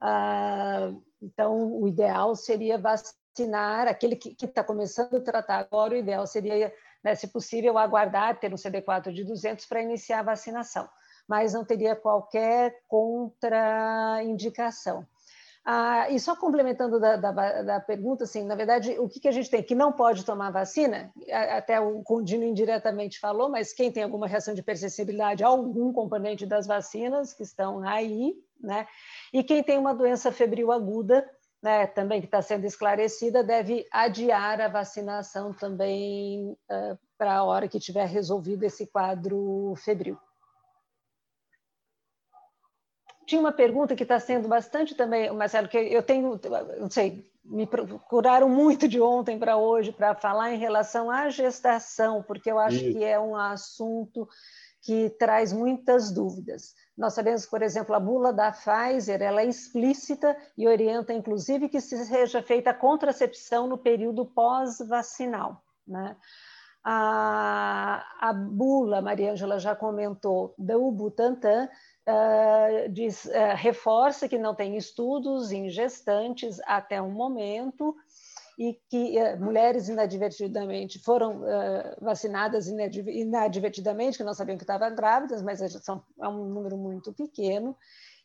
Ah, então, o ideal seria vacinar aquele que está começando a tratar agora, o ideal seria, né, se possível, aguardar ter um CD4 de 200 para iniciar a vacinação, mas não teria qualquer contraindicação. Ah, e só complementando da, da, da, pergunta, assim, na verdade, o que, que a gente tem? Que não pode tomar vacina, até o Condino indiretamente falou, mas quem tem alguma reação de hipersensibilidade a algum componente das vacinas que estão aí, né? E quem tem uma doença febril aguda, né, também que está sendo esclarecida, deve adiar a vacinação também uh, para a hora que tiver resolvido esse quadro febril tinha uma pergunta que está sendo bastante também, Marcelo, que eu tenho, não sei, me procuraram muito de ontem para hoje para falar em relação à gestação, porque eu acho Isso. que é um assunto que traz muitas dúvidas. Nós sabemos, por exemplo, a bula da Pfizer, ela é explícita e orienta, inclusive, que seja feita a contracepção no período pós-vacinal. Né? A, a bula, Maria Ângela já comentou, do Butantan, uh, diz, uh, reforça que não tem estudos em gestantes até o momento, e que uh, mulheres inadvertidamente foram uh, vacinadas inadvertidamente, que não sabiam que estavam grávidas, mas são, é um número muito pequeno,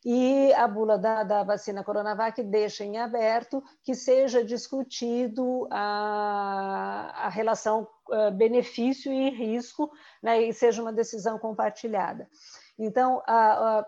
e a bula da, da, vacina Coronavac deixa em aberto que seja discutido a, a relação uh, benefício e risco, né, e seja uma decisão compartilhada. Então, a, a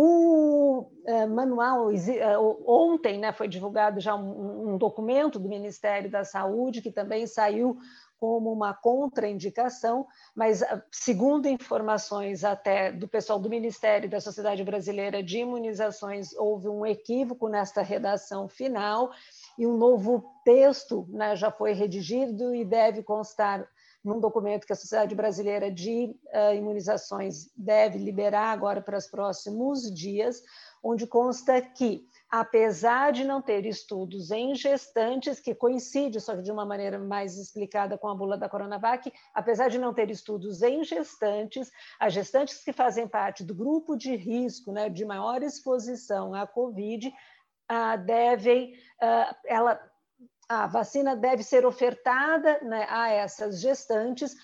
o uh, manual, uh, ontem né, foi divulgado já um, um, documento do Ministério da Saúde, que também saiu como uma contraindicação, mas uh, segundo informações até do pessoal do Ministério da Sociedade Brasileira de Imunizações, houve um equívoco nesta redação final e um novo texto né, já foi redigido e deve constar num documento que a Sociedade Brasileira de uh, Imunizações deve liberar agora para os próximos dias, onde consta que, apesar de não ter estudos em gestantes, que coincide, só que de uma maneira mais explicada com a bula da Coronavac, apesar de não ter estudos em gestantes, as gestantes que fazem parte do grupo de risco, né, de maior exposição à Covid, uh, devem, uh, ela a vacina deve ser ofertada né, a essas gestantes,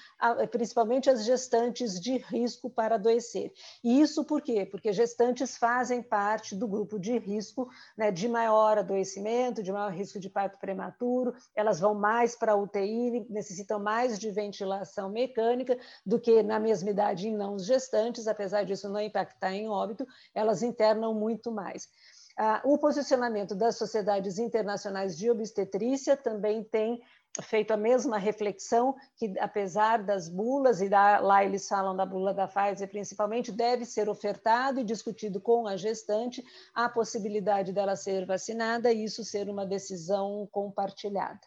principalmente as gestantes de risco para adoecer. E isso por quê? Porque gestantes fazem parte do grupo de risco né, de maior adoecimento, de maior risco de parto prematuro, elas vão mais para a UTI, necessitam mais de ventilação mecânica do que na mesma idade em não gestantes, apesar disso não impactar em óbito, elas internam muito mais. Ah, o posicionamento das sociedades internacionais de obstetrícia também tem feito a mesma reflexão que, apesar das bulas, e da, lá eles falam da bula da Pfizer principalmente, deve ser ofertado e discutido com a gestante a possibilidade dela ser vacinada e isso ser uma decisão compartilhada.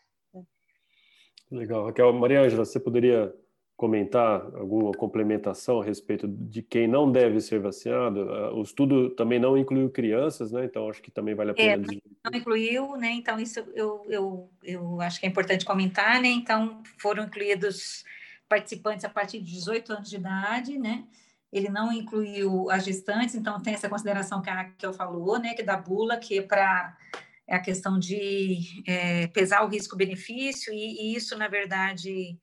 Legal. Raquel, Maria Ângela, você poderia comentar alguma complementação a respeito de quem não deve ser vacinado? Ah, o estudo também não incluiu crianças, né? Então acho que também vale a pena. É, não incluiu, né? Então isso eu, eu, eu acho que é importante comentar, né? Então foram incluídos participantes a partir de 18 anos de idade, né? Ele não incluiu as gestantes, então tem essa consideração que a Raquel falou, né? Que da bula, que é para é a questão de é, pesar o risco-benefício, e, e isso, na verdade,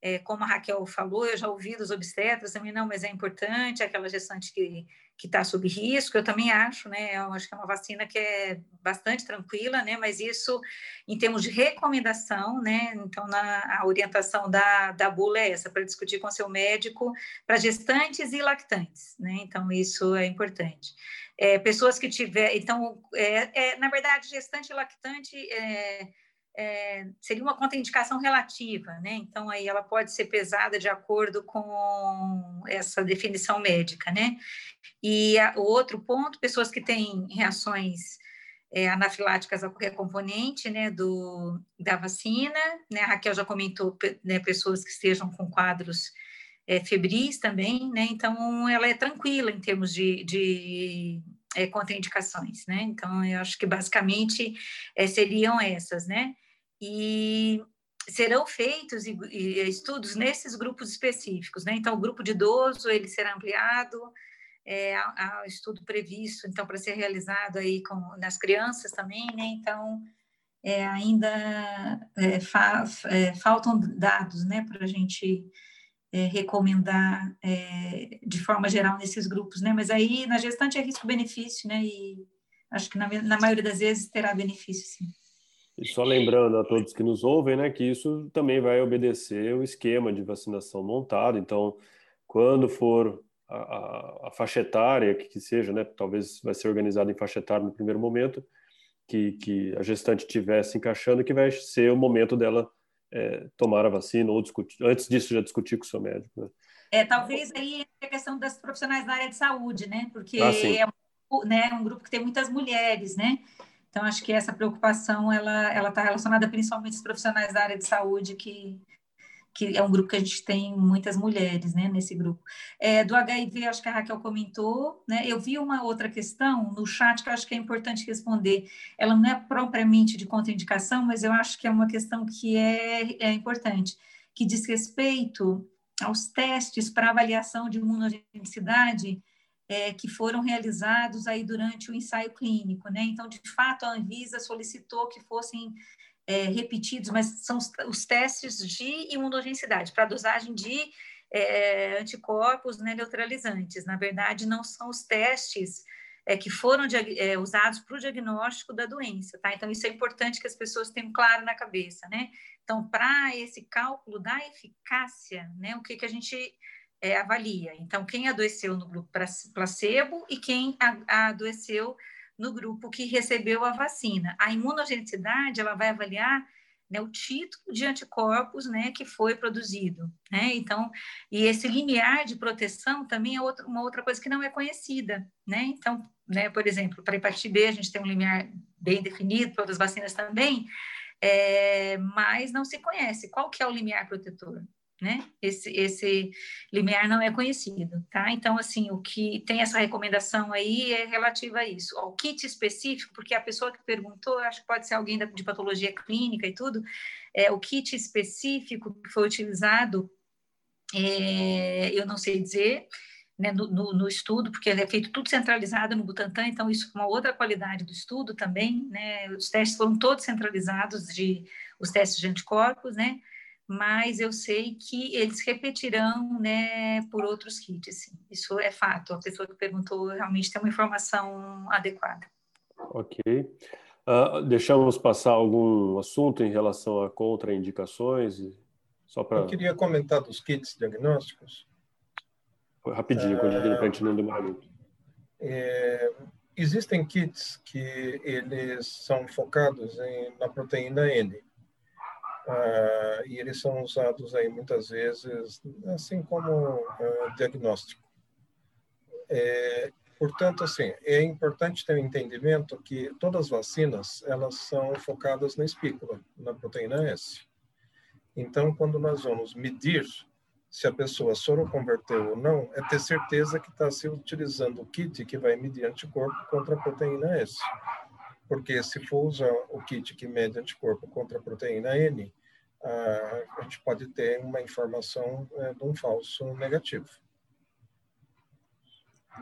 é, como a Raquel falou, eu já ouvi dos obstetras também, não, mas é importante, aquela gestante que está sob risco, eu também acho, né, eu acho que é uma vacina que é bastante tranquila, né, mas isso, em termos de recomendação, né, então na, a orientação da, da bula é essa, para discutir com seu médico, para gestantes e lactantes, né, então isso é importante. É, pessoas que tiver, então, é, é, na verdade, gestante e lactante, é, é, seria uma contraindicação relativa, né? Então, aí ela pode ser pesada de acordo com essa definição médica, né? E o outro ponto, pessoas que têm reações é, anafiláticas a qualquer componente, né, do, da vacina, né? A Raquel já comentou, né, pessoas que estejam com quadros é, febris também, né? Então, ela é tranquila em termos de, de é, contraindicações, né? Então, eu acho que basicamente é, seriam essas, né? E serão feitos estudos nesses grupos específicos, né? Então, o grupo de idoso ele será ampliado, é, há estudo previsto, então, para ser realizado aí com, nas crianças também, né? Então, é, ainda é, fa, é, faltam dados, né, para a gente é, recomendar é, de forma geral nesses grupos, né? Mas aí, na gestante é risco-benefício, né? E acho que na, na maioria das vezes terá benefício, sim. E só lembrando a todos que nos ouvem, né, que isso também vai obedecer o esquema de vacinação montado. Então, quando for a, a, a faixa etária que, que, seja, né, talvez vai ser organizado em faixa etária no primeiro momento, que, que a gestante estiver se encaixando, que vai ser o momento dela é, tomar a vacina ou discutir, antes disso já discutir com o seu médico. Né? É, talvez aí a questão das profissionais da área de saúde, né, porque ah, é um, né, um grupo que tem muitas mulheres, né, então, acho que essa preocupação ela está relacionada principalmente aos profissionais da área de saúde que que é um grupo que a gente tem muitas mulheres, né, nesse grupo. É, do HIV, acho que a Raquel comentou, né, eu vi uma outra questão no chat que eu acho que é importante responder, ela não é propriamente de contraindicação, mas eu acho que é uma questão que é, é importante, que diz respeito aos testes para avaliação de imunogenicidade é, que foram realizados aí durante o ensaio clínico, né? Então, de fato, a Anvisa solicitou que fossem é, repetidos, mas são os, testes de imunogenicidade para dosagem de é, anticorpos né, neutralizantes. Na verdade, não são os testes é, que foram é, usados para o diagnóstico da doença, tá? Então, isso é importante que as pessoas tenham claro na cabeça, né? Então, para esse cálculo da eficácia, né, o que, que a gente é, avalia. Então, quem adoeceu no grupo placebo e quem adoeceu no grupo que recebeu a vacina. A imunogenicidade, ela vai avaliar né, o título de anticorpos né, que foi produzido. Né? Então, e esse limiar de proteção também é outra, uma outra coisa que não é conhecida. Né? Então, né, por exemplo, para hepatite B, a gente tem um limiar bem definido, para outras vacinas também, é, mas não se conhece qual que é o limiar protetor né? Esse, esse limiar não é conhecido, tá? Então, assim, o que tem essa recomendação aí é relativa a isso. O kit específico, porque a pessoa que perguntou, acho que pode ser alguém de patologia clínica e tudo, é, o kit específico que foi utilizado, é, eu não sei dizer, né, no, no, no, estudo, porque é feito tudo centralizado no Butantan, então isso é uma outra qualidade do estudo também, né? Os testes foram todos centralizados, de, os testes de anticorpos, né? Mas eu sei que eles repetirão né, por outros kits. Isso é fato. A pessoa que perguntou realmente tem uma informação adequada. Ok. Uh, deixamos passar algum assunto em relação a contraindicações? Só pra... Eu queria comentar dos kits diagnósticos. Rapidinho, uh, para a gente não demorar muito. É, existem kits que eles são focados em, na proteína N ah, e eles são usados aí muitas vezes assim como ah, diagnóstico. É, portanto, assim, é importante ter um entendimento que todas as vacinas elas são focadas na espícula, na proteína S. Então, quando nós vamos medir se a pessoa soroconverteu ou não, é ter certeza que está se utilizando o kit que vai medir anticorpo contra a proteína S porque se for usar o kit que mede anticorpo contra a proteína N, a gente pode ter uma informação é, de um falso negativo.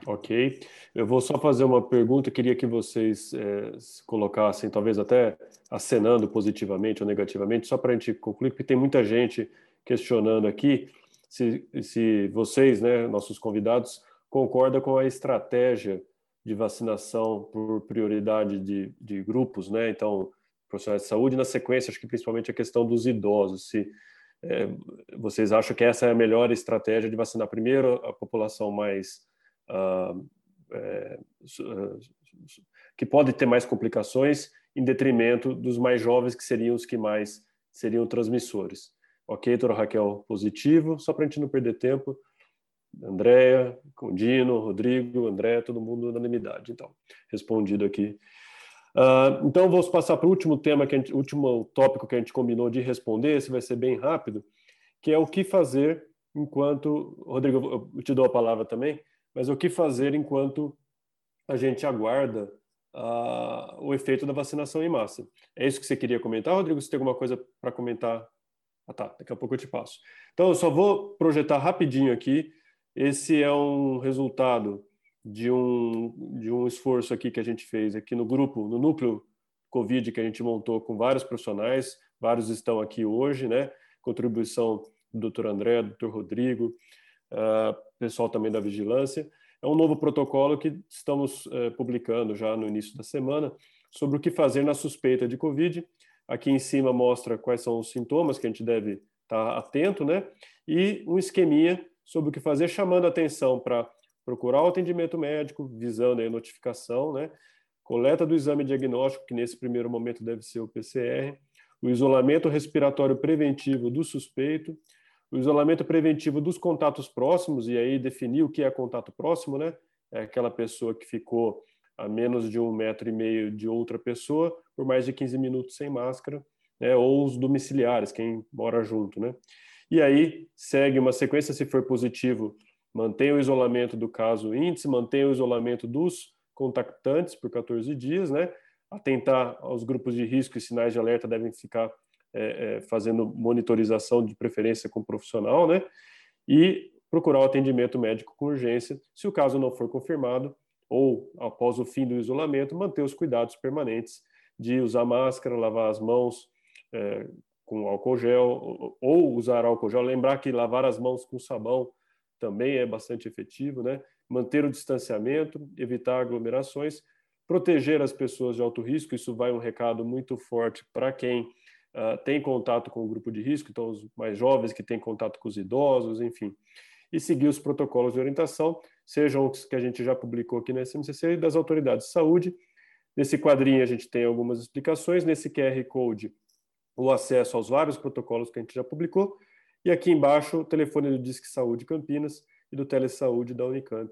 Ok. Eu vou só fazer uma pergunta. Eu queria que vocês é, colocassem, talvez até acenando positivamente ou negativamente, só para a gente concluir, porque tem muita gente questionando aqui se, se vocês, né, nossos convidados, concordam com a estratégia de vacinação por prioridade de, de grupos, né? Então, profissionais de saúde, na sequência, acho que principalmente a questão dos idosos. Se é, vocês acham que essa é a melhor estratégia de vacinar primeiro a população mais ah, é, que pode ter mais complicações, em detrimento dos mais jovens, que seriam os que mais seriam transmissores. Ok, doutora Raquel, positivo, só para a gente não perder tempo. Andréia, Condino, Rodrigo, André, todo mundo unanimidade. Então, respondido aqui. Uh, então, vou passar para o último tema, que gente, último tópico que a gente combinou de responder, esse vai ser bem rápido, que é o que fazer enquanto. Rodrigo, eu te dou a palavra também, mas o que fazer enquanto a gente aguarda uh, o efeito da vacinação em massa. É isso que você queria comentar, Rodrigo? Você tem alguma coisa para comentar? Ah, tá, daqui a pouco eu te passo. Então, eu só vou projetar rapidinho aqui esse é um resultado de um, de um esforço aqui que a gente fez aqui no grupo, no núcleo Covid que a gente montou com vários profissionais, vários estão aqui hoje, né? Contribuição do Dr. André, do Dr. Rodrigo, uh, pessoal também da vigilância. É um novo protocolo que estamos uh, publicando já no início da semana sobre o que fazer na suspeita de Covid. Aqui em cima mostra quais são os sintomas que a gente deve estar atento, né? E um esqueminha sobre o que fazer, chamando atenção para procurar o atendimento médico, visando a notificação, né? coleta do exame diagnóstico, que nesse primeiro momento deve ser o PCR, o isolamento respiratório preventivo do suspeito, o isolamento preventivo dos contatos próximos, e aí definir o que é contato próximo, né? É aquela pessoa que ficou a menos de um metro e meio de outra pessoa por mais de 15 minutos sem máscara, né? ou os domiciliares, quem mora junto, né? E aí segue uma sequência, se for positivo, mantém o isolamento do caso índice, mantém o isolamento dos contactantes por 14 dias, né? Atentar aos grupos de risco e sinais de alerta devem ficar é, é, fazendo monitorização de preferência com profissional, né? E procurar o atendimento médico com urgência, se o caso não for confirmado, ou após o fim do isolamento, manter os cuidados permanentes de usar máscara, lavar as mãos é, com álcool gel, ou usar álcool gel. Lembrar que lavar as mãos com sabão também é bastante efetivo, né? Manter o distanciamento, evitar aglomerações, proteger as pessoas de alto risco. Isso vai um recado muito forte para quem uh, tem contato com o grupo de risco, então os mais jovens que têm contato com os idosos, enfim. E seguir os protocolos de orientação, sejam os que a gente já publicou aqui na SMCC e das autoridades de saúde. Nesse quadrinho a gente tem algumas explicações, nesse QR Code o acesso aos vários protocolos que a gente já publicou e aqui embaixo, o telefone do Disque Saúde Campinas e do Telesaúde da Unicamp.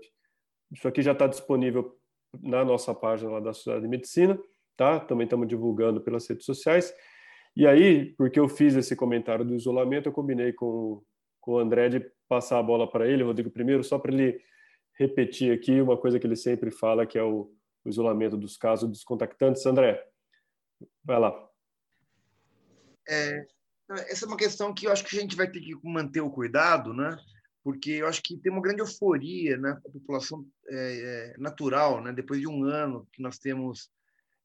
Isso aqui já está disponível na nossa página lá da Sociedade de Medicina, tá? Também estamos divulgando pelas redes sociais. E aí, porque eu fiz esse comentário do isolamento, eu combinei com, com o André de passar a bola para ele, Rodrigo, primeiro, só para ele repetir aqui uma coisa que ele sempre fala, que é o, o isolamento dos casos dos contactantes. André, vai lá. É, essa é uma questão que eu acho que a gente vai ter que manter o cuidado, né? Porque eu acho que tem uma grande euforia, né? A população é, é, natural, né? Depois de um ano que nós temos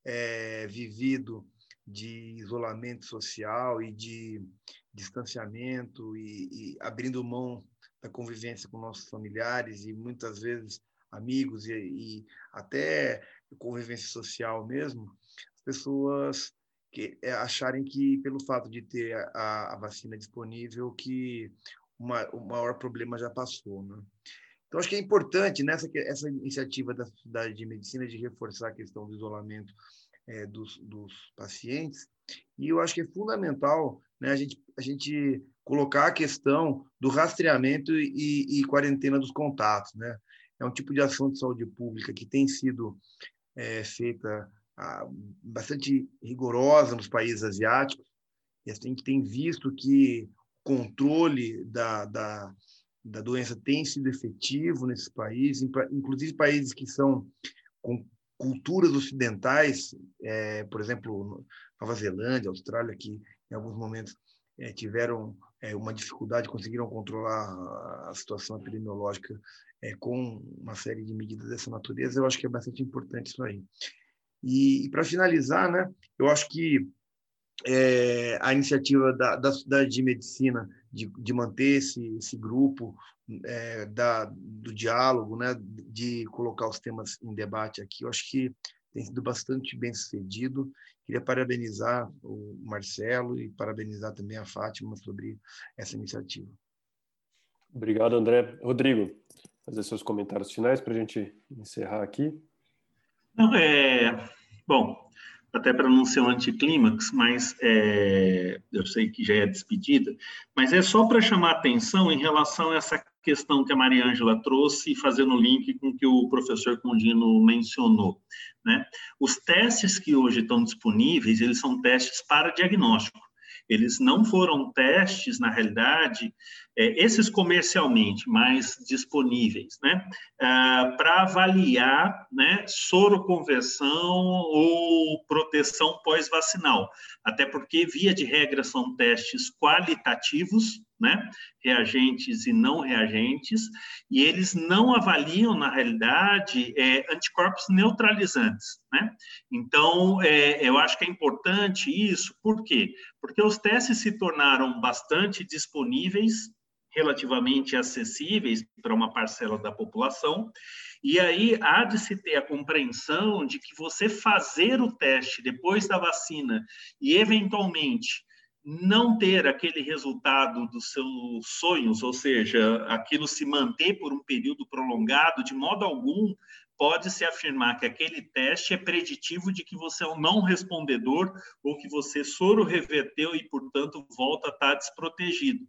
é, vivido de isolamento social e de distanciamento e, e, abrindo mão da convivência com nossos familiares e muitas vezes amigos e, e até convivência social mesmo, as pessoas que é, acharem que pelo fato de ter a, a vacina disponível que uma, o maior problema já passou, né? Então acho que é importante nessa essa iniciativa da Sociedade de Medicina de reforçar a questão do isolamento é, dos, dos pacientes e eu acho que é fundamental né, a gente a gente colocar a questão do rastreamento e, e quarentena dos contatos, né? É um tipo de ação de saúde pública que tem sido é, feita bastante rigorosa nos países asiáticos, e a gente tem visto que o controle da, da, da doença tem sido efetivo nesses países, inclusive países que são com culturas ocidentais, é, por exemplo, Nova Zelândia, Austrália, que em alguns momentos é, tiveram é, uma dificuldade, conseguiram controlar a situação epidemiológica é, com uma série de medidas dessa natureza, eu acho que é bastante importante isso aí. E, e para finalizar, né, eu acho que é, a iniciativa da, da Cidade de Medicina de, de manter esse, esse grupo é, da, do diálogo, né, de colocar os temas em debate aqui, eu acho que tem sido bastante bem sucedido. Queria parabenizar o Marcelo e parabenizar também a Fátima sobre essa iniciativa. Obrigado, André. Rodrigo, fazer seus comentários finais para a gente encerrar aqui. Não, é, bom, até para não ser um anticlímax, mas é, eu sei que já é despedida, mas é só para chamar atenção em relação a essa questão que a Maria Ângela trouxe, fazendo link com o que o professor Condino mencionou. Né? Os testes que hoje estão disponíveis, eles são testes para diagnóstico. Eles não foram testes, na realidade, é, esses comercialmente mais disponíveis, né, é, para avaliar né, soroconversão ou proteção pós-vacinal. Até porque, via de regra, são testes qualitativos, né, reagentes e não reagentes, e eles não avaliam, na realidade, é, anticorpos neutralizantes. Né? Então, é, eu acho que é importante isso, por quê? Porque os testes se tornaram bastante disponíveis relativamente acessíveis para uma parcela da população. E aí há de se ter a compreensão de que você fazer o teste depois da vacina e, eventualmente, não ter aquele resultado dos seus sonhos, ou seja, aquilo se manter por um período prolongado, de modo algum pode-se afirmar que aquele teste é preditivo de que você é um não respondedor ou que você soro reverteu e, portanto, volta a estar desprotegido.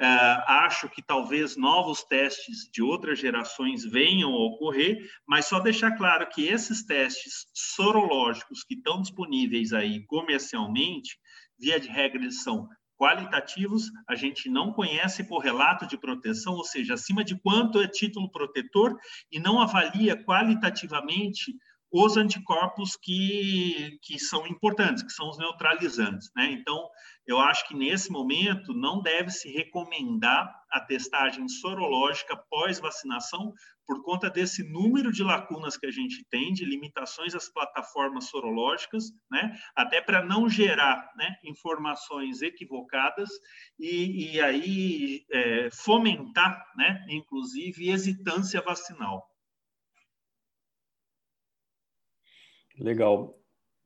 Uh, acho que talvez novos testes de outras gerações venham a ocorrer, mas só deixar claro que esses testes sorológicos que estão disponíveis aí comercialmente, via de regra, eles são qualitativos, a gente não conhece correlato de proteção, ou seja, acima de quanto é título protetor, e não avalia qualitativamente os anticorpos que, que são importantes, que são os neutralizantes. Né? Então, eu acho que nesse momento não deve se recomendar a testagem sorológica pós-vacinação por conta desse número de lacunas que a gente tem, de limitações às plataformas sorológicas, né? até para não gerar né, informações equivocadas e, e aí é, fomentar, né, inclusive, hesitância vacinal. Legal.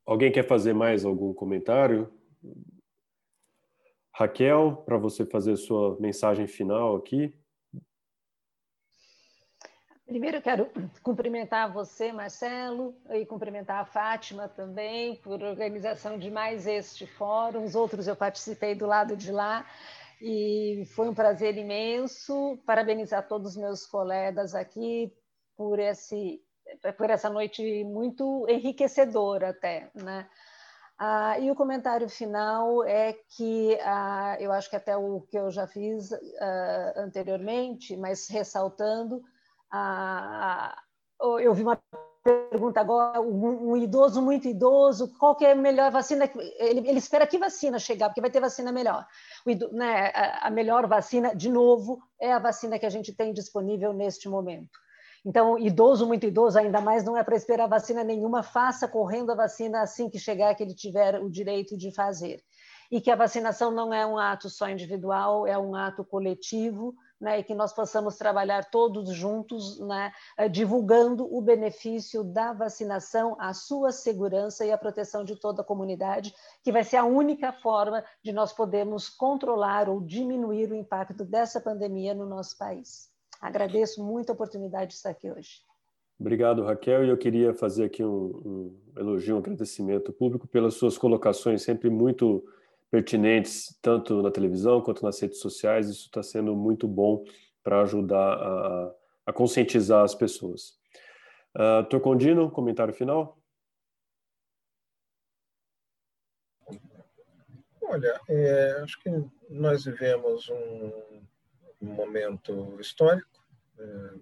Alguém quer fazer mais algum comentário? Raquel, para você fazer sua mensagem final aqui. Primeiro, quero cumprimentar você, Marcelo, e cumprimentar a Fátima também por organização de mais este fórum. Os outros eu participei do lado de lá e foi um prazer imenso. Parabenizar todos os meus colegas aqui por esse por essa noite muito enriquecedora até, né? Ah, e o comentário final é que ah, eu acho que até o que eu já fiz ah, anteriormente, mas ressaltando, ah, eu vi uma pergunta agora, um, um, idoso muito idoso, qual que é a melhor vacina? Ele, ele espera que vacina chegar, porque vai ter vacina melhor. Né, a melhor vacina, de novo, é a vacina que a gente tem disponível neste momento. Então, idoso, muito idoso, ainda mais, não é para esperar vacina nenhuma, faça correndo a vacina assim que chegar, que ele tiver o direito de fazer. E que a vacinação não é um ato só individual, é um ato coletivo, né, e que nós possamos trabalhar todos juntos, né, eh, divulgando o benefício da vacinação, a sua segurança e a proteção de toda a comunidade, que vai ser a única forma de nós podermos controlar ou diminuir o impacto dessa pandemia no nosso país. Agradeço muito a oportunidade de estar aqui hoje. Obrigado, Raquel. E eu queria fazer aqui um, um elogio, um agradecimento público pelas suas colocações sempre muito pertinentes, tanto na televisão quanto nas redes sociais. Isso está sendo muito bom para ajudar a, a, conscientizar as pessoas. Uh, Torcondino, comentário final? Olha, é, acho que nós vivemos um um momento histórico, é,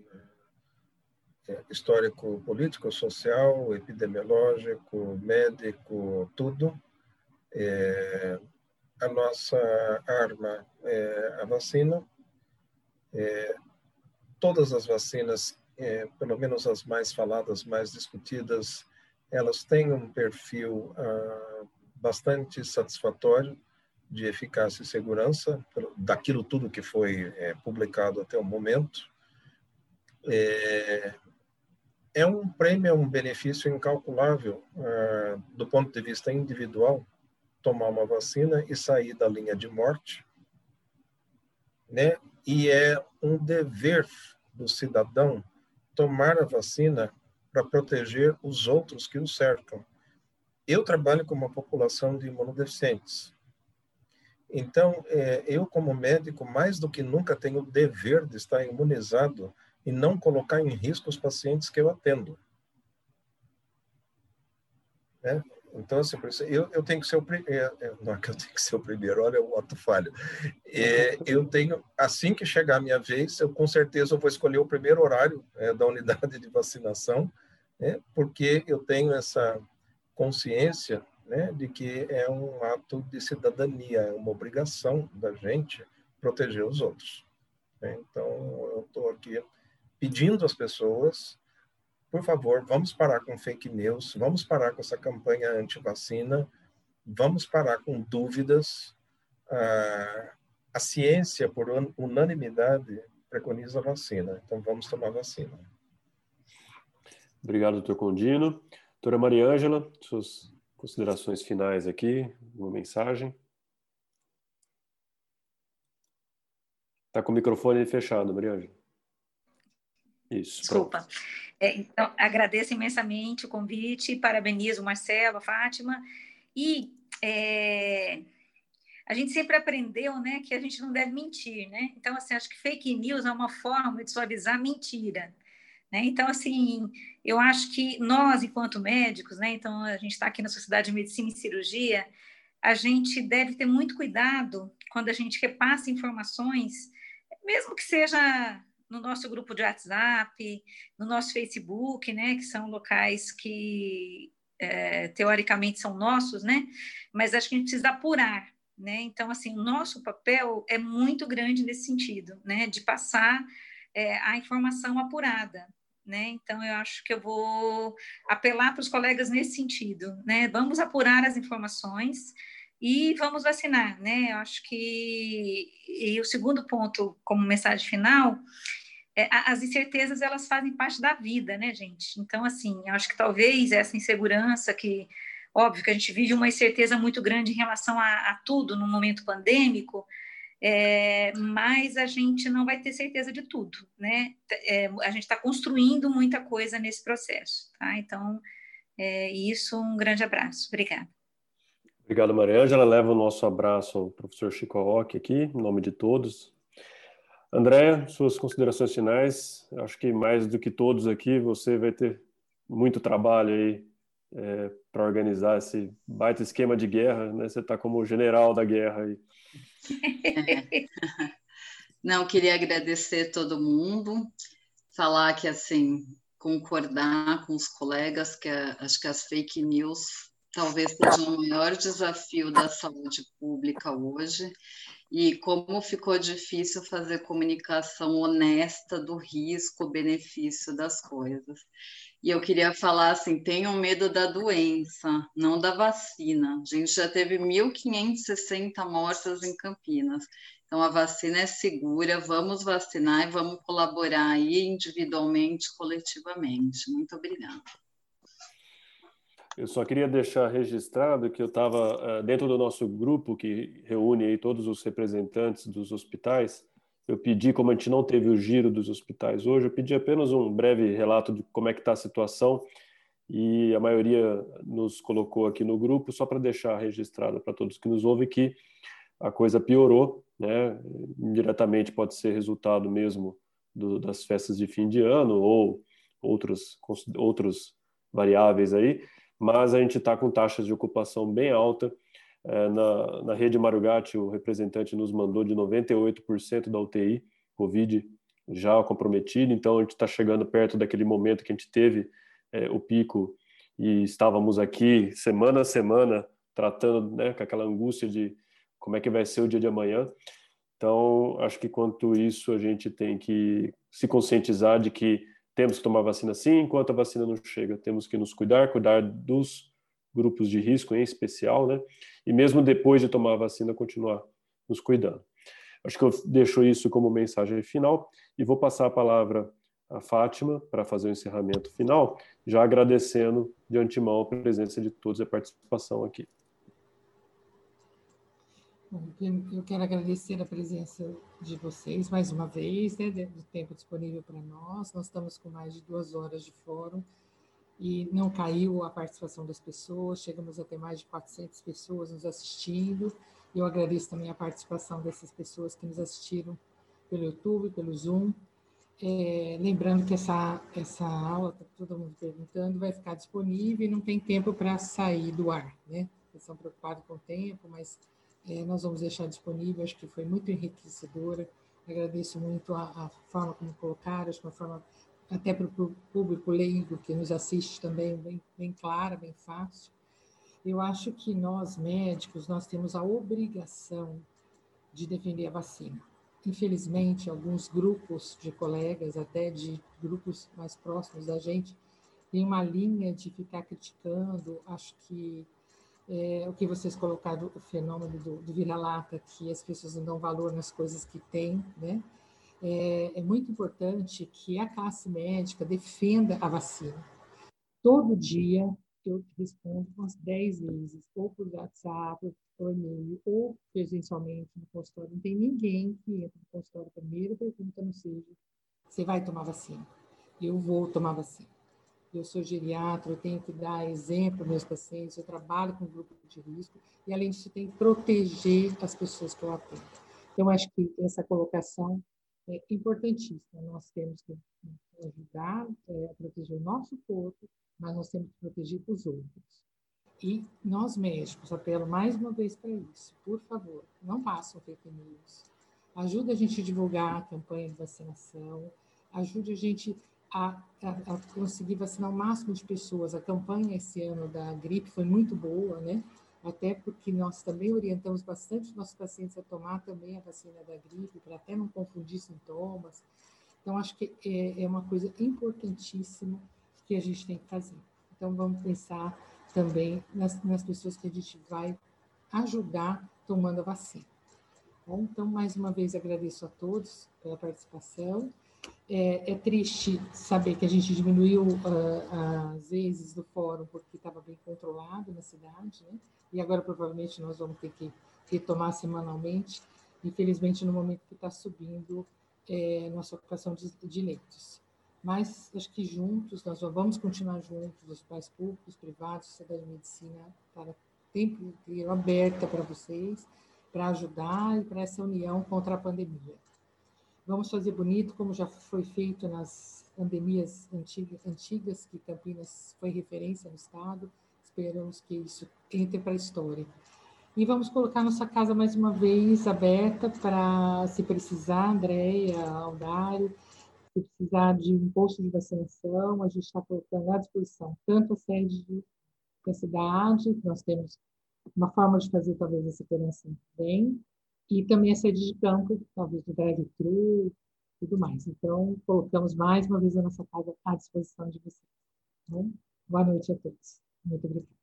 é, histórico político, social, epidemiológico, médico, tudo. É, a nossa arma é a vacina. É, todas as vacinas, é, pelo menos as mais faladas, mais discutidas, elas têm um perfil ah, bastante satisfatório de eficácia e segurança daquilo tudo que foi é, publicado até o momento. É, é um prêmio, é um benefício incalculável é, do ponto de vista individual tomar uma vacina e sair da linha de morte, né? E é um dever do cidadão tomar a vacina para proteger os outros que o cercam. Eu trabalho com uma população de imunodeficientes então, é, eu, como médico, mais do que nunca tenho o dever de estar imunizado e não colocar em risco os pacientes que eu atendo. Né? Então, assim, eu, eu tenho que ser o é, é, não é que eu tenho que ser o primeiro, olha o ato falho. É, eu tenho, assim que chegar a minha vez, eu com certeza vou escolher o primeiro horário é, da unidade de vacinação, né? porque eu tenho essa consciência né, de que é um ato de cidadania, é uma obrigação da gente proteger os outros. Né? Então, eu estou aqui pedindo às pessoas, por favor, vamos parar com fake news, vamos parar com essa campanha anti-vacina, vamos parar com dúvidas. Ah, a ciência, por unanimidade, preconiza a vacina, então vamos tomar vacina. Obrigado, doutor Condino. Doutora Maria Ângela, suas Considerações finais aqui, uma mensagem. Está com o microfone fechado, Mariângela. Isso. Desculpa. É, então, agradeço imensamente o convite, parabenizo o Marcelo, a Fátima. E é, a gente sempre aprendeu né, que a gente não deve mentir. Né? Então, assim, acho que fake news é uma forma de suavizar mentira. Né? Então, assim, eu acho que nós, enquanto médicos, né, então a gente está aqui na Sociedade de Medicina e Cirurgia, a gente deve ter muito cuidado quando a gente repassa informações, mesmo que seja no nosso grupo de WhatsApp, no nosso Facebook, né, que são locais que é, teoricamente são nossos, né, mas acho que a gente precisa apurar, né, então, assim, o nosso papel é muito grande nesse sentido, né, de passar é, a informação apurada, né? Então, eu acho que eu vou apelar para os colegas nesse sentido, né? Vamos apurar as informações e vamos vacinar, né? Eu acho que e o segundo ponto, como mensagem final, é, as incertezas elas fazem parte da vida, né, gente? Então, assim, eu acho que talvez essa insegurança que óbvio que a gente vive uma incerteza muito grande em relação a, a tudo no momento pandêmico, é, mas a gente não vai ter certeza de tudo, né? É, a gente está construindo muita coisa nesse processo, tá? Então, é isso, um grande abraço. Obrigada. Obrigado, Maria Ângela. Leva o nosso abraço ao professor Chico Roque aqui, em nome de todos. Andréa, suas considerações finais. Acho que mais do que todos aqui, você vai ter muito trabalho aí é, para organizar esse baita esquema de guerra, né? Você está como general da guerra aí. É. Não, queria agradecer todo mundo, falar que, assim, concordar com os colegas que a, acho que as fake news talvez seja o maior desafio da saúde pública hoje e como ficou difícil fazer comunicação honesta do risco, benefício das coisas. E eu queria falar assim, tenham medo da doença, não da vacina. A gente já teve 1.560 mortes em Campinas. Então a vacina é segura, vamos vacinar e vamos colaborar aí individualmente, coletivamente. Muito obrigada. Eu só queria deixar registrado que eu estava uh, dentro do nosso grupo que reúne todos os representantes dos hospitais eu pedi, como a gente não teve o giro dos hospitais hoje, eu pedi apenas um breve relato de como é que está a situação e a maioria nos colocou aqui no grupo só para deixar registrado para todos que nos ouvem que a coisa piorou, né? Indiretamente pode ser resultado mesmo do, das festas de fim de ano ou outros outros variáveis aí, mas a gente está com taxas de ocupação bem alta na, na rede Marugatti, o representante nos mandou de 98% da UTI Covid já comprometida, então a gente está chegando perto daquele momento que a gente teve é, o pico e estávamos aqui semana a semana tratando né, com aquela angústia de como é que vai ser o dia de amanhã. Então, acho que quanto isso a gente tem que se conscientizar de que temos que tomar vacina sim, enquanto a vacina não chega, temos que nos cuidar, cuidar dos grupos de risco em especial, né? E mesmo depois de tomar a vacina, continuar nos cuidando. Acho que eu deixo isso como mensagem final e vou passar a palavra à Fátima para fazer o encerramento final, já agradecendo de antemão a presença de todos e a participação aqui. eu quero agradecer a presença de vocês mais uma vez, né, do tempo disponível para nós. Nós estamos com mais de duas horas de fórum e não caiu a participação das pessoas, chegamos a ter mais de 400 pessoas nos assistindo. Eu agradeço também a participação dessas pessoas que nos assistiram pelo YouTube, pelo Zoom. É, lembrando que essa, essa aula, está todo mundo perguntando, vai ficar disponível e não tem tempo para sair do ar, né? Vocês estão preocupados com o tempo, mas é, nós vamos deixar disponível, acho que foi muito enriquecedora. Agradeço muito a, a forma como colocaram, acho que uma forma até para o público leigo que nos assiste também, bem, bem clara, bem fácil. Eu acho que nós, médicos, nós temos a obrigação de defender a vacina. Infelizmente, alguns grupos de colegas, até de grupos mais próximos da gente, têm uma linha de ficar criticando. Acho que é, o que vocês colocaram, o fenômeno do, do vira-lata, que as pessoas não dão valor nas coisas que têm, né? É, é muito importante que a classe médica defenda a vacina. Todo dia eu respondo umas 10 vezes, ou por WhatsApp, por e-mail, ou presencialmente no consultório. Não tem ninguém que entra no consultório primeiro pergunta não seja, você vai tomar vacina? Eu vou tomar vacina. Eu sou geriatra, eu tenho que dar exemplo aos meus pacientes, eu trabalho com grupo de risco, e além disso, tem que proteger as pessoas que eu atendo. Então, acho que essa colocação é importantíssima. Nós temos que ajudar é, a proteger o nosso corpo, mas nós temos que proteger os outros. E nós médicos, apelo mais uma vez para isso, por favor, não façam fake news. Ajude a gente a divulgar a campanha de vacinação, ajude a gente a, a, a, conseguir vacinar o máximo de pessoas. A campanha esse ano da gripe foi muito boa, né? Até porque nós também orientamos bastante nossos pacientes a tomar também a vacina da gripe, para até não confundir sintomas. Então, acho que é, é uma coisa importantíssima que a gente tem que fazer. Então, vamos pensar também nas, nas pessoas que a gente vai ajudar tomando a vacina. Bom, então, mais uma vez, agradeço a todos pela participação. É, é triste saber que a gente diminuiu uh, as vezes do fórum porque estava bem controlado na cidade, né? e agora provavelmente nós vamos ter que retomar semanalmente, infelizmente no momento que está subindo é, nossa ocupação de, de leitos. Mas acho que juntos, nós vamos continuar juntos, os pais públicos, privados, sociedade de medicina, para tempo inteiro aberta para vocês, para ajudar e para essa união contra a pandemia. Vamos fazer bonito, como já foi feito nas pandemias antigas, antigas que Campinas foi referência no Estado. Esperamos que isso entre para a história. E vamos colocar nossa casa mais uma vez aberta para, se precisar, Andréia, Aldário, se precisar de um posto de vacinação, a gente está colocando à disposição tanto a sede da cidade, nós temos uma forma de fazer talvez a segurança bem, e também a sede de campo, talvez do drive-thru, tudo mais. Então, colocamos mais uma vez a nossa casa à disposição de vocês. Tá? Boa noite a todos. Muito obrigada.